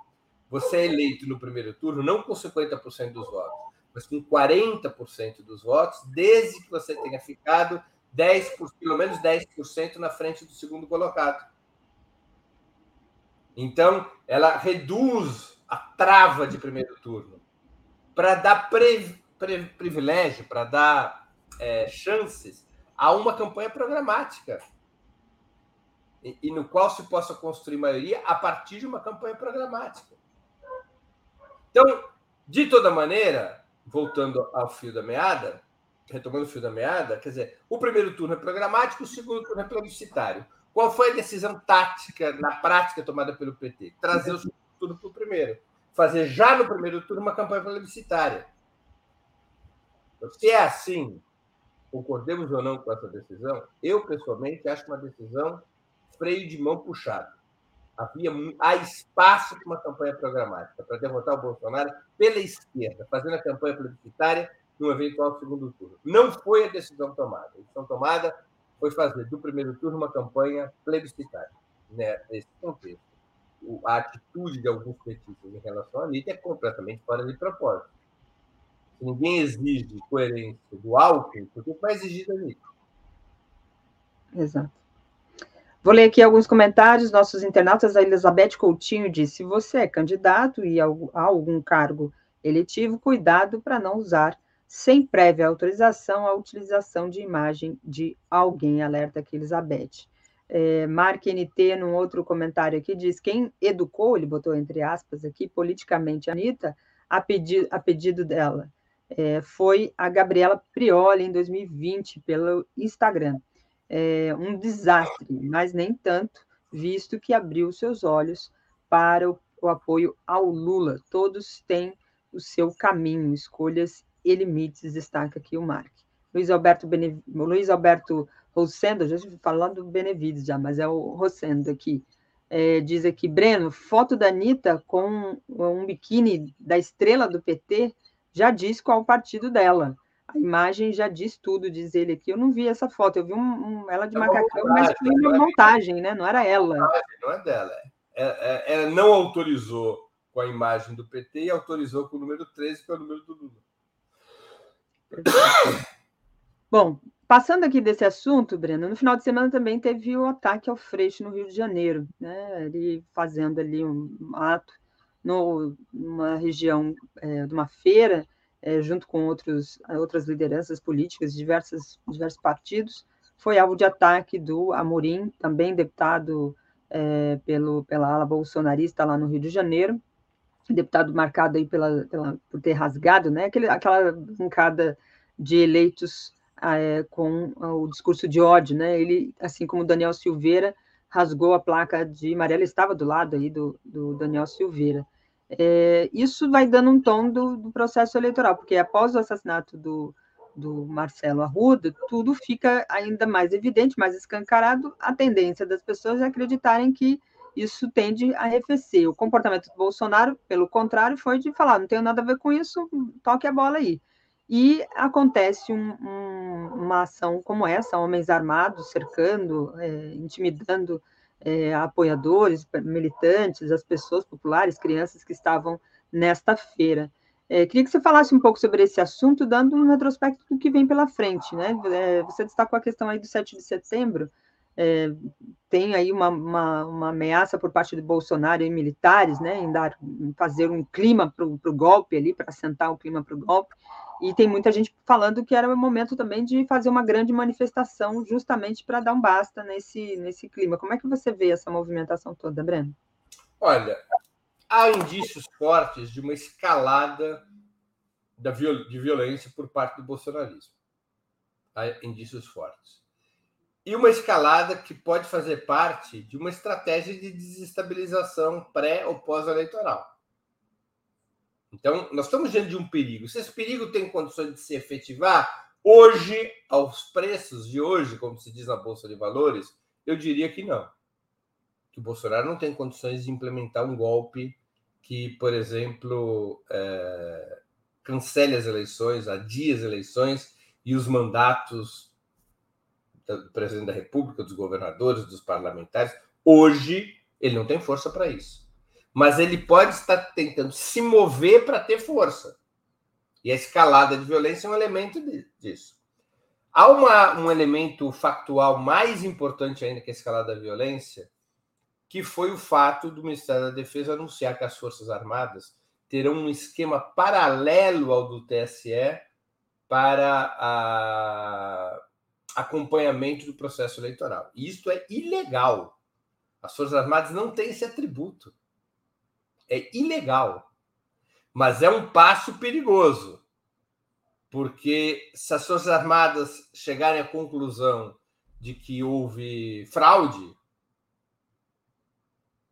você é eleito no primeiro turno não com 50% dos votos, mas com 40% dos votos, desde que você tenha ficado 10 por, pelo menos 10% na frente do segundo colocado. Então, ela reduz a trava de primeiro turno para dar pre, pre, privilégio, para dar é, chances a uma campanha programática e, e no qual se possa construir maioria a partir de uma campanha programática. Então, de toda maneira, voltando ao fio da meada, retomando o fio da meada, quer dizer, o primeiro turno é programático, o segundo turno é plebiscitário. Qual foi a decisão tática, na prática, tomada pelo PT? Trazer o segundo turno para o primeiro. Fazer já no primeiro turno uma campanha plebiscitária. Então, se é assim, concordemos ou não com essa decisão, eu, pessoalmente, acho uma decisão freio de mão puxado havia há espaço para uma campanha programática para derrotar o Bolsonaro pela esquerda, fazendo a campanha publicitária no eventual segundo turno. Não foi a decisão tomada. A decisão tomada foi fazer do primeiro turno uma campanha plebiscitária. Né? Nesse contexto, a atitude de alguns petistas em relação à Anitta é completamente fora de propósito. Ninguém exige coerência do Alckmin, por que vai exigir da Anitta? Exato. Vou ler aqui alguns comentários. Nossos internautas, a Elizabeth Coutinho disse: se você é candidato e a algum cargo eletivo, cuidado para não usar sem prévia autorização a utilização de imagem de alguém. Alerta aqui, Elizabeth. É, Mark NT, num outro comentário aqui, diz: quem educou, ele botou entre aspas aqui, politicamente a Anitta, a, pedi a pedido dela. É, foi a Gabriela Prioli, em 2020, pelo Instagram. É, um desastre, mas nem tanto, visto que abriu seus olhos para o, o apoio ao Lula. Todos têm o seu caminho, escolhas e limites, destaca aqui o Mark. Luiz Alberto, Bene... Luiz Alberto Rosendo, já falando do Benevides já, mas é o Rosendo aqui. É, diz aqui, Breno, foto da Anitta com um biquíni da estrela do PT já diz qual o partido dela. A imagem já diz tudo, diz ele aqui. Eu não vi essa foto, eu vi um, um ela de é macacão, mas foi uma montagem, né? Não era ela. Não é dela. É, é, ela não autorizou com a imagem do PT e autorizou com o número 13, que é o número do Lula. Bom, passando aqui desse assunto, Breno, no final de semana também teve o ataque ao Freixo no Rio de Janeiro, né? Ele fazendo ali um ato no, numa região é, de uma feira, é, junto com outros, outras lideranças políticas de diversas, diversos partidos, foi alvo de ataque do Amorim, também deputado é, pelo, pela ala bolsonarista lá no Rio de Janeiro, deputado marcado aí pela, pela, por ter rasgado né, aquele, aquela bancada de eleitos é, com o discurso de ódio, né? Ele, assim como Daniel Silveira, rasgou a placa de Mariela, estava do lado aí do, do Daniel Silveira. É, isso vai dando um tom do, do, processo eleitoral, porque após o assassinato do, do Marcelo Arruda, tudo fica ainda mais evidente, mais escancarado, a tendência das pessoas é acreditarem que isso tende a arrefecer. O comportamento do Bolsonaro, pelo contrário, foi de falar: não tenho nada a ver com isso, toque a bola aí. E acontece um, um, uma ação como essa, homens armados cercando, é, intimidando é, apoiadores, militantes, as pessoas populares, crianças que estavam nesta feira. É, queria que você falasse um pouco sobre esse assunto, dando um retrospecto do que vem pela frente. Né? É, você destacou a questão aí do 7 de setembro, é, tem aí uma, uma, uma, ameaça por parte do Bolsonaro e militares, né, em, dar, em fazer um clima para o golpe ali, para assentar o clima para o golpe, e tem muita gente falando que era o momento também de fazer uma grande manifestação justamente para dar um basta nesse, nesse clima. Como é que você vê essa movimentação toda, Breno? Olha, há indícios fortes de uma escalada da viol de violência por parte do bolsonarismo. Há indícios fortes e uma escalada que pode fazer parte de uma estratégia de desestabilização pré ou pós-eleitoral. Então, nós estamos diante de um perigo. Se esse perigo tem condições de se efetivar, hoje, aos preços de hoje, como se diz na Bolsa de Valores, eu diria que não. Que o Bolsonaro não tem condições de implementar um golpe que, por exemplo, é, cancele as eleições, adie as eleições e os mandatos do presidente da República, dos governadores, dos parlamentares. Hoje, ele não tem força para isso. Mas ele pode estar tentando se mover para ter força. E a escalada de violência é um elemento disso. Há uma, um elemento factual mais importante ainda que a escalada da violência, que foi o fato do Ministério da Defesa anunciar que as Forças Armadas terão um esquema paralelo ao do TSE para a acompanhamento do processo eleitoral. Isto é ilegal. As Forças Armadas não têm esse atributo. É ilegal. Mas é um passo perigoso. Porque se as Forças Armadas chegarem à conclusão de que houve fraude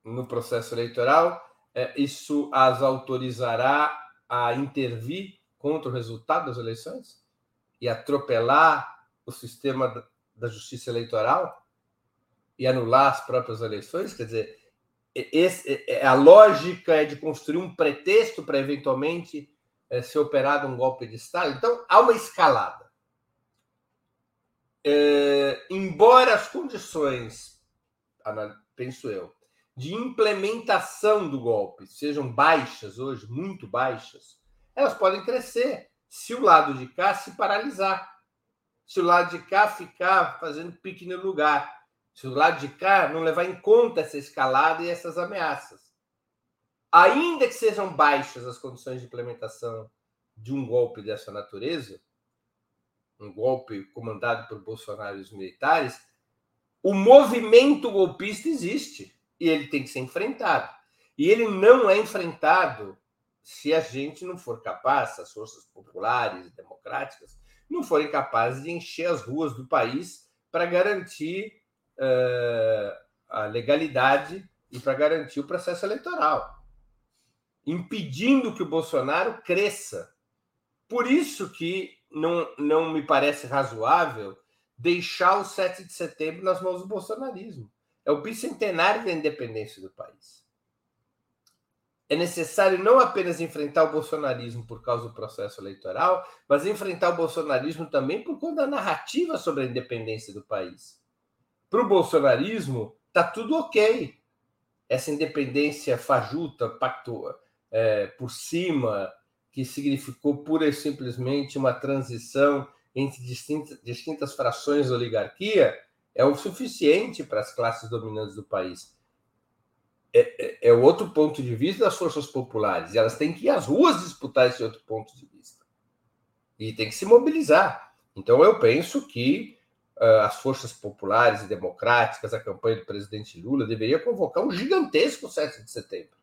no processo eleitoral, é, isso as autorizará a intervir contra o resultado das eleições e atropelar o sistema da justiça eleitoral e anular as próprias eleições? Quer dizer, esse, a lógica é de construir um pretexto para eventualmente é, ser operado um golpe de Estado. Então, há uma escalada. É, embora as condições, penso eu, de implementação do golpe sejam baixas hoje, muito baixas, elas podem crescer se o lado de cá se paralisar se o lado de cá ficar fazendo pique no lugar, se o lado de cá não levar em conta essa escalada e essas ameaças. Ainda que sejam baixas as condições de implementação de um golpe dessa natureza, um golpe comandado por Bolsonaro e os militares, o movimento golpista existe e ele tem que ser enfrentado. E ele não é enfrentado se a gente não for capaz, as forças populares e democráticas, não forem capazes de encher as ruas do país para garantir uh, a legalidade e para garantir o processo eleitoral, impedindo que o Bolsonaro cresça. Por isso que não, não me parece razoável deixar o 7 de setembro nas mãos do bolsonarismo. É o bicentenário da independência do país. É necessário não apenas enfrentar o bolsonarismo por causa do processo eleitoral, mas enfrentar o bolsonarismo também por conta da narrativa sobre a independência do país. Para o bolsonarismo, está tudo ok. Essa independência fajuta, pactua é, por cima, que significou pura e simplesmente uma transição entre distintas, distintas frações da oligarquia, é o suficiente para as classes dominantes do país. É, é, é outro ponto de vista das forças populares. E elas têm que ir às ruas disputar esse outro ponto de vista. E tem que se mobilizar. Então, eu penso que as forças populares e democráticas, a campanha do presidente Lula, deveria convocar um gigantesco 7 de setembro.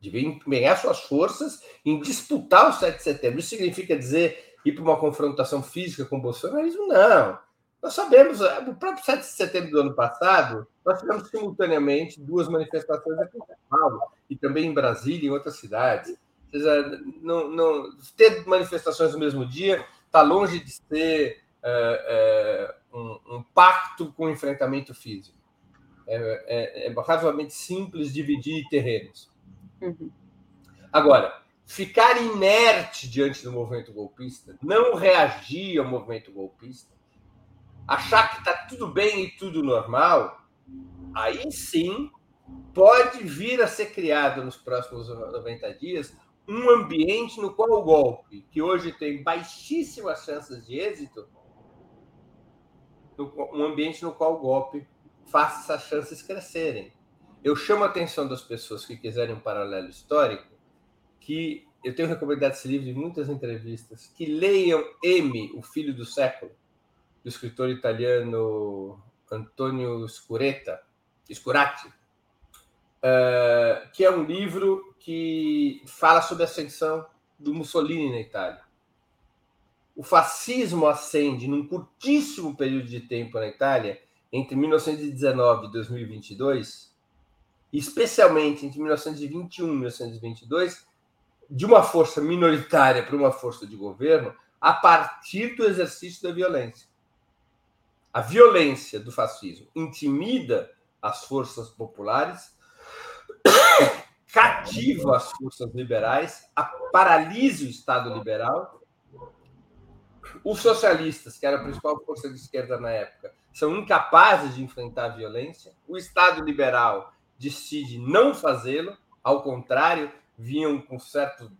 Devia empenhar suas forças em disputar o 7 de setembro. Isso significa dizer ir para uma confrontação física com o bolsonarismo? Não. Nós sabemos, é, o próprio 7 de setembro do ano passado, nós tivemos simultaneamente duas manifestações aqui em São Paulo e também em Brasília e em outras cidades. Ou seja, não, não, ter manifestações no mesmo dia está longe de ser é, é, um, um, pacto com enfrentamento físico. É, é, é razoavelmente simples dividir terrenos. Uhum. Agora, ficar inerte diante do movimento golpista, não reagir ao movimento golpista, achar que está tudo bem e tudo normal, aí sim pode vir a ser criado nos próximos 90 dias um ambiente no qual o golpe, que hoje tem baixíssimas chances de êxito, um ambiente no qual o golpe faça essas chances crescerem. Eu chamo a atenção das pessoas que quiserem um paralelo histórico, que eu tenho recomendado esse livro em muitas entrevistas, que leiam M, o filho do século, do escritor italiano Antonio Scuretta, Scurati, uh, que é um livro que fala sobre a ascensão do Mussolini na Itália. O fascismo ascende num curtíssimo período de tempo na Itália, entre 1919 e 2022, especialmente entre 1921 e 1922, de uma força minoritária para uma força de governo, a partir do exercício da violência. A violência do fascismo intimida as forças populares, cativa as forças liberais, paralisa o Estado liberal. Os socialistas, que era a principal força de esquerda na época, são incapazes de enfrentar a violência. O Estado liberal decide não fazê-lo, ao contrário, vinham com certo,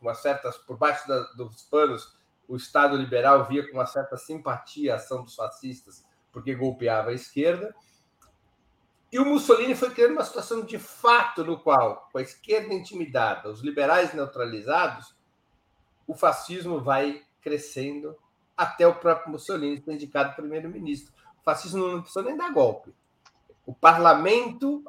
uma certas por baixo da, dos panos o Estado liberal via com uma certa simpatia a ação dos fascistas, porque golpeava a esquerda. E o Mussolini foi criando uma situação de fato no qual, com a esquerda intimidada, os liberais neutralizados, o fascismo vai crescendo até o próprio Mussolini ser indicado primeiro-ministro. O fascismo não precisa nem dar golpe. O parlamento,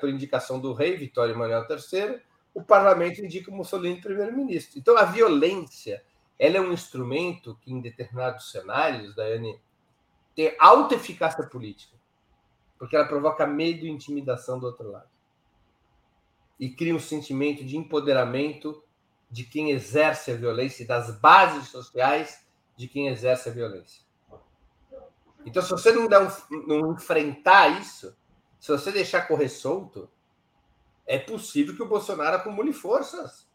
por indicação do rei Vitório Emanuel III, o parlamento indica o Mussolini primeiro-ministro. Então a violência ela é um instrumento que, em determinados cenários, Daiane, tem alta eficácia política, porque ela provoca medo e intimidação do outro lado. E cria um sentimento de empoderamento de quem exerce a violência e das bases sociais de quem exerce a violência. Então, se você não, um, não enfrentar isso, se você deixar correr solto, é possível que o Bolsonaro acumule forças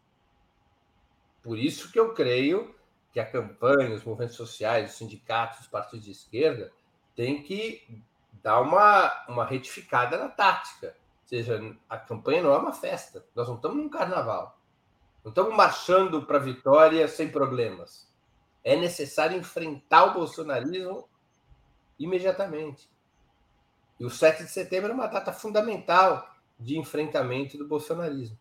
por isso que eu creio que a campanha, os movimentos sociais, os sindicatos, os partidos de esquerda têm que dar uma, uma retificada na tática. Ou seja, a campanha não é uma festa. Nós não estamos num carnaval. Não estamos marchando para a vitória sem problemas. É necessário enfrentar o bolsonarismo imediatamente. E o 7 de setembro é uma data fundamental de enfrentamento do bolsonarismo.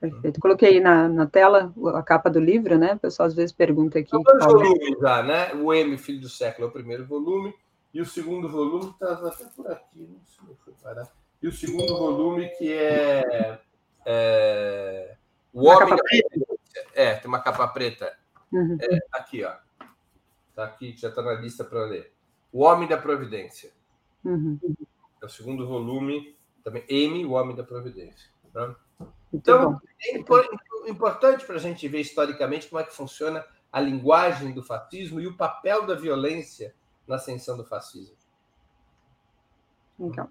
Perfeito. Coloquei aí na, na tela a capa do livro, né? O pessoal às vezes pergunta aqui. São dois é. volumes já, né? O M, Filho do Século, é o primeiro volume, e o segundo volume estava até por aqui, não sei se foi parar. e o segundo volume que é, é O Uma Homem da? Providência. É, tem uma capa preta. Uhum. É, aqui, ó. Tá aqui, já está na lista para ler. O Homem da Providência. Uhum. É o segundo volume, também M, o Homem da Providência. tá? Então, é impo- importante para a gente ver historicamente como é que funciona a linguagem do fascismo e o papel da violência na ascensão do fascismo. Legal.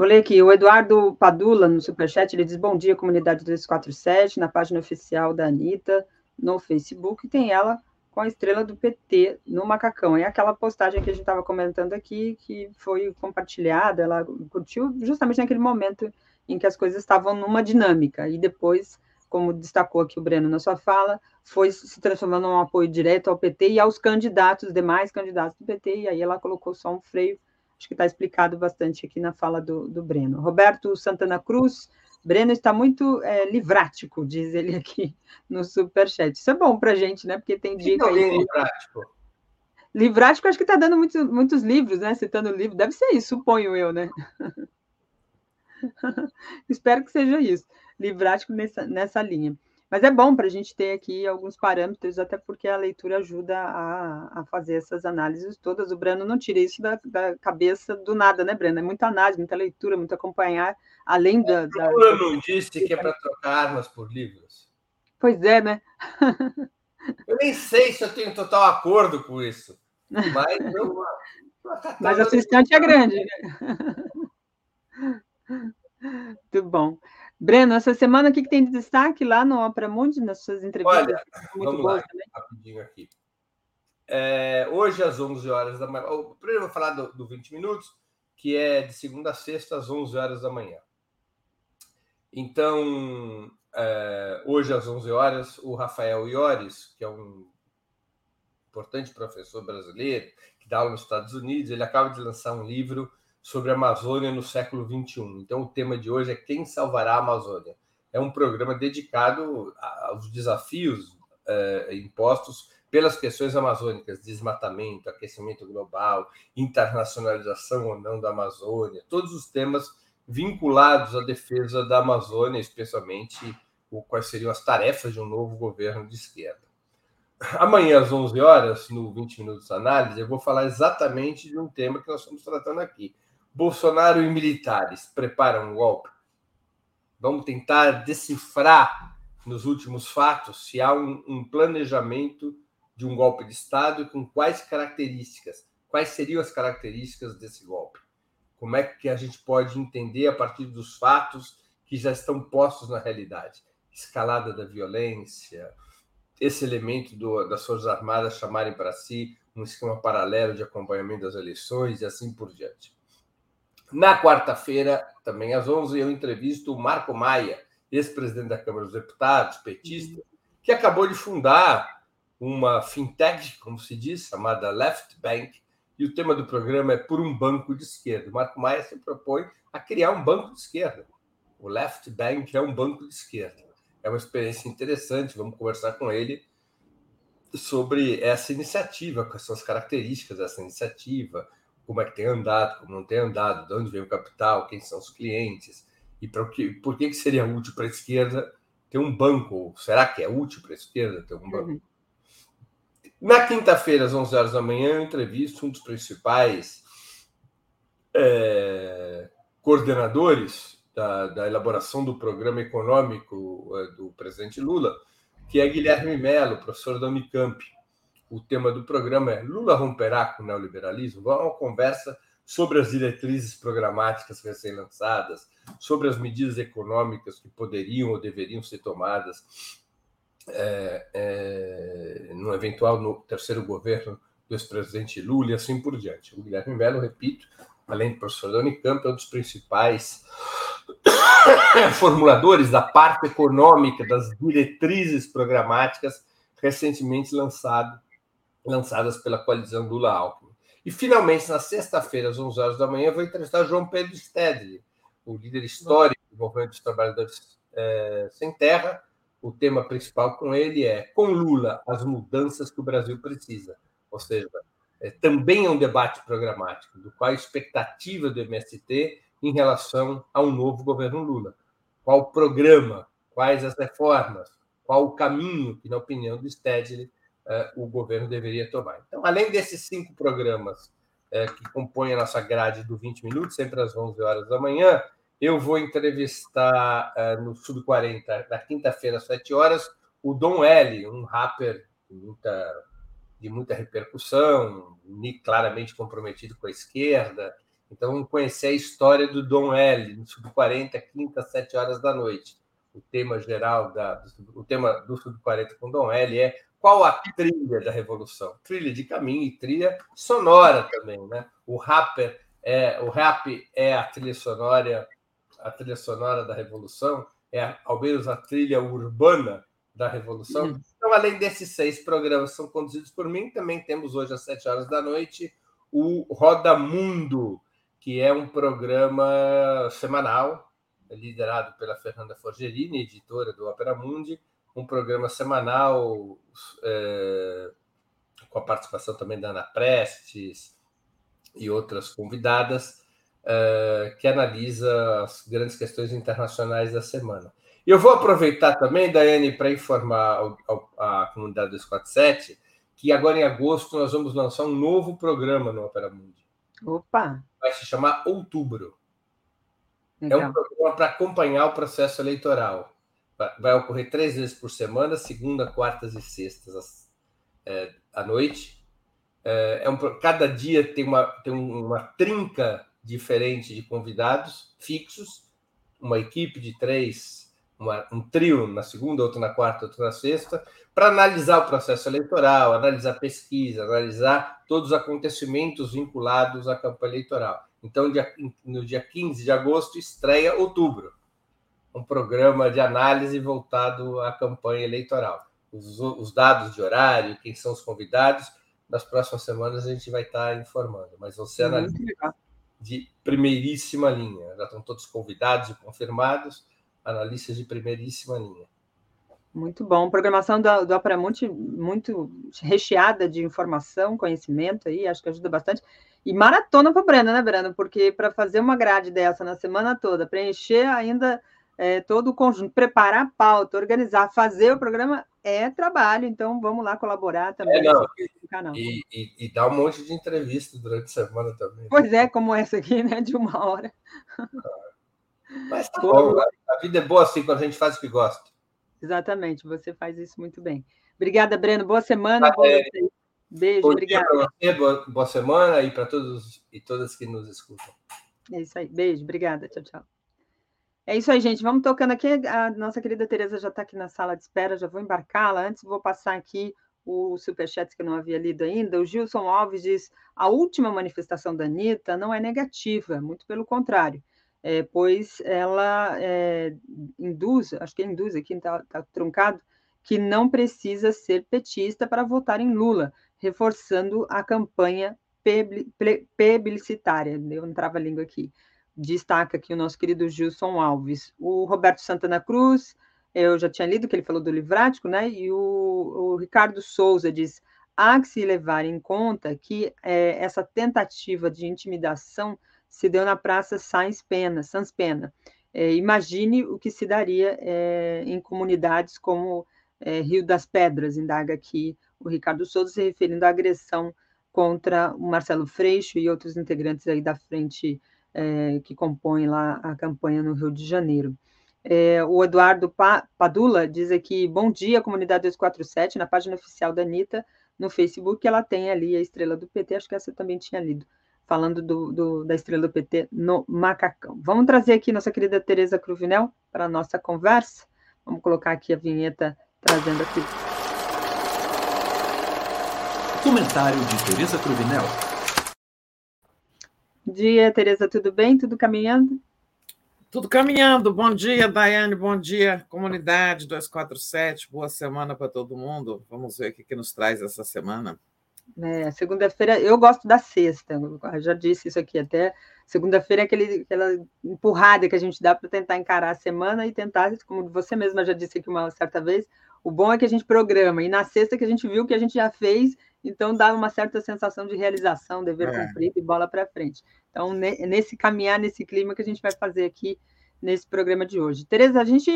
Vou ler aqui. O Eduardo Padula, no Superchat, ele diz: Bom dia, comunidade 247, na página oficial da Anitta, no Facebook, tem ela com a estrela do PT no macacão. É aquela postagem que a gente estava comentando aqui, que foi compartilhada, ela curtiu justamente naquele momento em que as coisas estavam numa dinâmica. E depois, como destacou aqui o Breno na sua fala, foi se transformando num apoio direto ao PT e aos candidatos, demais candidatos do PT, e aí ela colocou só um freio Acho que está explicado bastante aqui na fala do, do Breno. Roberto Santana Cruz, Breno está muito é, livrático, diz ele aqui no Superchat. Isso é bom para a gente, né? Porque tem dica Alguém aí. prático. Livrático, acho que está dando muito, muitos livros, né? Citando livro. Deve ser isso, suponho eu, né? Espero que seja isso. Livrático nessa, nessa linha. Mas é bom para a gente ter aqui alguns parâmetros, até porque a leitura ajuda a, a fazer essas análises todas. O Breno não tira isso da, da cabeça do nada, né, Breno? É muita análise, muita leitura, muito acompanhar, além da. da... Lula não disse que é para trocar armas por livros. Pois é, né? Eu nem sei se eu tenho total acordo com isso. Mas eu. Mas a sua estante é grande. Muito bom. Breno, essa semana o que, que tem de destaque lá no Opera Mundi, nas suas entrevistas? Olha, muito vamos lá, também. rapidinho aqui. É, hoje, às 11 horas da manhã. Primeiro, eu vou falar do, do 20 minutos, que é de segunda a sexta, às 11 horas da manhã. Então, é, hoje, às 11 horas, o Rafael Iores, que é um importante professor brasileiro, que dá aula nos Estados Unidos, ele acaba de lançar um livro sobre a Amazônia no século XXI. Então, o tema de hoje é Quem Salvará a Amazônia? É um programa dedicado aos desafios eh, impostos pelas questões amazônicas, desmatamento, aquecimento global, internacionalização ou não da Amazônia, todos os temas vinculados à defesa da Amazônia, especialmente o, quais seriam as tarefas de um novo governo de esquerda. Amanhã, às 11 horas, no 20 Minutos Análise, eu vou falar exatamente de um tema que nós estamos tratando aqui. Bolsonaro e militares preparam um golpe? Vamos tentar decifrar nos últimos fatos se há um, um, planejamento de um golpe de Estado e com quais características, quais seriam as características desse golpe. Como é que a gente pode entender a partir dos fatos que já estão postos na realidade? Escalada da violência, esse elemento do, das Forças Armadas chamarem para si um esquema paralelo de acompanhamento das eleições e assim por diante. Na quarta-feira, também às 11, eu entrevisto o Marco Maia, ex-presidente da Câmara dos Deputados, petista, que acabou de fundar uma fintech, como se diz, chamada Left Bank, e o tema do programa é Por um Banco de Esquerda. O Marco Maia se propõe a criar um banco de esquerda. O Left Bank é um banco de esquerda. É uma experiência interessante, vamos conversar com ele sobre essa iniciativa, quais são as características dessa iniciativa, como é que tem andado, como não tem andado, de onde vem o capital, quem são os clientes, e para que, por que, que seria útil para a esquerda ter um banco? Ou será que é útil para a esquerda ter um banco? Uhum. Na quinta-feira, às 11 horas da manhã, eu entrevisto um dos principais é, coordenadores da, da, elaboração do programa econômico é, do presidente Lula, que é Guilherme Mello, professor da Unicamp. O tema do programa é Lula romperá com o neoliberalismo? Vamos uma conversa sobre as diretrizes programáticas recém-lançadas, sobre as medidas econômicas que poderiam ou deveriam ser tomadas é, é, no eventual no terceiro governo do ex-presidente Lula e assim por diante. O Guilherme Mello, repito, além de professor da Unicamp, é um dos principais formuladores da parte econômica das diretrizes programáticas recentemente lançado, lançadas pela coalizão Lula-Alckmin. E, finalmente, na sexta-feira, às 11 horas da manhã, eu vou entrevistar João Pedro Stedley, o líder histórico do movimento dos trabalhadores é, sem terra. O tema principal com ele é Com Lula, as mudanças que o Brasil precisa. Ou seja, é, também é um debate programático, do qual a expectativa do MST em relação a um novo governo Lula. Qual o programa, quais as reformas, qual o caminho que, na opinião do Stedley, o governo deveria tomar. Então, além desses cinco programas eh, que compõem a nossa grade do 20 minutos, sempre às 11 horas da manhã, eu vou entrevistar eh, no Sub-40, na quinta-feira, às 7 horas, o Dom L, um rapper de muita, de muita repercussão, claramente comprometido com a esquerda. Então, conhecer a história do Dom L, no Sub-40, quinta, às 7 horas da noite. O tema geral, da, o tema do Sub-40 com Dom L é qual a trilha da revolução? Trilha de caminho e trilha sonora também, né? O rapper é, o rap é a trilha sonora a trilha sonora da Revolução, é ao menos a trilha urbana da Revolução. Uhum. Então, além desses seis programas que são conduzidos por mim, também temos hoje às sete horas da noite o Roda Mundo, que é um programa semanal, liderado pela Fernanda Forgerini, editora do Opera Mundi, um programa semanal é, com a participação também da Ana Prestes e outras convidadas, uh, que analisa as grandes questões internacionais da semana. E eu vou aproveitar também, Daiane, para informar a, a comunidade 247 que agora em agosto nós vamos lançar um novo programa no Opera Mundi. Opa! Vai se chamar Outubro. Legal. É um programa para acompanhar o processo eleitoral. Vai ocorrer três vezes por semana, segunda, quartas e sextas é, à noite. É, é um, cada dia tem uma, tem uma trinca diferente de convidados fixos, uma equipe de três, uma, um trio na segunda, outro na quarta, outro na sexta, para analisar o processo eleitoral, analisar pesquisa, analisar todos os acontecimentos vinculados à campanha eleitoral. Então, dia, no dia 15 de agosto, estreia outubro, um programa de análise voltado à campanha eleitoral. Os, os dados de horário, quem são os convidados, nas próximas semanas a gente vai estar informando, mas você analisa de primeiríssima linha. Já estão todos convidados e confirmados, analistas de primeiríssima linha. Muito bom. Programação do, do Opera Monte muito recheada de informação, conhecimento aí, acho que ajuda bastante. E maratona para o Breno, né, Breno? Porque para fazer uma grade dessa na semana toda, preencher ainda é, todo o conjunto, preparar a pauta, organizar, fazer o programa é trabalho, então vamos lá colaborar também é, no canal. E, e, e, dar um monte de entrevistas durante a semana também. Pois é, como essa aqui, né? De uma hora. Mas tá bom, a vida é boa assim quando a gente faz o que gosta. Exatamente, você faz isso muito bem. Obrigada, Breno. Boa semana. Boa Beijo, Bom obrigada. Você, boa, boa semana e para todos e todas que nos escutam. É isso aí. Beijo, obrigada. Tchau, tchau. É isso aí, gente. Vamos tocando aqui. A nossa querida Tereza já está aqui na sala de espera, já vou embarcá-la. Antes, vou passar aqui o superchat que eu não havia lido ainda. O Gilson Alves diz: a última manifestação da Anitta não é negativa, muito pelo contrário, é, pois ela é, induz, acho que induz aqui, está tá truncado, que não precisa ser petista para votar em Lula, reforçando a campanha publicitária. Eu não trava a língua aqui destaca aqui o nosso querido Gilson Alves. O Roberto Santana Cruz, eu já tinha lido que ele falou do livrático, né? E o, o Ricardo Souza diz: há que se levar em conta que é, essa tentativa de intimidação se deu na Praça Sans Pena, Sans Pena. É, imagine o que se daria é, em comunidades como é, Rio das Pedras, indaga aqui o Ricardo Souza, se referindo à agressão contra o Marcelo Freixo e outros integrantes aí da frente é, que compõem lá a campanha no Rio de Janeiro. É, o Eduardo Padula diz aqui: bom dia, comunidade 247, na página oficial da Anitta, no Facebook, ela tem ali a estrela do PT, acho que essa também tinha lido, falando do, do, da estrela do PT no Macacão. Vamos trazer aqui nossa querida Tereza Cruvinel para a nossa conversa. Vamos colocar aqui a vinheta trazendo aqui. Comentário de Tereza Cruvinel dia, Tereza, tudo bem? Tudo caminhando? Tudo caminhando. Bom dia, Daiane. Bom dia, comunidade 247. Boa semana para todo mundo. Vamos ver o que, que nos traz essa semana. É, segunda-feira, eu gosto da sexta, eu já disse isso aqui até. Segunda-feira é aquele, aquela empurrada que a gente dá para tentar encarar a semana e tentar, como você mesma já disse aqui uma certa vez, o bom é que a gente programa, e na sexta que a gente viu que a gente já fez Então dá uma certa sensação de realização, dever é. cumprido e bola para frente. Então, nesse caminhar, nesse clima que a gente vai fazer aqui nesse programa de hoje. Tereza, a gente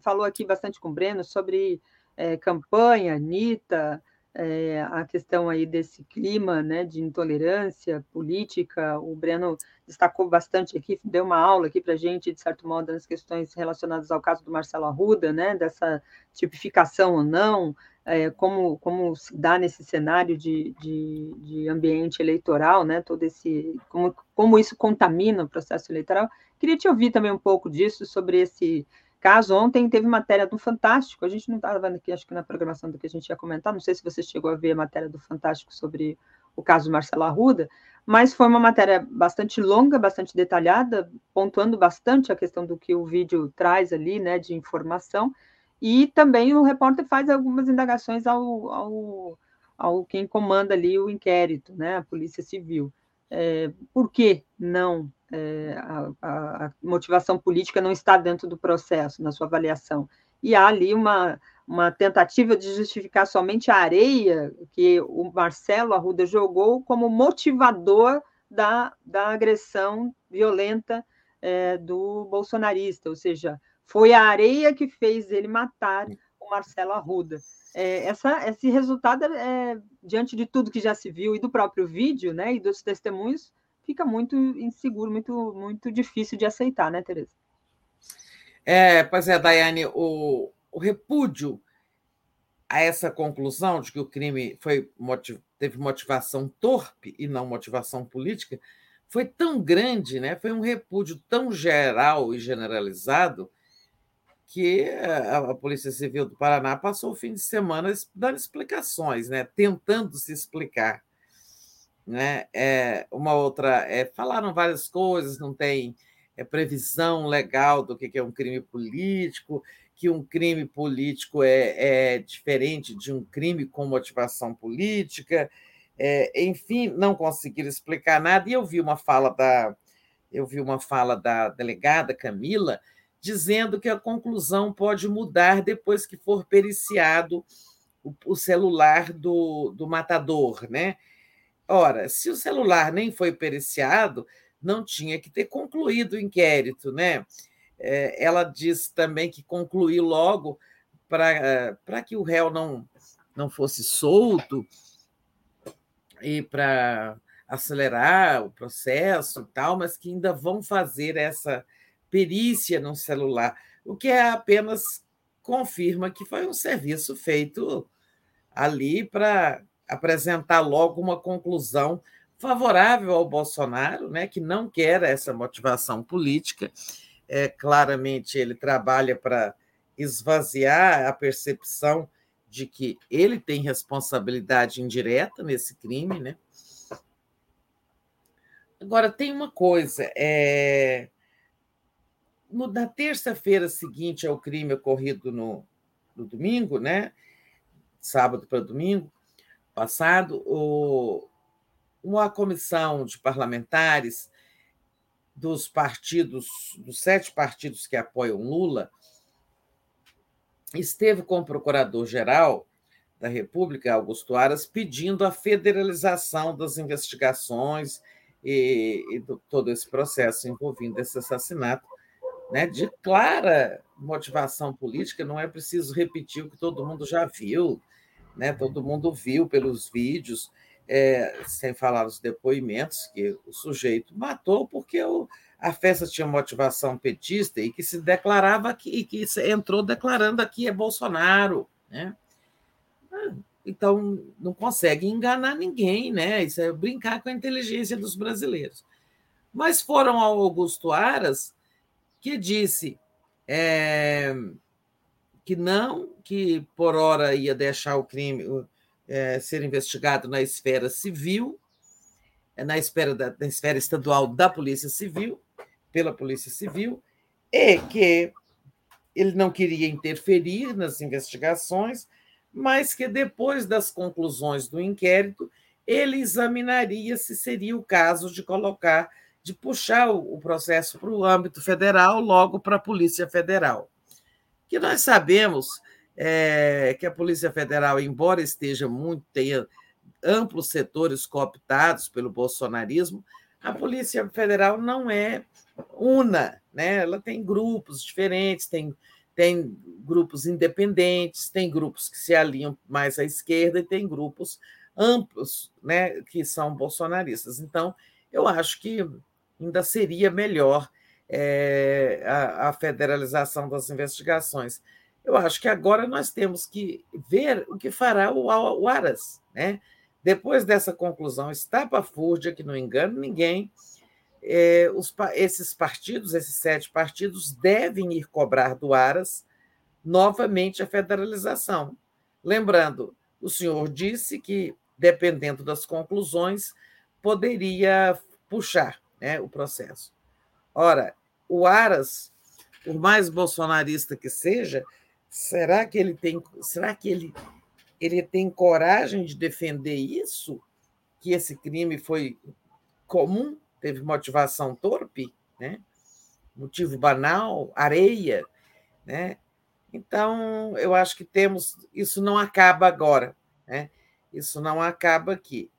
falou aqui bastante com o Breno sobre é, campanha, Anitta, é, a questão aí desse clima né, de intolerância política. O Breno destacou bastante aqui, deu uma aula aqui para a gente, de certo modo, nas questões relacionadas ao caso do Marcelo Arruda, né, dessa tipificação ou não, é, como, como se dá nesse cenário de, de, de, ambiente eleitoral, né, todo esse, como, como isso contamina o processo eleitoral. Queria te ouvir também um pouco disso, sobre esse caso. Ontem teve matéria do Fantástico, a gente não estava vendo aqui, acho que na programação do que a gente ia comentar, não sei se você chegou a ver a matéria do Fantástico sobre o caso Marcelo Arruda, mas foi uma matéria bastante longa, bastante detalhada, pontuando bastante a questão do que o vídeo traz ali, né, de informação, e também o repórter faz algumas indagações ao, ao, ao quem comanda ali o inquérito, né, a Polícia Civil. É, por que não é, a, a, motivação política não está dentro do processo, na sua avaliação. E há ali uma, uma tentativa de justificar somente a areia que o Marcelo Arruda jogou como motivador da, da agressão violenta é, do bolsonarista, ou seja, foi a areia que fez ele matar o Marcelo Arruda. É, essa, esse resultado, é, diante de tudo que já se viu e do próprio vídeo, né, e dos testemunhos, fica muito inseguro, muito, muito difícil de aceitar, né, Tereza? É, pois é, Daiane, o, o repúdio a essa conclusão de que o crime foi teve motivação torpe e não motivação política foi tão grande, né? foi um repúdio tão geral e generalizado que a, a Polícia Civil do Paraná passou o fim de semana dando explicações, né? tentando se explicar né? É, uma outra, é, falaram várias coisas, não tem é, previsão legal do que é um crime político, que um crime político é, é diferente de um crime com motivação política, é, enfim, não conseguiram explicar nada. E eu vi uma fala da eu vi uma fala da delegada Camila dizendo que a conclusão pode mudar depois que for periciado o, o celular do, do matador, né? Ora, se o celular nem foi periciado, não tinha que ter concluído o inquérito, né? É, ela disse também que concluiu logo para que o réu não, não fosse solto e para acelerar o processo e tal, mas que ainda vão fazer essa perícia no celular, o que é apenas confirma que foi um serviço feito ali para apresentar logo uma conclusão favorável ao Bolsonaro, né, que não quer essa motivação política. É, claramente, ele trabalha para esvaziar a percepção de que ele tem responsabilidade indireta nesse crime. Né? Agora, tem uma coisa: é... no, na terça-feira seguinte ao crime ocorrido no, no domingo, né? sábado para domingo, passado, o, uma comissão de parlamentares dos partidos, dos sete partidos que apoiam Lula, esteve com o procurador-geral da República, Augusto Aras, pedindo a federalização das investigações e, e do, todo esse processo envolvendo esse assassinato, né, de clara motivação política, não é preciso repetir o que todo mundo já viu, né? todo mundo viu pelos vídeos, é, sem falar os depoimentos, que o sujeito matou porque o, a festa tinha motivação petista e que se declarava aqui, e que entrou declarando aqui é Bolsonaro. Né? Então, não consegue enganar ninguém, né? Isso é brincar com a inteligência dos brasileiros. Mas foram ao Augusto Aras que disse. É, que não, que por hora ia deixar o crime é, ser investigado na esfera civil, é, na esfera, da, na esfera estadual da Polícia Civil, pela Polícia Civil, e que ele não queria interferir nas investigações, mas que depois das conclusões do inquérito ele examinaria se seria o caso de colocar, de puxar o processo para o âmbito federal, logo para a Polícia Federal que nós sabemos é, que a Polícia Federal, embora esteja muito, tenha amplos setores cooptados pelo bolsonarismo, a Polícia Federal não é una, né? ela tem grupos diferentes, tem, tem grupos independentes, tem grupos que se alinham mais à esquerda e tem grupos amplos né, que são bolsonaristas. Então, eu acho que ainda seria melhor é, a, a federalização das investigações. Eu acho que agora nós temos que ver o que fará o, o Aras. Né? Depois dessa conclusão estapafúrdia, que não engano ninguém, é, os, esses partidos, esses sete partidos, devem ir cobrar do Aras novamente a federalização. Lembrando, o senhor disse que, dependendo das conclusões, poderia puxar né, o processo. Ora, o Aras, por mais bolsonarista que seja, será que ele tem, será que ele, ele tem coragem de defender isso? Que esse crime foi comum, teve motivação torpe, né? motivo banal, areia, né? Então, eu acho que temos. Isso não acaba agora, né? Isso não acaba aqui.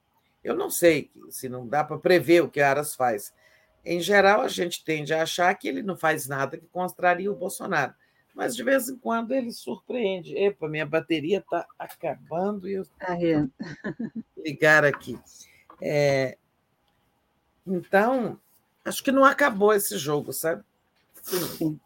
Eu não sei se não dá para prever o que Aras faz. Em geral, a gente tende a achar que ele não faz nada que contraria o Bolsonaro. Mas de vez em quando ele surpreende. Epa, minha bateria está acabando e eu ah, é. ligar aqui. É... Então, acho que não acabou esse jogo, sabe? Sim, sim.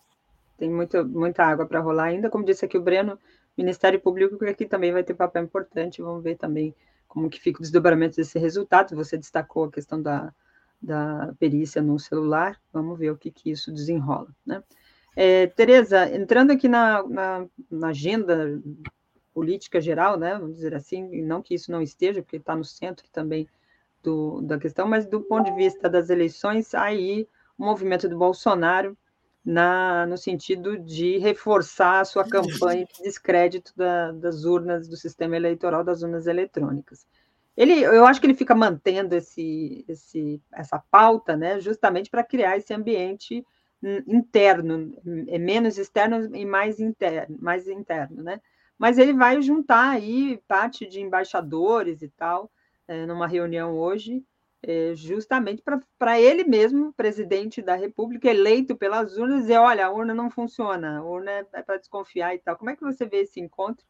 Tem muito, muita água para rolar ainda. Como disse aqui o Breno, Ministério Público que aqui também vai ter papel importante. Vamos ver também como que fica o desdobramento desse resultado. Você destacou a questão da, da perícia no celular. Vamos ver o que, que isso desenrola, né? É, Tereza, entrando aqui na, na, na, agenda política geral, né, vamos dizer assim, não que isso não esteja, porque está no centro também do, da questão, mas do ponto de vista das eleições, aí o movimento do Bolsonaro na, no sentido de reforçar a sua campanha de descrédito da, das urnas, do sistema eleitoral das urnas eletrônicas. Ele, eu acho que ele fica mantendo esse, esse, essa pauta, né, justamente para criar esse ambiente interno, é menos externo e mais interno, mais interno, né? Mas ele vai juntar aí parte de embaixadores e tal, é, numa reunião hoje, é, justamente para ele mesmo, presidente da República, eleito pelas urnas, dizer: olha, a urna não funciona, a urna é, é para desconfiar e tal. Como é que você vê esse encontro?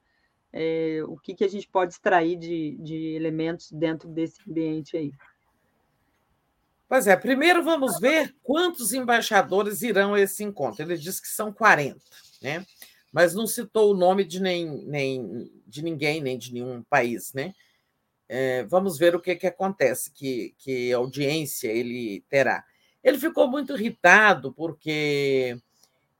É, o que, que a gente pode extrair de, de elementos dentro desse ambiente aí? Pois é, primeiro vamos ver quantos embaixadores irão a esse encontro. Ele diz que são 40, né? mas não citou o nome de, nem, nem, de ninguém, nem de nenhum país. Né? É, vamos ver o que, que acontece, que, que audiência ele terá. Ele ficou muito irritado porque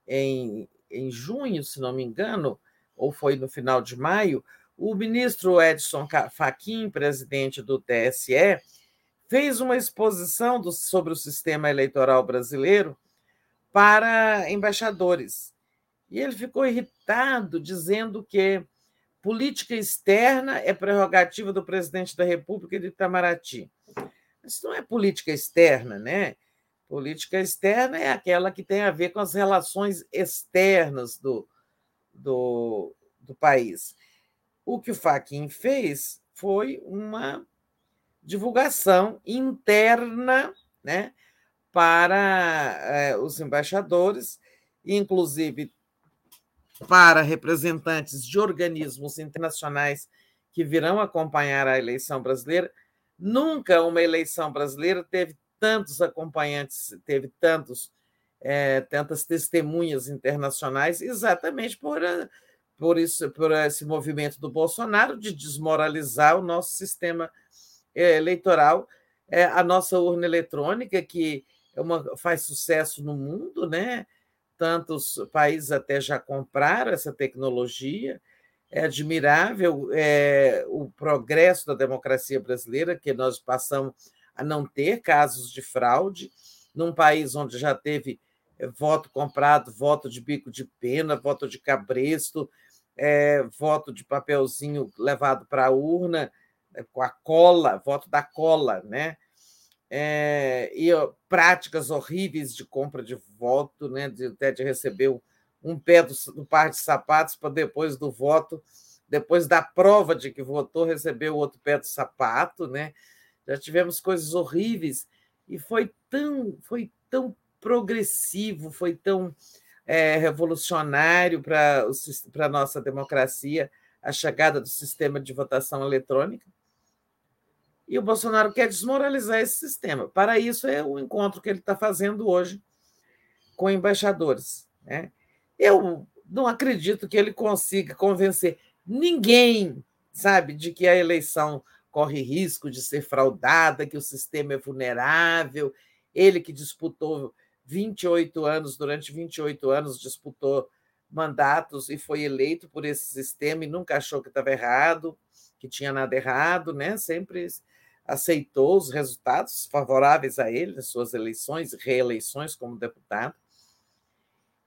em, em junho, se não me engano, ou foi no final de maio, o ministro Edson Fachin, presidente do TSE, fez uma exposição do, sobre o sistema eleitoral brasileiro para embaixadores. E ele ficou irritado, dizendo que Política externa é prerrogativa do presidente da República de Itamaraty. Isso não é política externa, né? Política externa é aquela que tem a ver com as relações externas do, do, do país. O que o Fachin fez foi uma divulgação interna né, para é, os embaixadores, inclusive para representantes de organismos internacionais que virão acompanhar a eleição brasileira. Nunca uma eleição brasileira teve tantos acompanhantes, teve tantos, é, tantas testemunhas internacionais, exatamente por, por, isso, por esse movimento do Bolsonaro de desmoralizar o nosso sistema é, eleitoral, é, a nossa urna eletrônica, que é uma, faz sucesso no mundo, né? Tantos países até já compraram essa tecnologia. É admirável é, o progresso da democracia brasileira, que nós passamos a não ter casos de fraude, num país onde já teve é, voto comprado, voto de bico de pena, voto de cabresto, é, voto de papelzinho levado para a urna, é, com a cola, voto da cola, né? É, e práticas horríveis de compra de voto, né, de, até de receber um, um pé do, do par de sapatos para depois do voto depois da prova de que votou, recebeu o outro pé do sapato, né? Já tivemos coisas horríveis e foi tão, foi tão progressivo, foi tão é, revolucionário para a nossa democracia a chegada do sistema de votação eletrônica. E o Bolsonaro quer desmoralizar esse sistema. Para isso, é o encontro que ele está fazendo hoje com embaixadores. Né? Eu não acredito que ele consiga convencer ninguém, sabe, de que a eleição corre risco de ser fraudada, que o sistema é vulnerável. Ele que disputou 28 anos, durante 28 anos, disputou mandatos e foi eleito por esse sistema e nunca achou que estava errado, que tinha nada errado, né? Sempre aceitou os resultados favoráveis a ele, as suas eleições reeleições como deputado.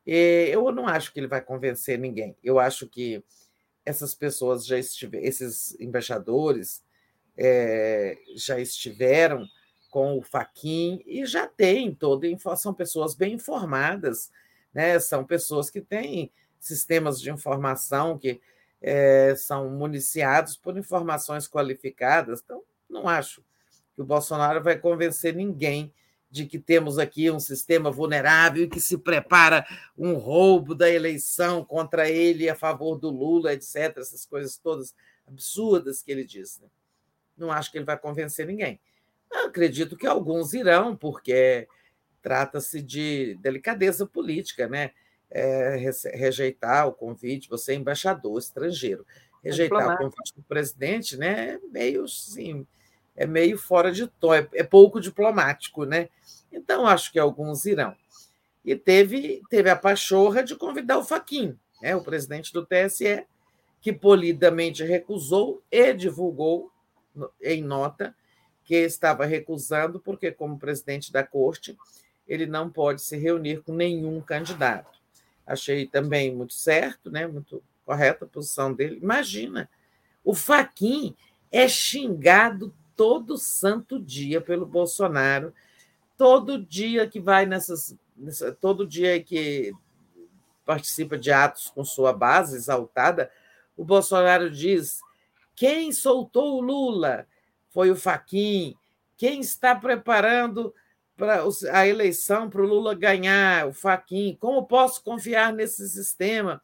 E eu não acho que ele vai convencer ninguém. Eu acho que essas pessoas já estiveram, esses embaixadores é, já estiveram com o Faquin e já têm toda são pessoas bem informadas, né? São pessoas que têm sistemas de informação que é, são municiados por informações qualificadas. Então, não acho que o Bolsonaro vai convencer ninguém de que temos aqui um sistema vulnerável e que se prepara um roubo da eleição contra ele a favor do Lula, etc. Essas coisas todas absurdas que ele diz. Né? Não acho que ele vai convencer ninguém. Eu acredito que alguns irão, porque trata-se de delicadeza política, né? É, rejeitar o convite, você é embaixador estrangeiro, rejeitar o convite do presidente, né? É meio assim, é meio fora de tom, é, é pouco diplomático, né? Então, acho que alguns irão. E teve, teve a pachorra de convidar o Faquin, né, o presidente do TSE, que polidamente recusou e divulgou em nota que estava recusando, porque, como presidente da corte, ele não pode se reunir com nenhum candidato. Achei também muito certo, né, muito correta a posição dele. Imagina, o Faquin é xingado todo santo dia pelo Bolsonaro, todo dia que vai nessas, nessa, todo dia que participa de atos com sua base exaltada, o Bolsonaro diz: quem soltou o Lula foi o Faquin, quem está preparando para a eleição para o Lula ganhar, o Faquin, como posso confiar nesse sistema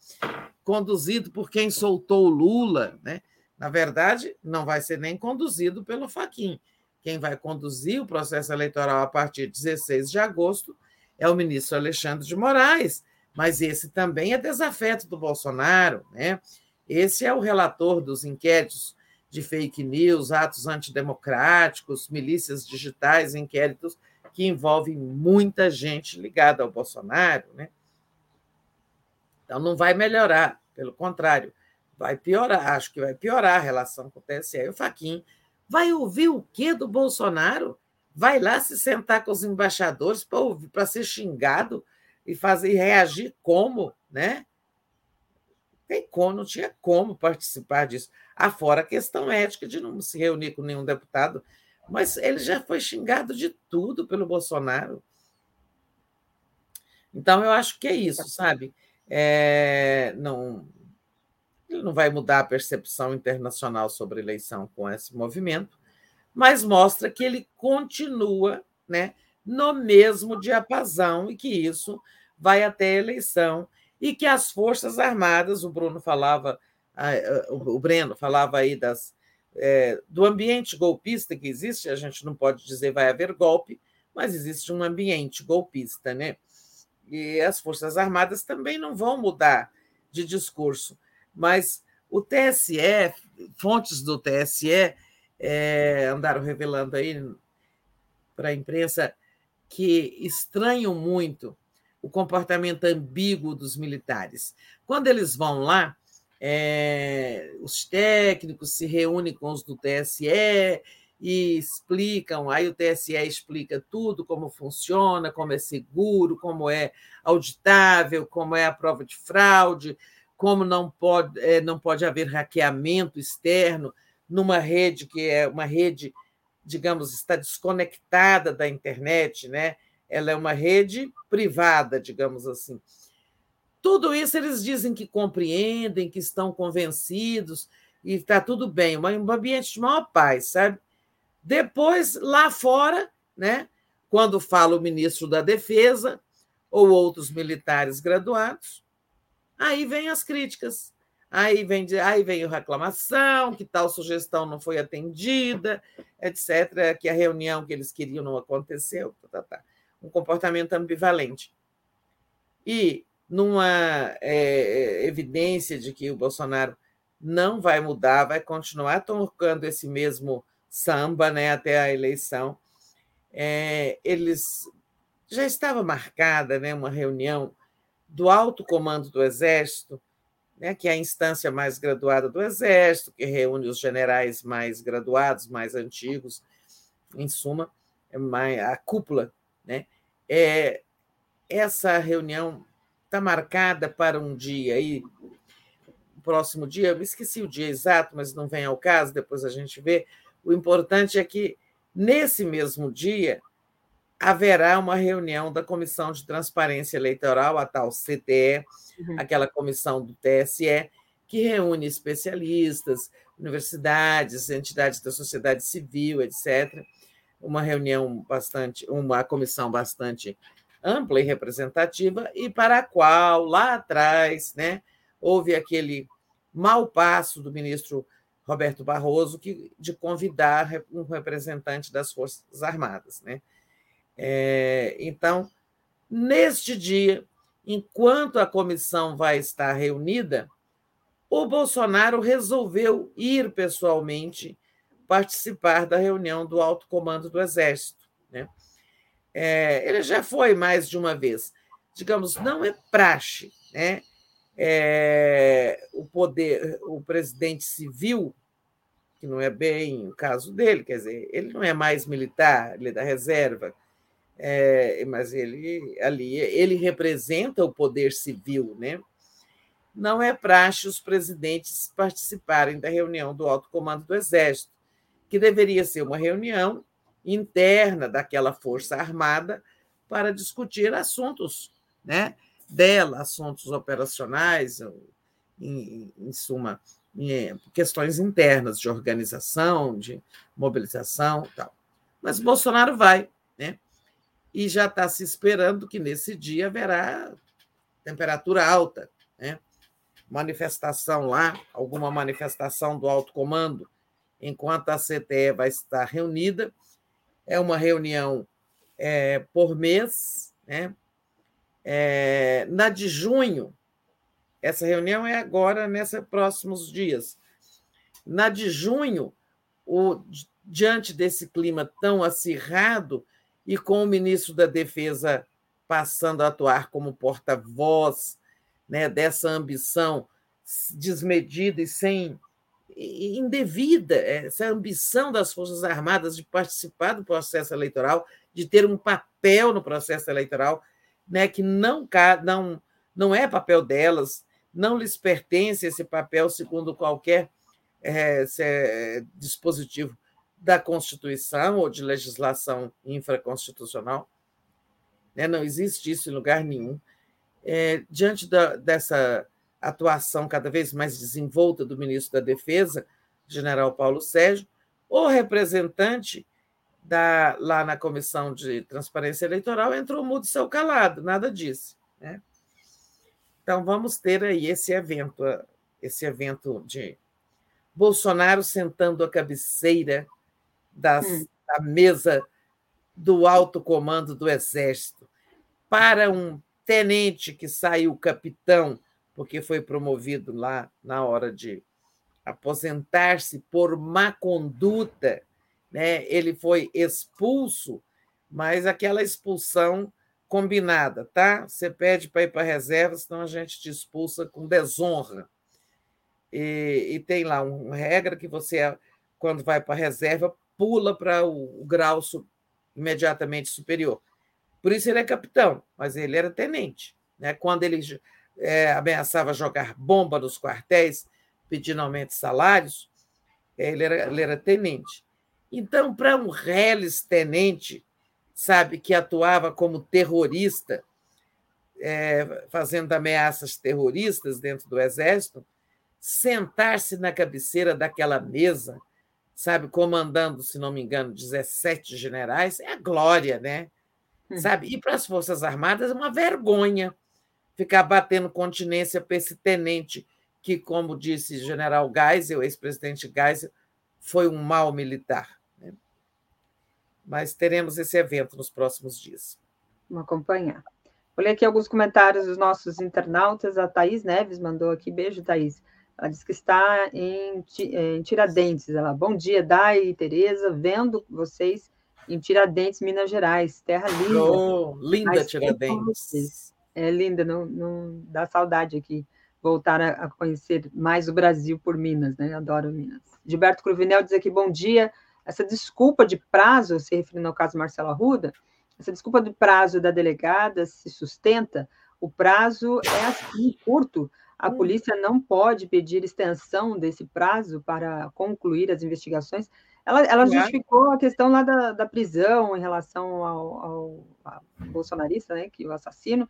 conduzido por quem soltou o Lula, né? Na verdade, não vai ser nem conduzido pelo Faquin. Quem vai conduzir o processo eleitoral a partir de 16 de agosto é o ministro Alexandre de Moraes, mas esse também é desafeto do Bolsonaro, né? Esse é o relator dos inquéritos de fake news, atos antidemocráticos, milícias digitais, inquéritos que envolvem muita gente ligada ao Bolsonaro, né? Então não vai melhorar, pelo contrário, vai piorar, acho que vai piorar a relação com o TSE e o Faquin. Vai ouvir o quê do Bolsonaro? Vai lá se sentar com os embaixadores para ouvir, para ser xingado e fazer reagir como, né? Tem como, não tinha como participar disso. Afora a questão ética de não se reunir com nenhum deputado, mas ele já foi xingado de tudo pelo Bolsonaro. Então, eu acho que é isso, sabe? É, não, não vai mudar a percepção internacional sobre eleição com esse movimento, mas mostra que ele continua né, no mesmo diapasão e que isso vai até a eleição e que as Forças Armadas, o Bruno falava, o Breno falava aí das, é, do ambiente golpista que existe, a gente não pode dizer vai haver golpe, mas existe um ambiente golpista, né? E as Forças Armadas também não vão mudar de discurso mas o TSE, fontes do TSE é, andaram revelando aí para a imprensa que estranham muito o comportamento ambíguo dos militares. Quando eles vão lá, é, os técnicos se reúnem com os do TSE e explicam, aí o TSE explica tudo, como funciona, como é seguro, como é auditável, como é a prova de fraude, como não pode, é, não pode haver hackeamento externo numa rede que é uma rede, digamos, está desconectada da internet, né? ela é uma rede privada, digamos assim. Tudo isso eles dizem que compreendem, que estão convencidos e está tudo bem, um ambiente de maior paz, sabe? Depois, lá fora, né, quando fala o ministro da Defesa ou outros militares graduados, aí vem as críticas. Aí vem, aí vem a reclamação, que tal sugestão não foi atendida, etc., que a reunião que eles queriam não aconteceu. Tá, tá, tá. Um comportamento ambivalente. E numa é, evidência de que o Bolsonaro não vai mudar, vai continuar tocando esse mesmo samba né, até a eleição. É, eles já estava marcada né, uma reunião do alto comando do Exército, né, que é a instância mais graduada do Exército, que reúne os generais mais graduados, mais antigos, em suma, é a cúpula. Né? É, essa reunião está marcada para um dia aí próximo dia, eu esqueci o dia exato, mas não vem ao caso, depois a gente vê. O importante é que, nesse mesmo dia, haverá uma reunião da Comissão de Transparência Eleitoral, a tal CTE, uhum. aquela comissão do TSE, que reúne especialistas, universidades, entidades da sociedade civil, etc. Uma reunião bastante, uma comissão bastante ampla e representativa, e para a qual, lá atrás, né, houve aquele mau passo do ministro Roberto Barroso que, de convidar um representante das Forças Armadas. Né? É, então, neste dia, enquanto a comissão vai estar reunida, o Bolsonaro resolveu ir pessoalmente participar da reunião do alto comando do Exército. Né? É, ele já foi mais de uma vez. Digamos, não é praxe né? é, o poder, o presidente civil, que não é bem o caso dele, quer dizer, ele não é mais militar, ele é da reserva, é, mas ele ali ele representa o poder civil, né? Não é praxe os presidentes participarem da reunião do alto comando do Exército, que deveria ser uma reunião interna daquela força armada para discutir assuntos, né? dela, assuntos operacionais, em, em suma, em questões internas de organização, de mobilização tal. Mas Bolsonaro vai? E já está se esperando que nesse dia haverá temperatura alta, né? Manifestação lá, alguma manifestação do alto comando, enquanto a CTE vai estar reunida. É uma reunião é, por mês, né? É, na de junho, essa reunião é agora, nesses próximos dias. Na de junho, o, diante desse clima tão acirrado e com o ministro da Defesa passando a atuar como porta-voz né, dessa ambição desmedida e sem indevida, essa ambição das Forças Armadas de participar do processo eleitoral, de ter um papel no processo eleitoral, né, que não, não, não é papel delas, não lhes pertence esse papel segundo qualquer é, é, dispositivo da Constituição ou de legislação infraconstitucional. Né? Não existe isso em lugar nenhum. É, diante da, dessa atuação cada vez mais desenvolta do ministro da Defesa, general Paulo Sérgio, o representante da, lá na Comissão de Transparência Eleitoral entrou mudo seu calado, nada disso. Né? Então, vamos ter aí esse evento, esse evento de Bolsonaro sentando a cabeceira das, hum. da mesa do alto comando do Exército para um tenente que saiu capitão, porque foi promovido lá na hora de aposentar-se por má conduta né? ele foi expulso, mas aquela expulsão combinada, tá? Você pede para ir para a reserva, senão a gente te expulsa com desonra. E, e tem lá uma regra que você, quando vai para a reserva, pula para o, o grau su, imediatamente superior. Por isso ele é capitão, mas ele era tenente. Né? Quando ele é, ameaçava jogar bomba nos quartéis, pedindo aumento de salários, ele era, ele era tenente. Então, para um reles tenente, sabe, que atuava como terrorista, é, fazendo ameaças terroristas dentro do Exército, sentar-se na cabeceira daquela mesa, sabe, comandando, se não me engano, 17 generais, é a glória, né? Hum. Sabe? E para as Forças Armadas é uma vergonha ficar batendo continência para esse tenente que, como disse o general Geisel, o ex-presidente Geisel, foi um mau militar. Né? Mas teremos esse evento nos próximos dias. Vamos acompanhar. Vou ler aqui alguns comentários dos nossos internautas. A Thaís Neves mandou aqui. Beijo, Thaís. Ela disse que está em, em Tiradentes. Ela, bom dia, Dai e Tereza, vendo vocês em Tiradentes, Minas Gerais. Terra linda. Oh, linda Tiradentes. É linda, não, não dá saudade aqui voltar a, a, conhecer mais o Brasil por Minas, né? Adoro Minas. Gilberto Cruvinel diz aqui, bom dia. Essa desculpa de prazo, se referindo ao caso Marcela Ruda, essa desculpa de prazo da delegada se sustenta, o prazo é assim, curto. A hum. polícia não pode pedir extensão desse prazo para concluir as investigações. Ela, ela justificou a questão lá da, da prisão em relação ao, ao, ao bolsonarista, né, que o assassino,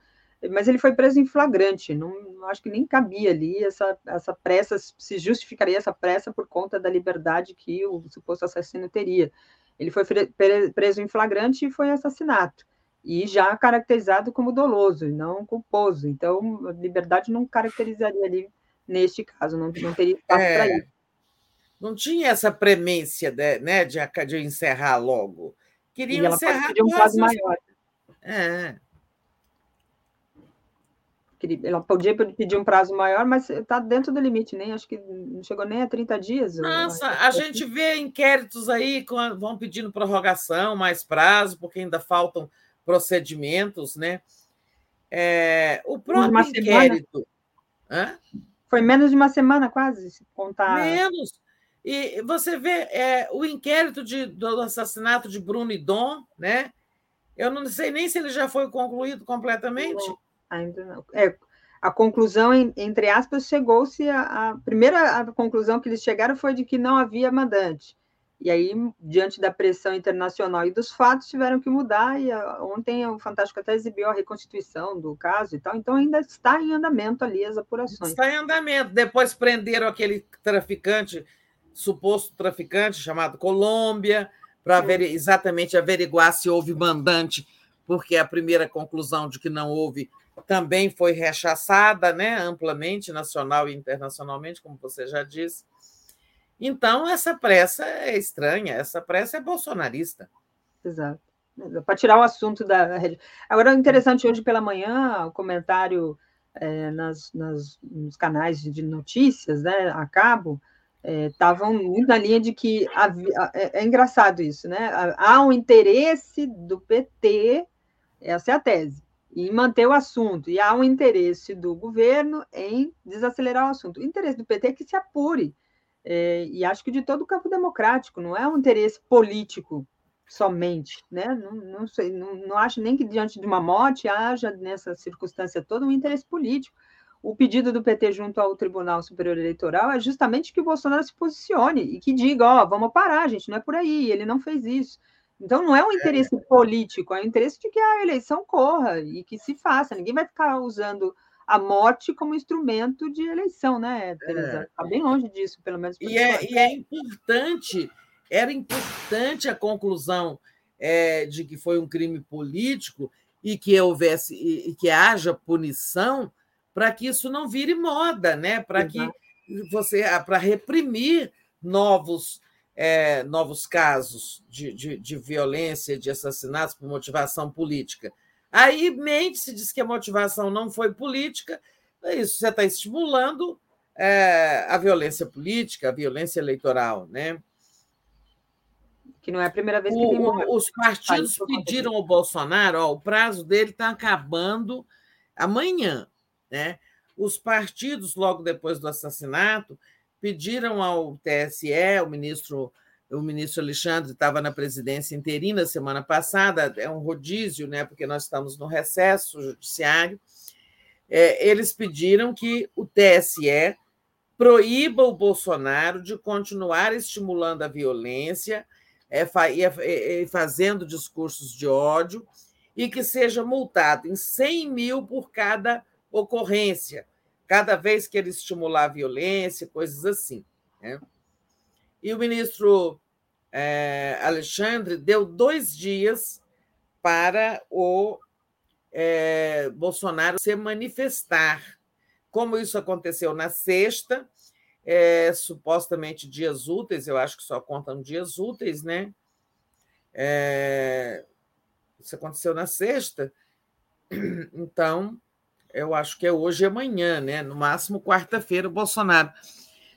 mas ele foi preso em flagrante. Não, acho que nem cabia ali essa, essa pressa, se justificaria essa pressa por conta da liberdade que o suposto assassino teria. Ele foi preso em flagrante e foi assassinato, e já caracterizado como doloso, não culposo. Então, a liberdade não caracterizaria ali neste caso, não, não teria espaço é, para isso. Não tinha essa premência de, né, de, de encerrar logo. Queriam encerrar. Pode um prazo maior. É ela podia pedir um prazo maior, mas está dentro do limite, nem acho que não chegou nem a 30 dias. Nossa, a gente vê inquéritos aí vão pedindo prorrogação, mais prazo, porque ainda faltam procedimentos, né? É, o próprio inquérito. Foi menos de uma semana, quase, se contar. Menos. E você vê é, o inquérito de, do assassinato de Bruno e Dom, né? Eu não sei nem se ele já foi concluído completamente. Não. Ainda não. É, a conclusão, entre aspas, chegou-se a, a, primeira a conclusão que eles chegaram foi de que não havia mandante. E aí, diante da pressão internacional e dos fatos, tiveram que mudar. E a, ontem o Fantástico até exibiu a reconstituição do caso e tal. Então, ainda está em andamento ali as apurações. Está em andamento. Depois prenderam aquele traficante, suposto traficante, chamado Colômbia, para ver, exatamente averiguar se houve mandante, porque a primeira conclusão de que não houve também foi rechaçada né, amplamente, nacional e internacionalmente, como você já disse. Então, essa pressa é estranha, essa pressa é bolsonarista. Exato. Para tirar o assunto da rede. Agora, interessante, hoje pela manhã, o comentário é, nas, nas, nos canais de notícias, né, a cabo, estavam é, muito na linha de que havia, é, é, engraçado isso, né? Há um interesse do PT, essa é a tese, e manter o assunto. E há um interesse do governo em desacelerar o assunto. O interesse do PT é que se apure. É, e acho que de todo o campo democrático, não é um interesse político somente. Né? Não, não, sei, não, não acho nem que diante de uma morte haja, nessa circunstância toda, um interesse político. O pedido do PT junto ao Tribunal Superior Eleitoral é justamente que o Bolsonaro se posicione e que diga: ó, oh, vamos parar, gente, não é por aí, ele não fez isso. Então, não é um é. interesse político, é um interesse de que a eleição corra e que se faça. Ninguém vai ficar usando a morte como instrumento de eleição, né, Teresa? Está é. bem longe disso, pelo menos. E é, e é, importante, era importante a conclusão é, de que foi um crime político e que houvesse e, que haja punição para que isso não vire moda, né? Para que você para reprimir novos é, novos casos de, de, de, violência, de assassinatos por motivação política. Aí mente se diz que a motivação não foi política, é isso você está estimulando é, a violência política, a violência eleitoral, né? Que não é a primeira vez que o, tem Os partidos pediram ao Bolsonaro, ó, o prazo dele está acabando amanhã, né? Os partidos, logo depois do assassinato, pediram ao TSE, o ministro o ministro Alexandre estava na presidência interina semana passada, é um rodízio, né, porque nós estamos no recesso judiciário. É, eles pediram que o TSE proíba o Bolsonaro de continuar estimulando a violência, é, e fazendo discursos de ódio, e que seja multado em 100 mil por cada ocorrência, cada vez que ele estimular a violência, coisas assim. Né? E o ministro é, Alexandre deu dois dias para o é, Bolsonaro se manifestar. Como isso aconteceu na sexta, é, supostamente dias úteis, eu acho que só contam dias úteis, né? É, isso aconteceu na sexta, então eu acho que é hoje e amanhã, né? No máximo quarta-feira, o Bolsonaro.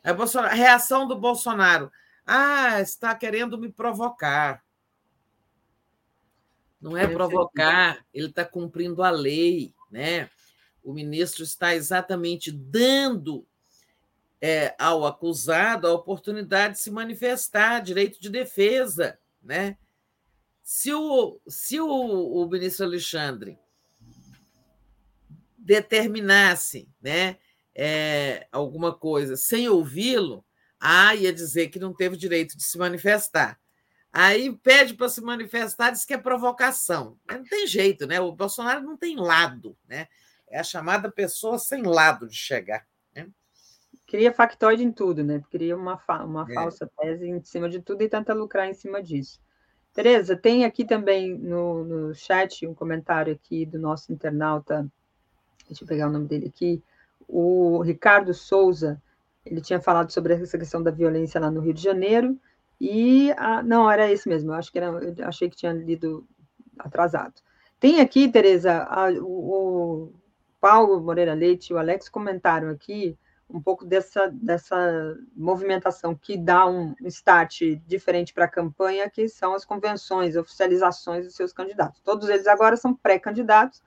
A, Bolsonaro. a reação do Bolsonaro. Ah, está querendo me provocar. Não é provocar, ele está cumprindo a lei, né? O ministro está exatamente dando é, ao acusado a oportunidade de se manifestar, direito de defesa, né? Se o, se o, o ministro Alexandre determinasse né, é, alguma coisa sem ouvi-lo, ah, ia dizer que não teve direito de se manifestar. Aí pede para se manifestar, diz que é provocação. Não tem jeito, né? O Bolsonaro não tem lado, né? É a chamada pessoa sem lado de chegar. Né? Cria factoide em tudo, né? Cria uma, fa uma é. falsa tese em cima de tudo e tenta lucrar em cima disso. Tereza, tem aqui também no, no chat um comentário aqui do nosso internauta, deixa eu pegar o nome dele aqui, o Ricardo Souza, ele tinha falado sobre essa questão da violência lá no Rio de Janeiro, e a, não, era esse mesmo, eu acho que era, eu achei que tinha lido atrasado. Tem aqui, Tereza, o, o Paulo Moreira Leite e o Alex comentaram aqui um pouco dessa, dessa movimentação que dá um start diferente para a campanha, que são as convenções, oficializações dos seus candidatos. Todos eles agora são pré-candidatos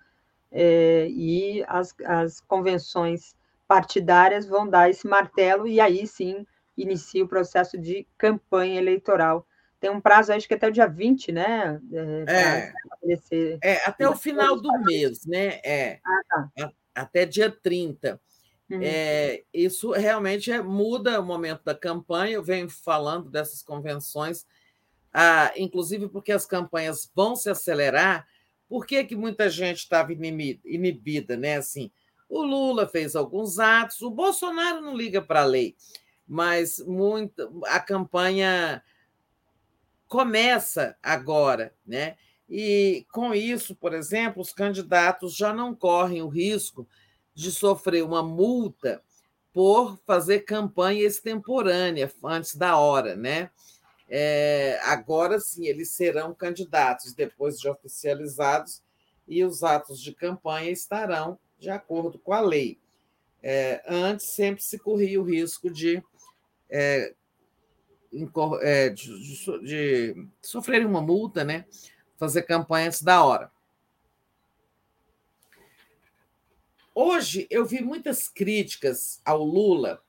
é, e as, as convenções partidárias vão dar esse martelo e aí sim inicia o processo de campanha eleitoral. Tem um prazo, acho que até o dia 20, né? É, é, é até o final do mês, né? É, ah, tá. até dia 30. Uhum. É, isso realmente é, muda o momento da campanha. Eu venho falando dessas convenções, ah, inclusive porque as campanhas vão se acelerar. Por que, que muita gente estava inibida, né? Assim, o Lula fez alguns atos, o Bolsonaro não liga para a lei, mas muito, a campanha começa agora, né? E com isso, por exemplo, os candidatos já não correm o risco de sofrer uma multa por fazer campanha extemporânea antes da hora, né? É, agora sim, eles serão candidatos depois de oficializados e os atos de campanha estarão de acordo com a lei. É, antes sempre se corria o risco de, é, é de, de, de sofrerem uma multa, né? Fazer campanha da hora. Hoje eu vi muitas críticas ao Lula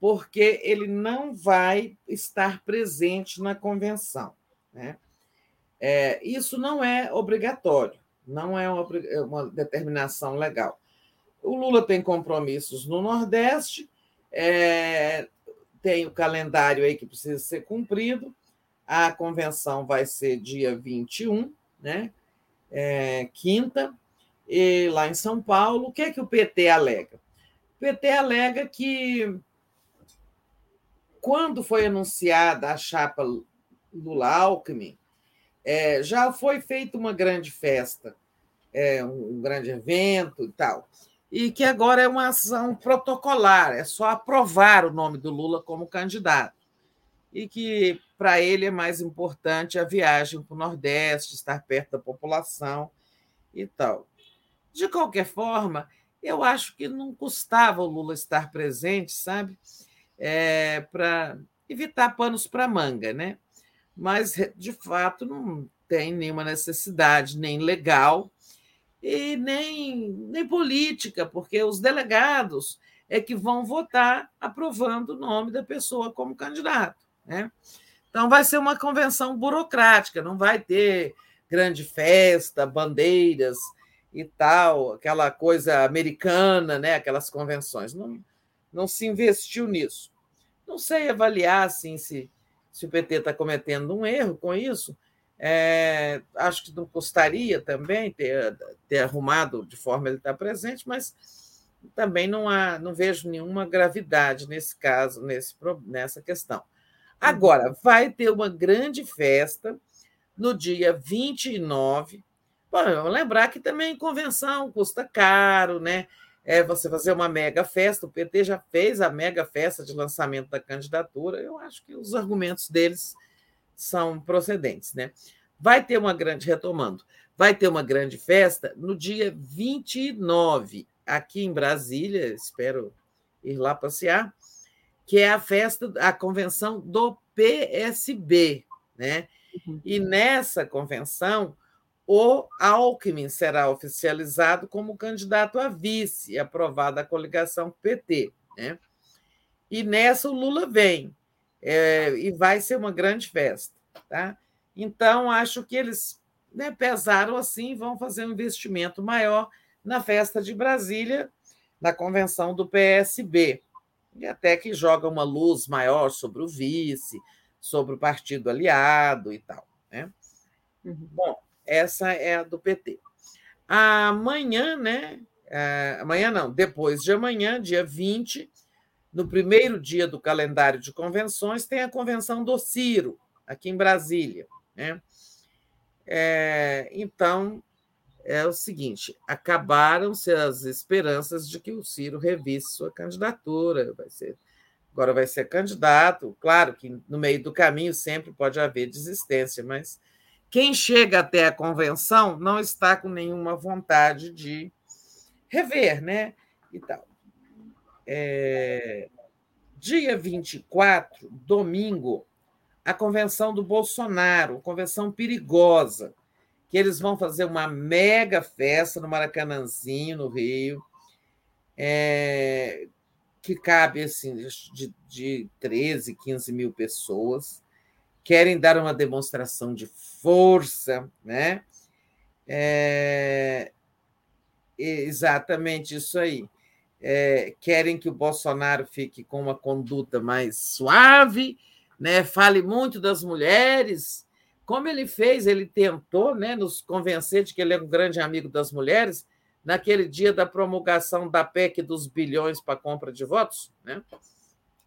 porque ele não vai estar presente na convenção. Né? É, isso não é obrigatório, não é uma, é uma, determinação legal. O Lula tem compromissos no Nordeste, é, tem o calendário aí que precisa ser cumprido. A convenção vai ser dia 21, né? É, quinta, e lá em São Paulo. O que é que o PT alega? O PT alega que, quando foi anunciada a chapa Lula-Alckmin, é, já foi feita uma grande festa, é, um grande evento e tal, e que agora é uma ação protocolar, é só aprovar o nome do Lula como candidato. E que, para ele, é mais importante a viagem para o Nordeste, estar perto da população e tal. De qualquer forma, eu acho que não custava o Lula estar presente, sabe? É, para evitar panos para manga, né? Mas, de fato, não tem nenhuma necessidade, nem legal e nem, nem política, porque os delegados é que vão votar aprovando o nome da pessoa como candidato. Né? Então, vai ser uma convenção burocrática, não vai ter grande festa, bandeiras, e tal, aquela coisa americana, né? aquelas convenções. Não, não se investiu nisso. Não sei avaliar assim, se, se o PT está cometendo um erro com isso, É, acho que não custaria também ter, ter arrumado de forma ele estar presente, mas também não há, não vejo nenhuma gravidade nesse caso, nesse, nessa questão. Agora, vai ter uma grande festa no dia 29. Bom, vamos lembrar que também convenção custa caro, né? É você fazer uma mega festa. O PT já fez a mega festa de lançamento da candidatura. Eu acho que os argumentos deles são procedentes, né? Vai ter uma grande, retomando, vai ter uma grande festa no dia 29, aqui em Brasília, espero ir lá passear, que é a festa, a convenção do PSB, né? Uhum. E nessa convenção, o Alckmin será oficializado como candidato a vice, aprovada a coligação PT, né? E nessa o Lula vem, é, e vai ser uma grande festa, tá? Então, acho que eles né, pesaram assim, vão fazer um investimento maior na festa de Brasília, na convenção do PSB, e até que joga uma luz maior sobre o vice, sobre o partido aliado e tal. Né? Uhum. Bom, essa é a do PT. Amanhã, né? É, amanhã não, depois de amanhã, dia 20, no primeiro dia do calendário de convenções, tem a convenção do Ciro, aqui em Brasília. Né? É, então, é o seguinte: acabaram-se as esperanças de que o Ciro revisse sua candidatura. Vai ser, agora vai ser candidato. Claro que no meio do caminho sempre pode haver desistência, mas quem chega até a convenção não está com nenhuma vontade de rever, né? E tal. É, dia 24, domingo, a convenção do Bolsonaro, convenção perigosa, que eles vão fazer uma mega festa no Maracanãzinho, no Rio, é, que cabe assim, de, de 13, 15 mil pessoas, querem dar uma demonstração de força, né? É, exatamente isso aí. É, querem que o Bolsonaro fique com uma conduta mais suave né, fale muito das mulheres, como ele fez, ele tentou né, nos convencer de que ele é um grande amigo das mulheres, naquele dia da promulgação da PEC dos bilhões para compra de votos, né,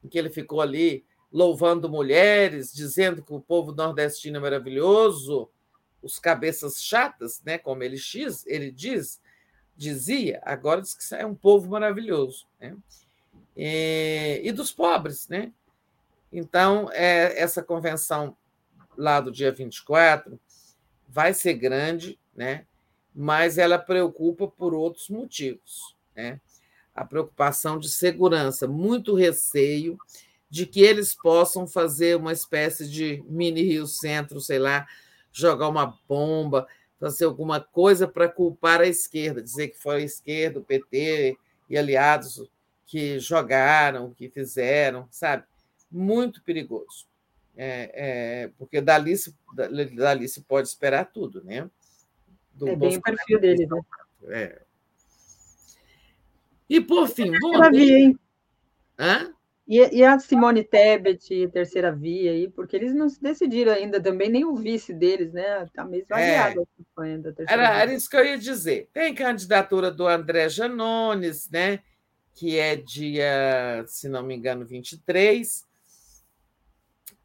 em que ele ficou ali louvando mulheres, dizendo que o povo nordestino é maravilhoso, os cabeças chatas, né, como ele, diz, ele diz, dizia, agora diz que é um povo maravilhoso. Né? E, e dos pobres, né? Então, é, essa convenção lá do dia 24 vai ser grande, né? mas ela preocupa por outros motivos. Né? A preocupação de segurança, muito receio de que eles possam fazer uma espécie de mini Rio Centro, sei lá, jogar uma bomba, fazer alguma coisa para culpar a esquerda, dizer que foi a esquerda, o PT e aliados que jogaram, que fizeram, sabe? muito perigoso. É, é, porque dali se, dali se pode esperar tudo, né? Do é bem o perfil dele, né? É. E por fim, terceira via, hein? Hã? E, e, a Simone Tebet, terceira via aí, porque eles não se decidiram ainda também, nem o vice deles, né? Está meio variado é. a campanha da terceira era, via. Era isso que eu ia dizer. Tem candidatura do André Janones, né? Que é dia, se não me engano, 23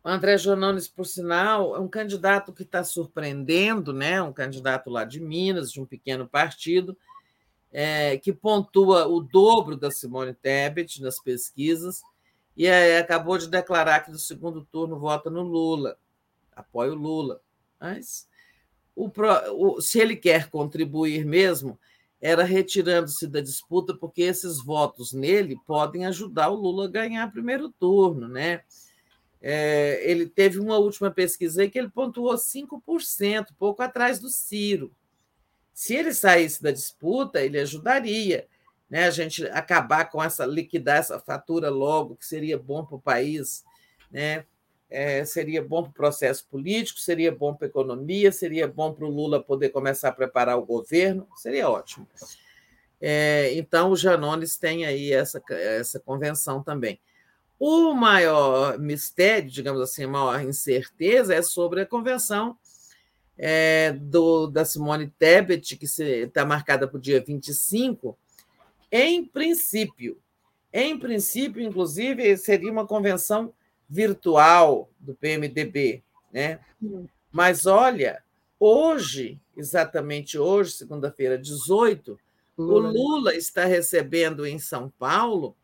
o André Jonones, por sinal, é um candidato que está surpreendendo, né? um candidato lá de Minas, de um pequeno partido, é, que pontua o dobro da Simone Tebet nas pesquisas, e acabou de declarar que no segundo turno vota no Lula, apoia o Lula. Mas o, o, se ele quer contribuir mesmo, era retirando-se da disputa, porque esses votos nele podem ajudar o Lula a ganhar primeiro turno, né? É, ele teve uma última pesquisa que ele pontuou 5%, pouco atrás do Ciro. Se ele saísse da disputa, ele ajudaria né, a gente acabar com essa, liquidar essa fatura logo, que seria bom para o país, né? É, seria bom para o processo político, seria bom para a economia, seria bom para o Lula poder começar a preparar o governo, seria ótimo. É, então, o Janones tem aí essa, essa convenção também. O maior mistério, digamos assim, a maior incerteza é sobre a convenção é, do, da Simone Tebet, que está marcada para o dia 25, em princípio, em princípio, inclusive, seria uma convenção virtual do PMDB, né? Mas olha, hoje, exatamente hoje, segunda-feira, 18, Lula. o Lula está recebendo em São Paulo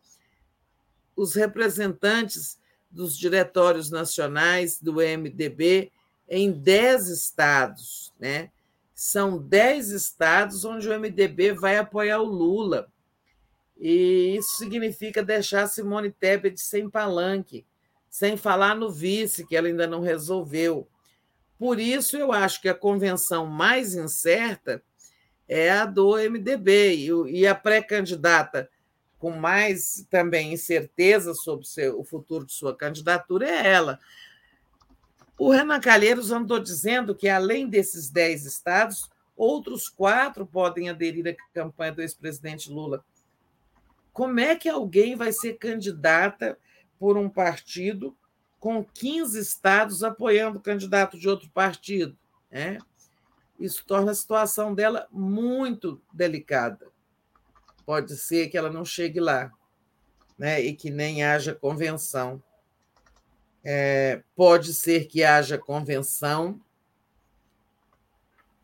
os representantes dos diretórios nacionais do MDB em 10 estados, né? São 10 estados onde o MDB vai apoiar o Lula. E isso significa deixar Simone Tebet sem palanque, sem falar no vice, que ela ainda não resolveu. Por isso, eu acho que a convenção mais incerta é a do MDB, e a pré-candidata com mais também incerteza sobre o futuro de sua candidatura é ela. O Renan Calheiros andou dizendo que, além desses dez estados, outros quatro podem aderir à campanha do ex-presidente Lula. Como é que alguém vai ser candidata por um partido com 15 estados apoiando o candidato de outro partido? Né? Isso torna a situação dela muito delicada. Pode ser que ela não chegue lá né? e que nem haja convenção. É, pode ser que haja convenção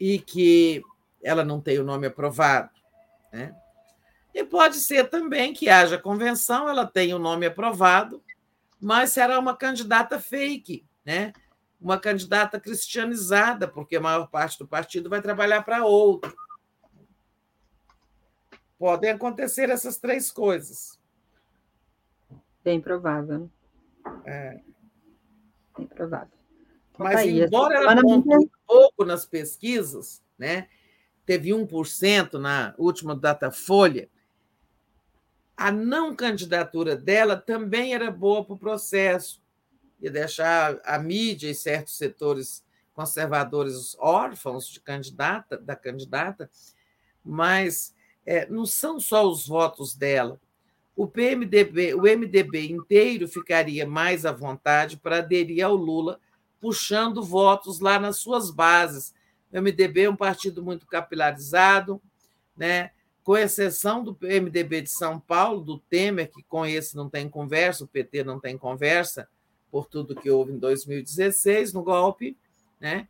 e que ela não tenha o nome aprovado. Né? E pode ser também que haja convenção, ela tenha o nome aprovado, mas será uma candidata fake, né? uma candidata cristianizada, porque a maior parte do partido vai trabalhar para outro. Podem acontecer essas três coisas. Bem provável. É. Bem provável. Então, Mas, tá embora ela ponte pouco nas pesquisas, né? teve 1% na última Datafolha, a não candidatura dela também era boa para o processo, ia deixar a mídia e certos setores conservadores órfãos de candidata, da candidata, mas é, não são só os votos dela. O PMDB, o MDB inteiro ficaria mais à vontade para aderir ao Lula, puxando votos lá nas suas bases. O MDB é um partido muito capilarizado, né? Com exceção do MDB de São Paulo, do Temer, que com esse não tem conversa, o PT não tem conversa, por tudo que houve em 2016, no golpe, né?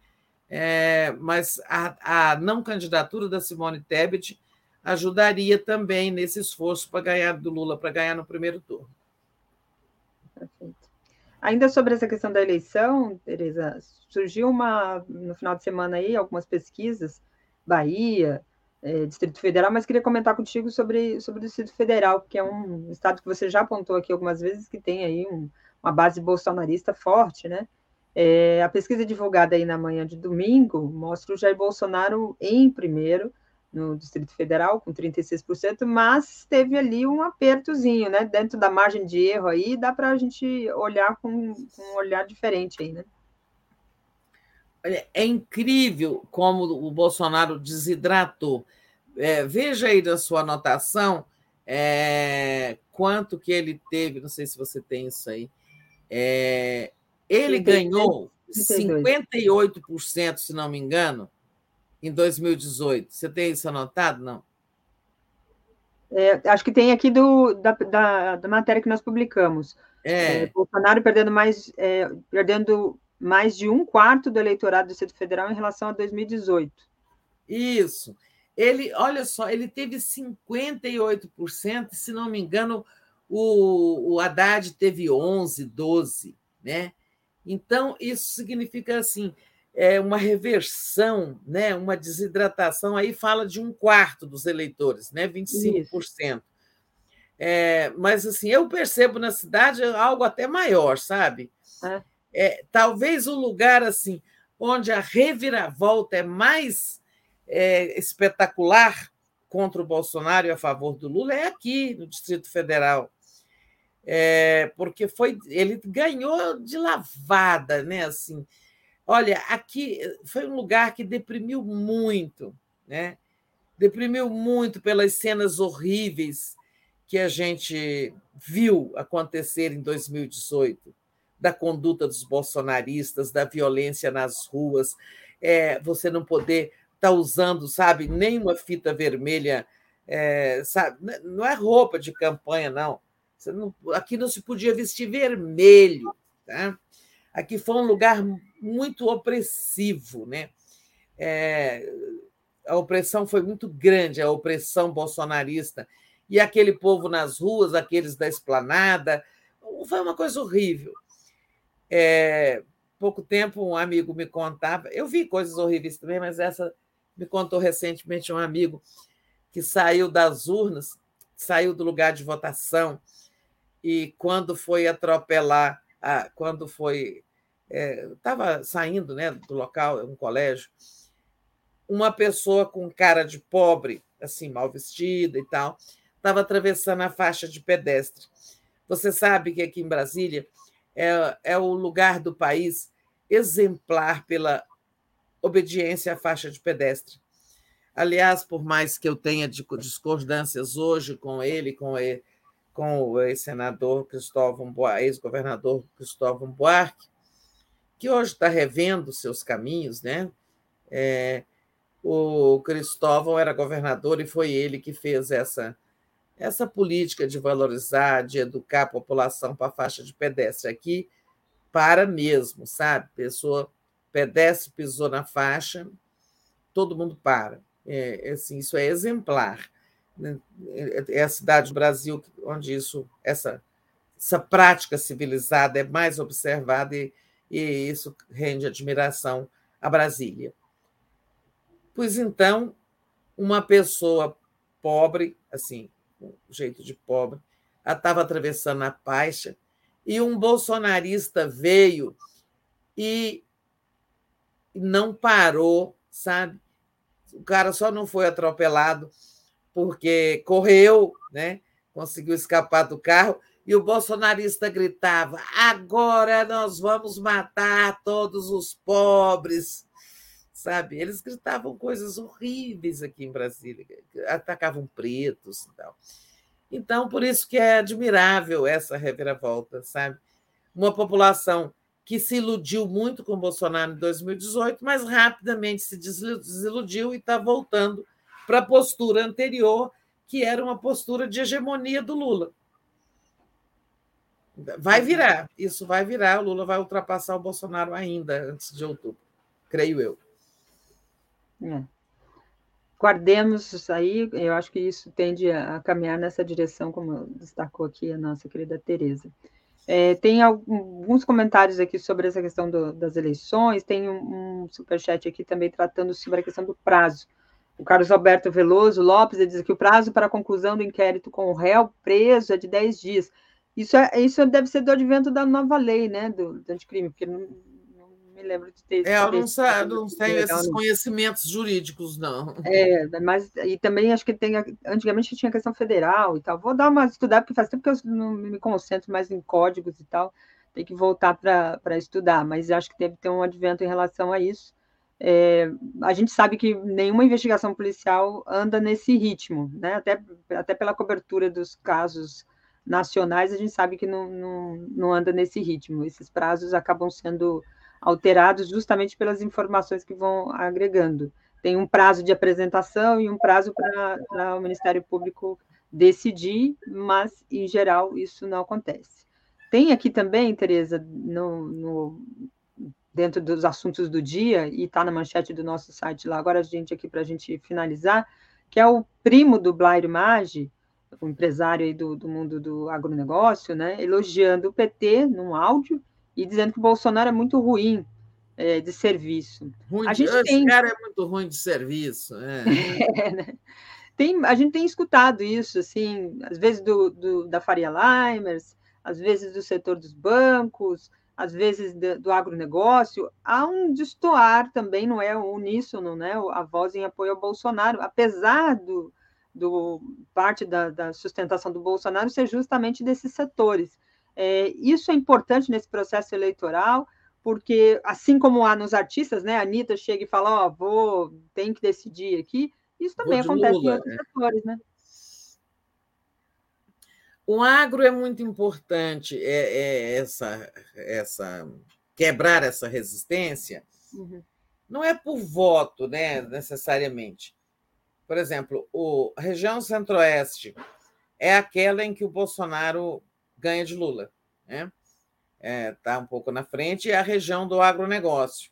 É, mas a, a, não candidatura da Simone Tebet ajudaria também nesse esforço para ganhar do Lula, para ganhar no primeiro turno. Perfeito. Ainda sobre essa questão da eleição, Tereza, surgiu uma no final de semana aí algumas pesquisas, Bahia, é, Distrito Federal, mas queria comentar contigo sobre, sobre o Distrito Federal, que é um estado que você já apontou aqui algumas vezes, que tem aí um, uma base bolsonarista forte, né? É, a pesquisa divulgada aí na manhã de domingo mostra o Jair Bolsonaro em primeiro, no Distrito Federal, com 36%, mas teve ali um apertozinho, né? Dentro da margem de erro aí, dá para a gente olhar com, com, um olhar diferente aí, né? É incrível como o Bolsonaro desidratou. É, veja aí na sua anotação é, quanto que ele teve, não sei se você tem isso aí. É, ele 32, ganhou 58%, se não me engano, em 2018. Você tem isso anotado? Não? É, acho que tem aqui do, da, da, da, matéria que nós publicamos. É. é Bolsonaro perdendo mais, perdendo mais de um quarto do eleitorado do Distrito Federal em relação a 2018. Isso. Ele, olha só, ele teve 58%, se não me engano, o, o Haddad teve 11, 12, né? Então, isso significa assim, é uma reversão, né, uma desidratação, aí fala de um quarto dos eleitores, né, 25%. É, mas assim, eu percebo na cidade algo até maior, sabe? É. É, talvez o lugar assim onde a reviravolta é mais é, espetacular contra o Bolsonaro e a favor do Lula é aqui no Distrito Federal. É, porque foi ele ganhou de lavada, né? Assim, Olha, aqui foi um lugar que deprimiu muito, né? Deprimiu muito pelas cenas horríveis que a gente viu acontecer em 2018, da conduta dos bolsonaristas, da violência nas ruas. é, você não poder estar tá usando, sabe, nenhuma fita vermelha, é, sabe? Não é roupa de campanha, não. não. Aqui não se podia vestir vermelho, tá? Aqui foi um lugar muito opressivo, né? É, a opressão foi muito grande, a opressão bolsonarista. E aquele povo nas ruas, aqueles da esplanada, foi uma coisa horrível. É, pouco tempo, um amigo me contava, eu vi coisas horríveis também, mas essa me contou recentemente um amigo que saiu das urnas, saiu do lugar de votação, e quando foi atropelar, quando foi. Estava é, saindo né, do local, um colégio, uma pessoa com cara de pobre, assim, mal vestida e tal, estava atravessando a faixa de pedestre. Você sabe que aqui em Brasília é, é o lugar do país exemplar pela obediência à faixa de pedestre. Aliás, por mais que eu tenha discordâncias hoje com ele, com, ele, com o ex-senador Cristóvão Buarque, ex-governador Cristóvão Buarque, que hoje está revendo seus caminhos, né? É, o Cristóvão era governador e foi ele que fez essa essa política de valorizar, de educar a população para a faixa de pedestre aqui para mesmo, sabe? Pessoa pedestre pisou na faixa, todo mundo para. É, assim, isso é exemplar. Né? É a cidade do Brasil onde isso, essa, essa prática civilizada é mais observada e, e isso rende admiração a Brasília. Pois então, uma pessoa pobre, assim, com jeito de pobre, estava atravessando a faixa e um bolsonarista veio e não parou, sabe? O cara só não foi atropelado porque correu, né? Conseguiu escapar do carro e o bolsonarista gritava: agora nós vamos matar todos os pobres sabe? Eles gritavam coisas horríveis aqui em Brasília, atacavam pretos e tal. Então, por isso que é admirável essa reviravolta, sabe? Uma população que se iludiu muito com Bolsonaro em 2018, mas rapidamente se desiludiu e está voltando para a postura anterior, que era uma postura de hegemonia do Lula. Vai virar, isso vai virar, o Lula vai ultrapassar o Bolsonaro ainda antes de outubro, creio eu. É. Guardemos isso aí, eu acho que isso tende a caminhar nessa direção, como destacou aqui a nossa querida Tereza. É, tem alguns comentários aqui sobre essa questão do, das eleições, tem um, um superchat aqui também tratando sobre a questão do prazo. O Carlos Alberto Veloso Lopes diz que o prazo para a conclusão do inquérito com o réu preso é de 10 dias. Isso, é, isso deve ser do advento da nova lei, né, do, do anticrime, porque não, lembro de ter. É, eu não, sei, não tenho esses conhecimentos jurídicos, não. É, mas e também acho que tem. Antigamente tinha questão federal e tal. Vou dar uma estudada, porque faz tempo que eu não me concentro mais em códigos e tal. Tem que voltar para estudar, mas acho que deve ter um advento em relação a isso. É, a gente sabe que nenhuma investigação policial anda nesse ritmo, né? até, até pela cobertura dos casos nacionais, a gente sabe que não, não, não anda nesse ritmo. Esses prazos acabam sendo alterados justamente pelas informações que vão agregando. Tem um prazo de apresentação e um prazo para o Ministério Público decidir, mas, em geral, isso não acontece. Tem aqui também, Tereza, no, no dentro dos assuntos do dia, e está na manchete do nosso site lá, agora a gente aqui para a gente finalizar, que é o primo do Blair Maggi, um empresário aí do, do mundo do agronegócio, né, elogiando o PT num áudio, e dizendo que o Bolsonaro é muito ruim é, de serviço. Ruim, a gente esse tem... cara é muito ruim de serviço. É. é né? tem, a gente tem escutado isso, assim, às vezes do, do, da Faria Limers, às vezes do setor dos bancos, às vezes do, do agronegócio. Há um destoar também, não é uníssono, né? a voz em apoio ao Bolsonaro, apesar do, do parte da, da sustentação do Bolsonaro ser justamente desses setores. É, isso é importante nesse processo eleitoral, porque assim como há nos artistas, né? A Anitta chega e fala, ó, oh, vou, tem que decidir aqui, isso também acontece Lula, em outros é. setores, né? O agro é muito importante, é, é essa, essa quebrar essa resistência, uhum. não é por voto, né, necessariamente. Por exemplo, o, a região centro-oeste é aquela em que o Bolsonaro ganha de Lula, né? Está é, tá um pouco na frente, é a região do agronegócio.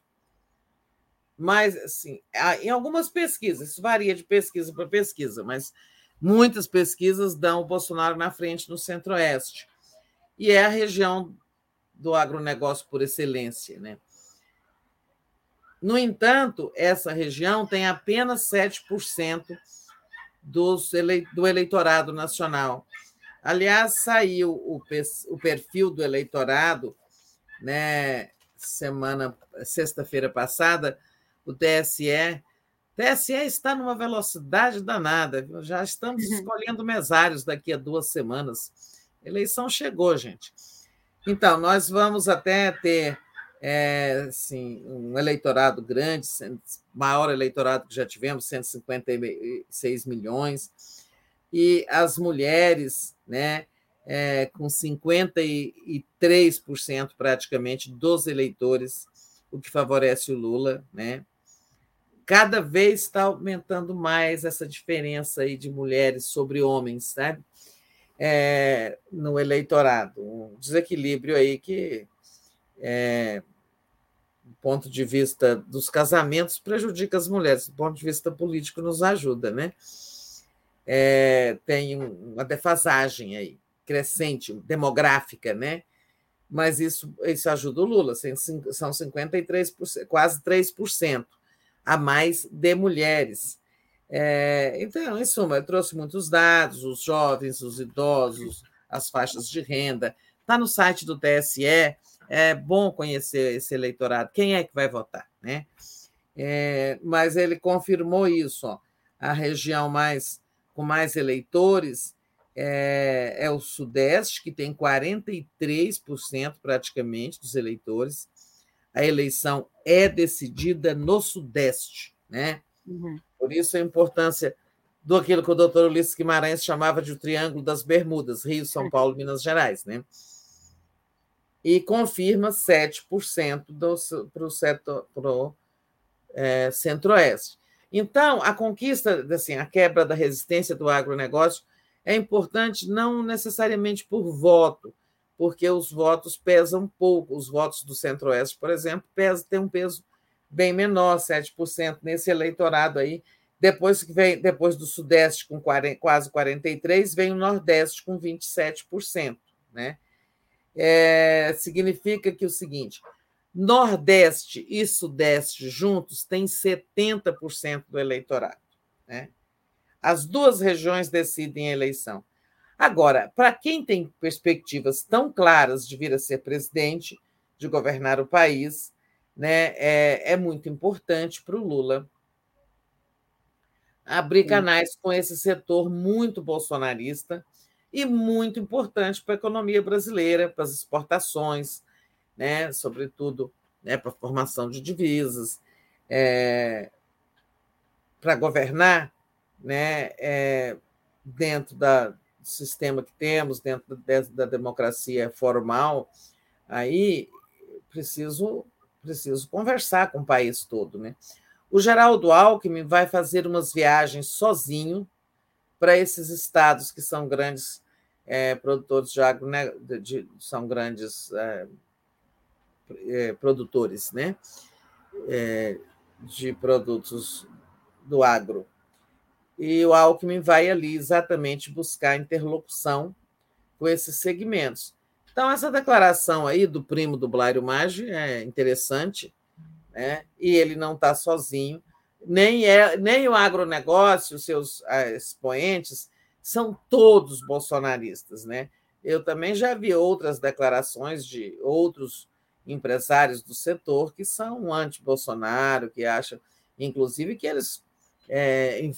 Mas, assim, em algumas pesquisas, isso varia de pesquisa para pesquisa, mas muitas pesquisas dão o Bolsonaro na frente no centro-oeste. E é a região do agronegócio por excelência, né? No entanto, essa região tem apenas 7% dos ele... do eleitorado nacional. Aliás, saiu o, o perfil do eleitorado, né, semana, sexta-feira passada, o TSE. TSE está numa velocidade danada, viu? já estamos uhum. escolhendo mesários daqui a duas semanas. A eleição chegou, gente. Então, nós vamos até ter é, assim, um eleitorado grande, maior eleitorado que já tivemos, 156 milhões, e as mulheres, né, é, com 53% praticamente dos eleitores, o que favorece o Lula, né? Cada vez está aumentando mais essa diferença aí de mulheres sobre homens, sabe? É, no eleitorado, um desequilíbrio aí que é, ponto de vista dos casamentos, prejudica as mulheres, do ponto de vista político, nos ajuda, né? É, tem uma defasagem aí, crescente, demográfica, né? Mas isso, isso ajuda o Lula, são 53%, quase 3% a mais de mulheres. É, então, em suma, eu trouxe muitos dados, os jovens, os idosos, as faixas de renda. Está no site do TSE, é bom conhecer esse eleitorado, quem é que vai votar, né? É, mas ele confirmou isso, ó, a região mais com mais eleitores é, é o Sudeste, que tem 43% praticamente dos eleitores. A eleição é decidida no Sudeste, né? Uhum. Por isso a importância do aquilo que o doutor Ulisses Guimarães chamava de o Triângulo das Bermudas, Rio, São Paulo, Minas Gerais, né? e confirma 7% para o é, centro-oeste. Então, a conquista, assim, a quebra da resistência do agronegócio é importante não necessariamente por voto, porque os votos pesam pouco. Os votos do centro-oeste, por exemplo, pesam, têm um peso bem menor, 7% nesse eleitorado aí. Depois que vem, depois do Sudeste com 40, quase 43, vem o Nordeste com 27%, né? é, significa que o seguinte: Nordeste e Sudeste juntos têm 70% do eleitorado. Né? As duas regiões decidem a eleição. Agora, para quem tem perspectivas tão claras de vir a ser presidente, de governar o país, né, é, é muito importante para o Lula abrir canais com esse setor muito bolsonarista, e muito importante para a economia brasileira, para as exportações, né, sobretudo né, para a formação de divisas, é, para governar né, é, dentro da, do sistema que temos, dentro da, da democracia formal, aí preciso, preciso conversar com o país todo. Né? O Geraldo Alckmin vai fazer umas viagens sozinho para esses estados que são grandes é, produtores de agro, né, de, são grandes é, produtores né, é, de produtos do agro. E o Alckmin vai ali exatamente buscar interlocução com esses segmentos. Então, essa declaração aí do primo do Blário Maggi é interessante, né? e ele não está sozinho nem, é, nem o agronegócio, seus eh, expoentes, são todos bolsonaristas. Né? Eu também já vi outras declarações de outros empresários do setor que são anti-Bolsonaro, que acham, inclusive, que eles é,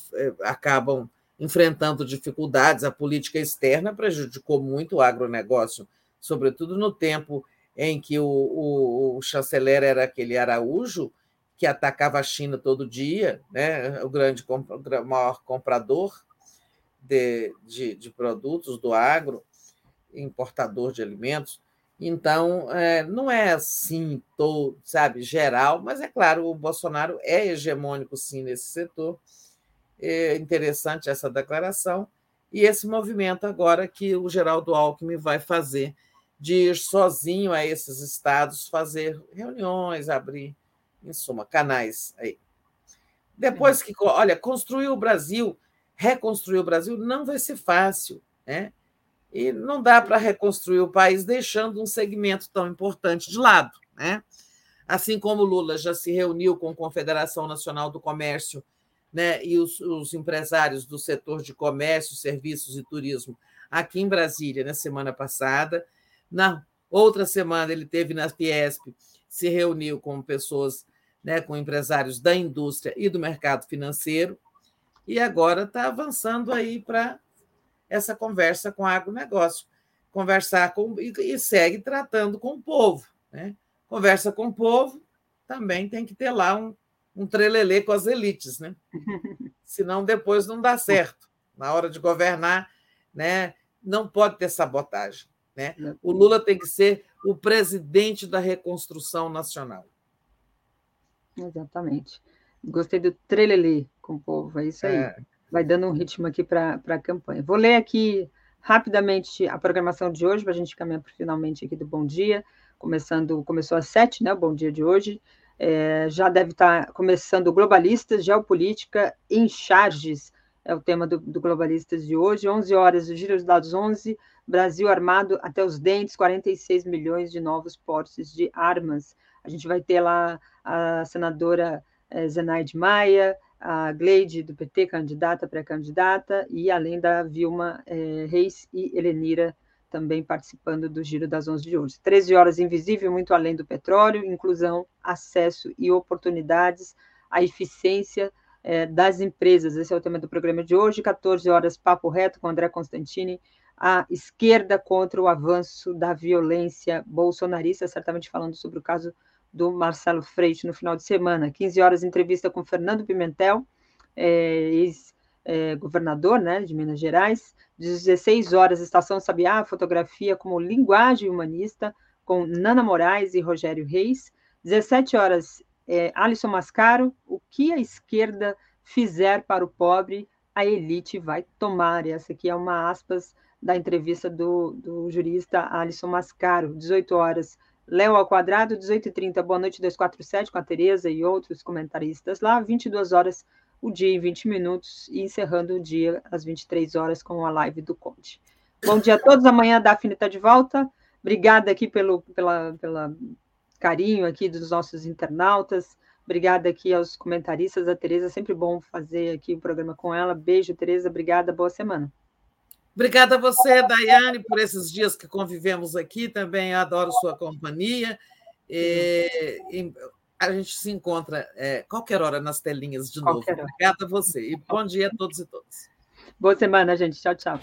acabam enfrentando dificuldades. A política externa prejudicou muito o agronegócio, sobretudo no tempo em que o, o, o chanceler era aquele Araújo, que atacava a China todo dia, né? o grande maior comprador de, de, de produtos do agro, importador de alimentos. Então, é, não é assim, todo, sabe, geral, mas é claro, o Bolsonaro é hegemônico, sim, nesse setor. É interessante essa declaração. E esse movimento agora que o Geraldo Alckmin vai fazer de ir sozinho a esses estados, fazer reuniões, abrir, em suma, canais aí. Depois que, olha, construir o Brasil, reconstruir o Brasil não vai ser fácil, né? E não dá para reconstruir o país deixando um segmento tão importante de lado, né? Assim como Lula já se reuniu com a Confederação Nacional do Comércio, né, e os, os empresários do setor de comércio, serviços e turismo aqui em Brasília na semana passada, na outra semana ele teve na Fiesp, se reuniu com pessoas, né, com empresários da indústria e do mercado financeiro, e agora está avançando aí para essa conversa com o agronegócio. Conversar com e, e segue tratando com o povo. Né? Conversa com o povo, também tem que ter lá um, um trelelê com as elites, né? Senão depois não dá certo. Na hora de governar, né, não pode ter sabotagem. Né? O Lula tem que ser o presidente da reconstrução nacional. Exatamente. Gostei do trelelê com o povo, é isso aí. É. Vai dando um ritmo aqui para a campanha. Vou ler aqui rapidamente a programação de hoje, para a gente caminhar finalmente aqui do Bom Dia. Começando, começou às sete, né? O Bom Dia de hoje. É, já deve estar tá começando Globalistas, Geopolítica em Charges, é o tema do, do Globalistas de hoje. 11 horas, o Giro dos Dados 11, Brasil armado até os dentes, 46 milhões de novos portes de armas. A gente vai ter lá a senadora é, Zenaide Maia, a Gleide do PT, candidata, pré-candidata, e além da Vilma é, Reis e Helenira também participando do Giro das 11 de hoje. 13 horas invisível, muito além do petróleo, inclusão, acesso e oportunidades, a eficiência é, das empresas. Esse é o tema do programa de hoje. 14 horas, papo reto com André Constantini, a esquerda contra o avanço da violência bolsonarista, certamente falando sobre o caso do Marcelo Freixo no final de semana. 15 horas, entrevista com Fernando Pimentel, é, ex-governador né, de Minas Gerais. 16 horas, Estação Sabiá, fotografia como linguagem humanista, com Nana Moraes e Rogério Reis. 17 horas, é, Alisson Mascaro, o que a esquerda fizer para o pobre, a elite vai tomar. Essa aqui é uma aspas da entrevista do, do jurista Alisson Mascaro. 18 horas, Léo ao quadrado, 18h30, boa noite 247, com a Tereza e outros comentaristas lá, 22 horas, o dia em 20 minutos, e encerrando o dia às 23 horas com a live do Conte. Bom dia a todos, amanhã a Daphne está de volta, obrigada aqui pelo pela, pela carinho aqui dos nossos internautas, obrigada aqui aos comentaristas, a Tereza, sempre bom fazer aqui o programa com ela, beijo Tereza, obrigada, boa semana. Obrigada a você, Daiane, por esses dias que convivemos aqui. Também adoro sua companhia. E, e a gente se encontra é, qualquer hora nas telinhas de novo. Obrigada a você. E bom dia a todos e todas. Boa semana, gente. Tchau, tchau.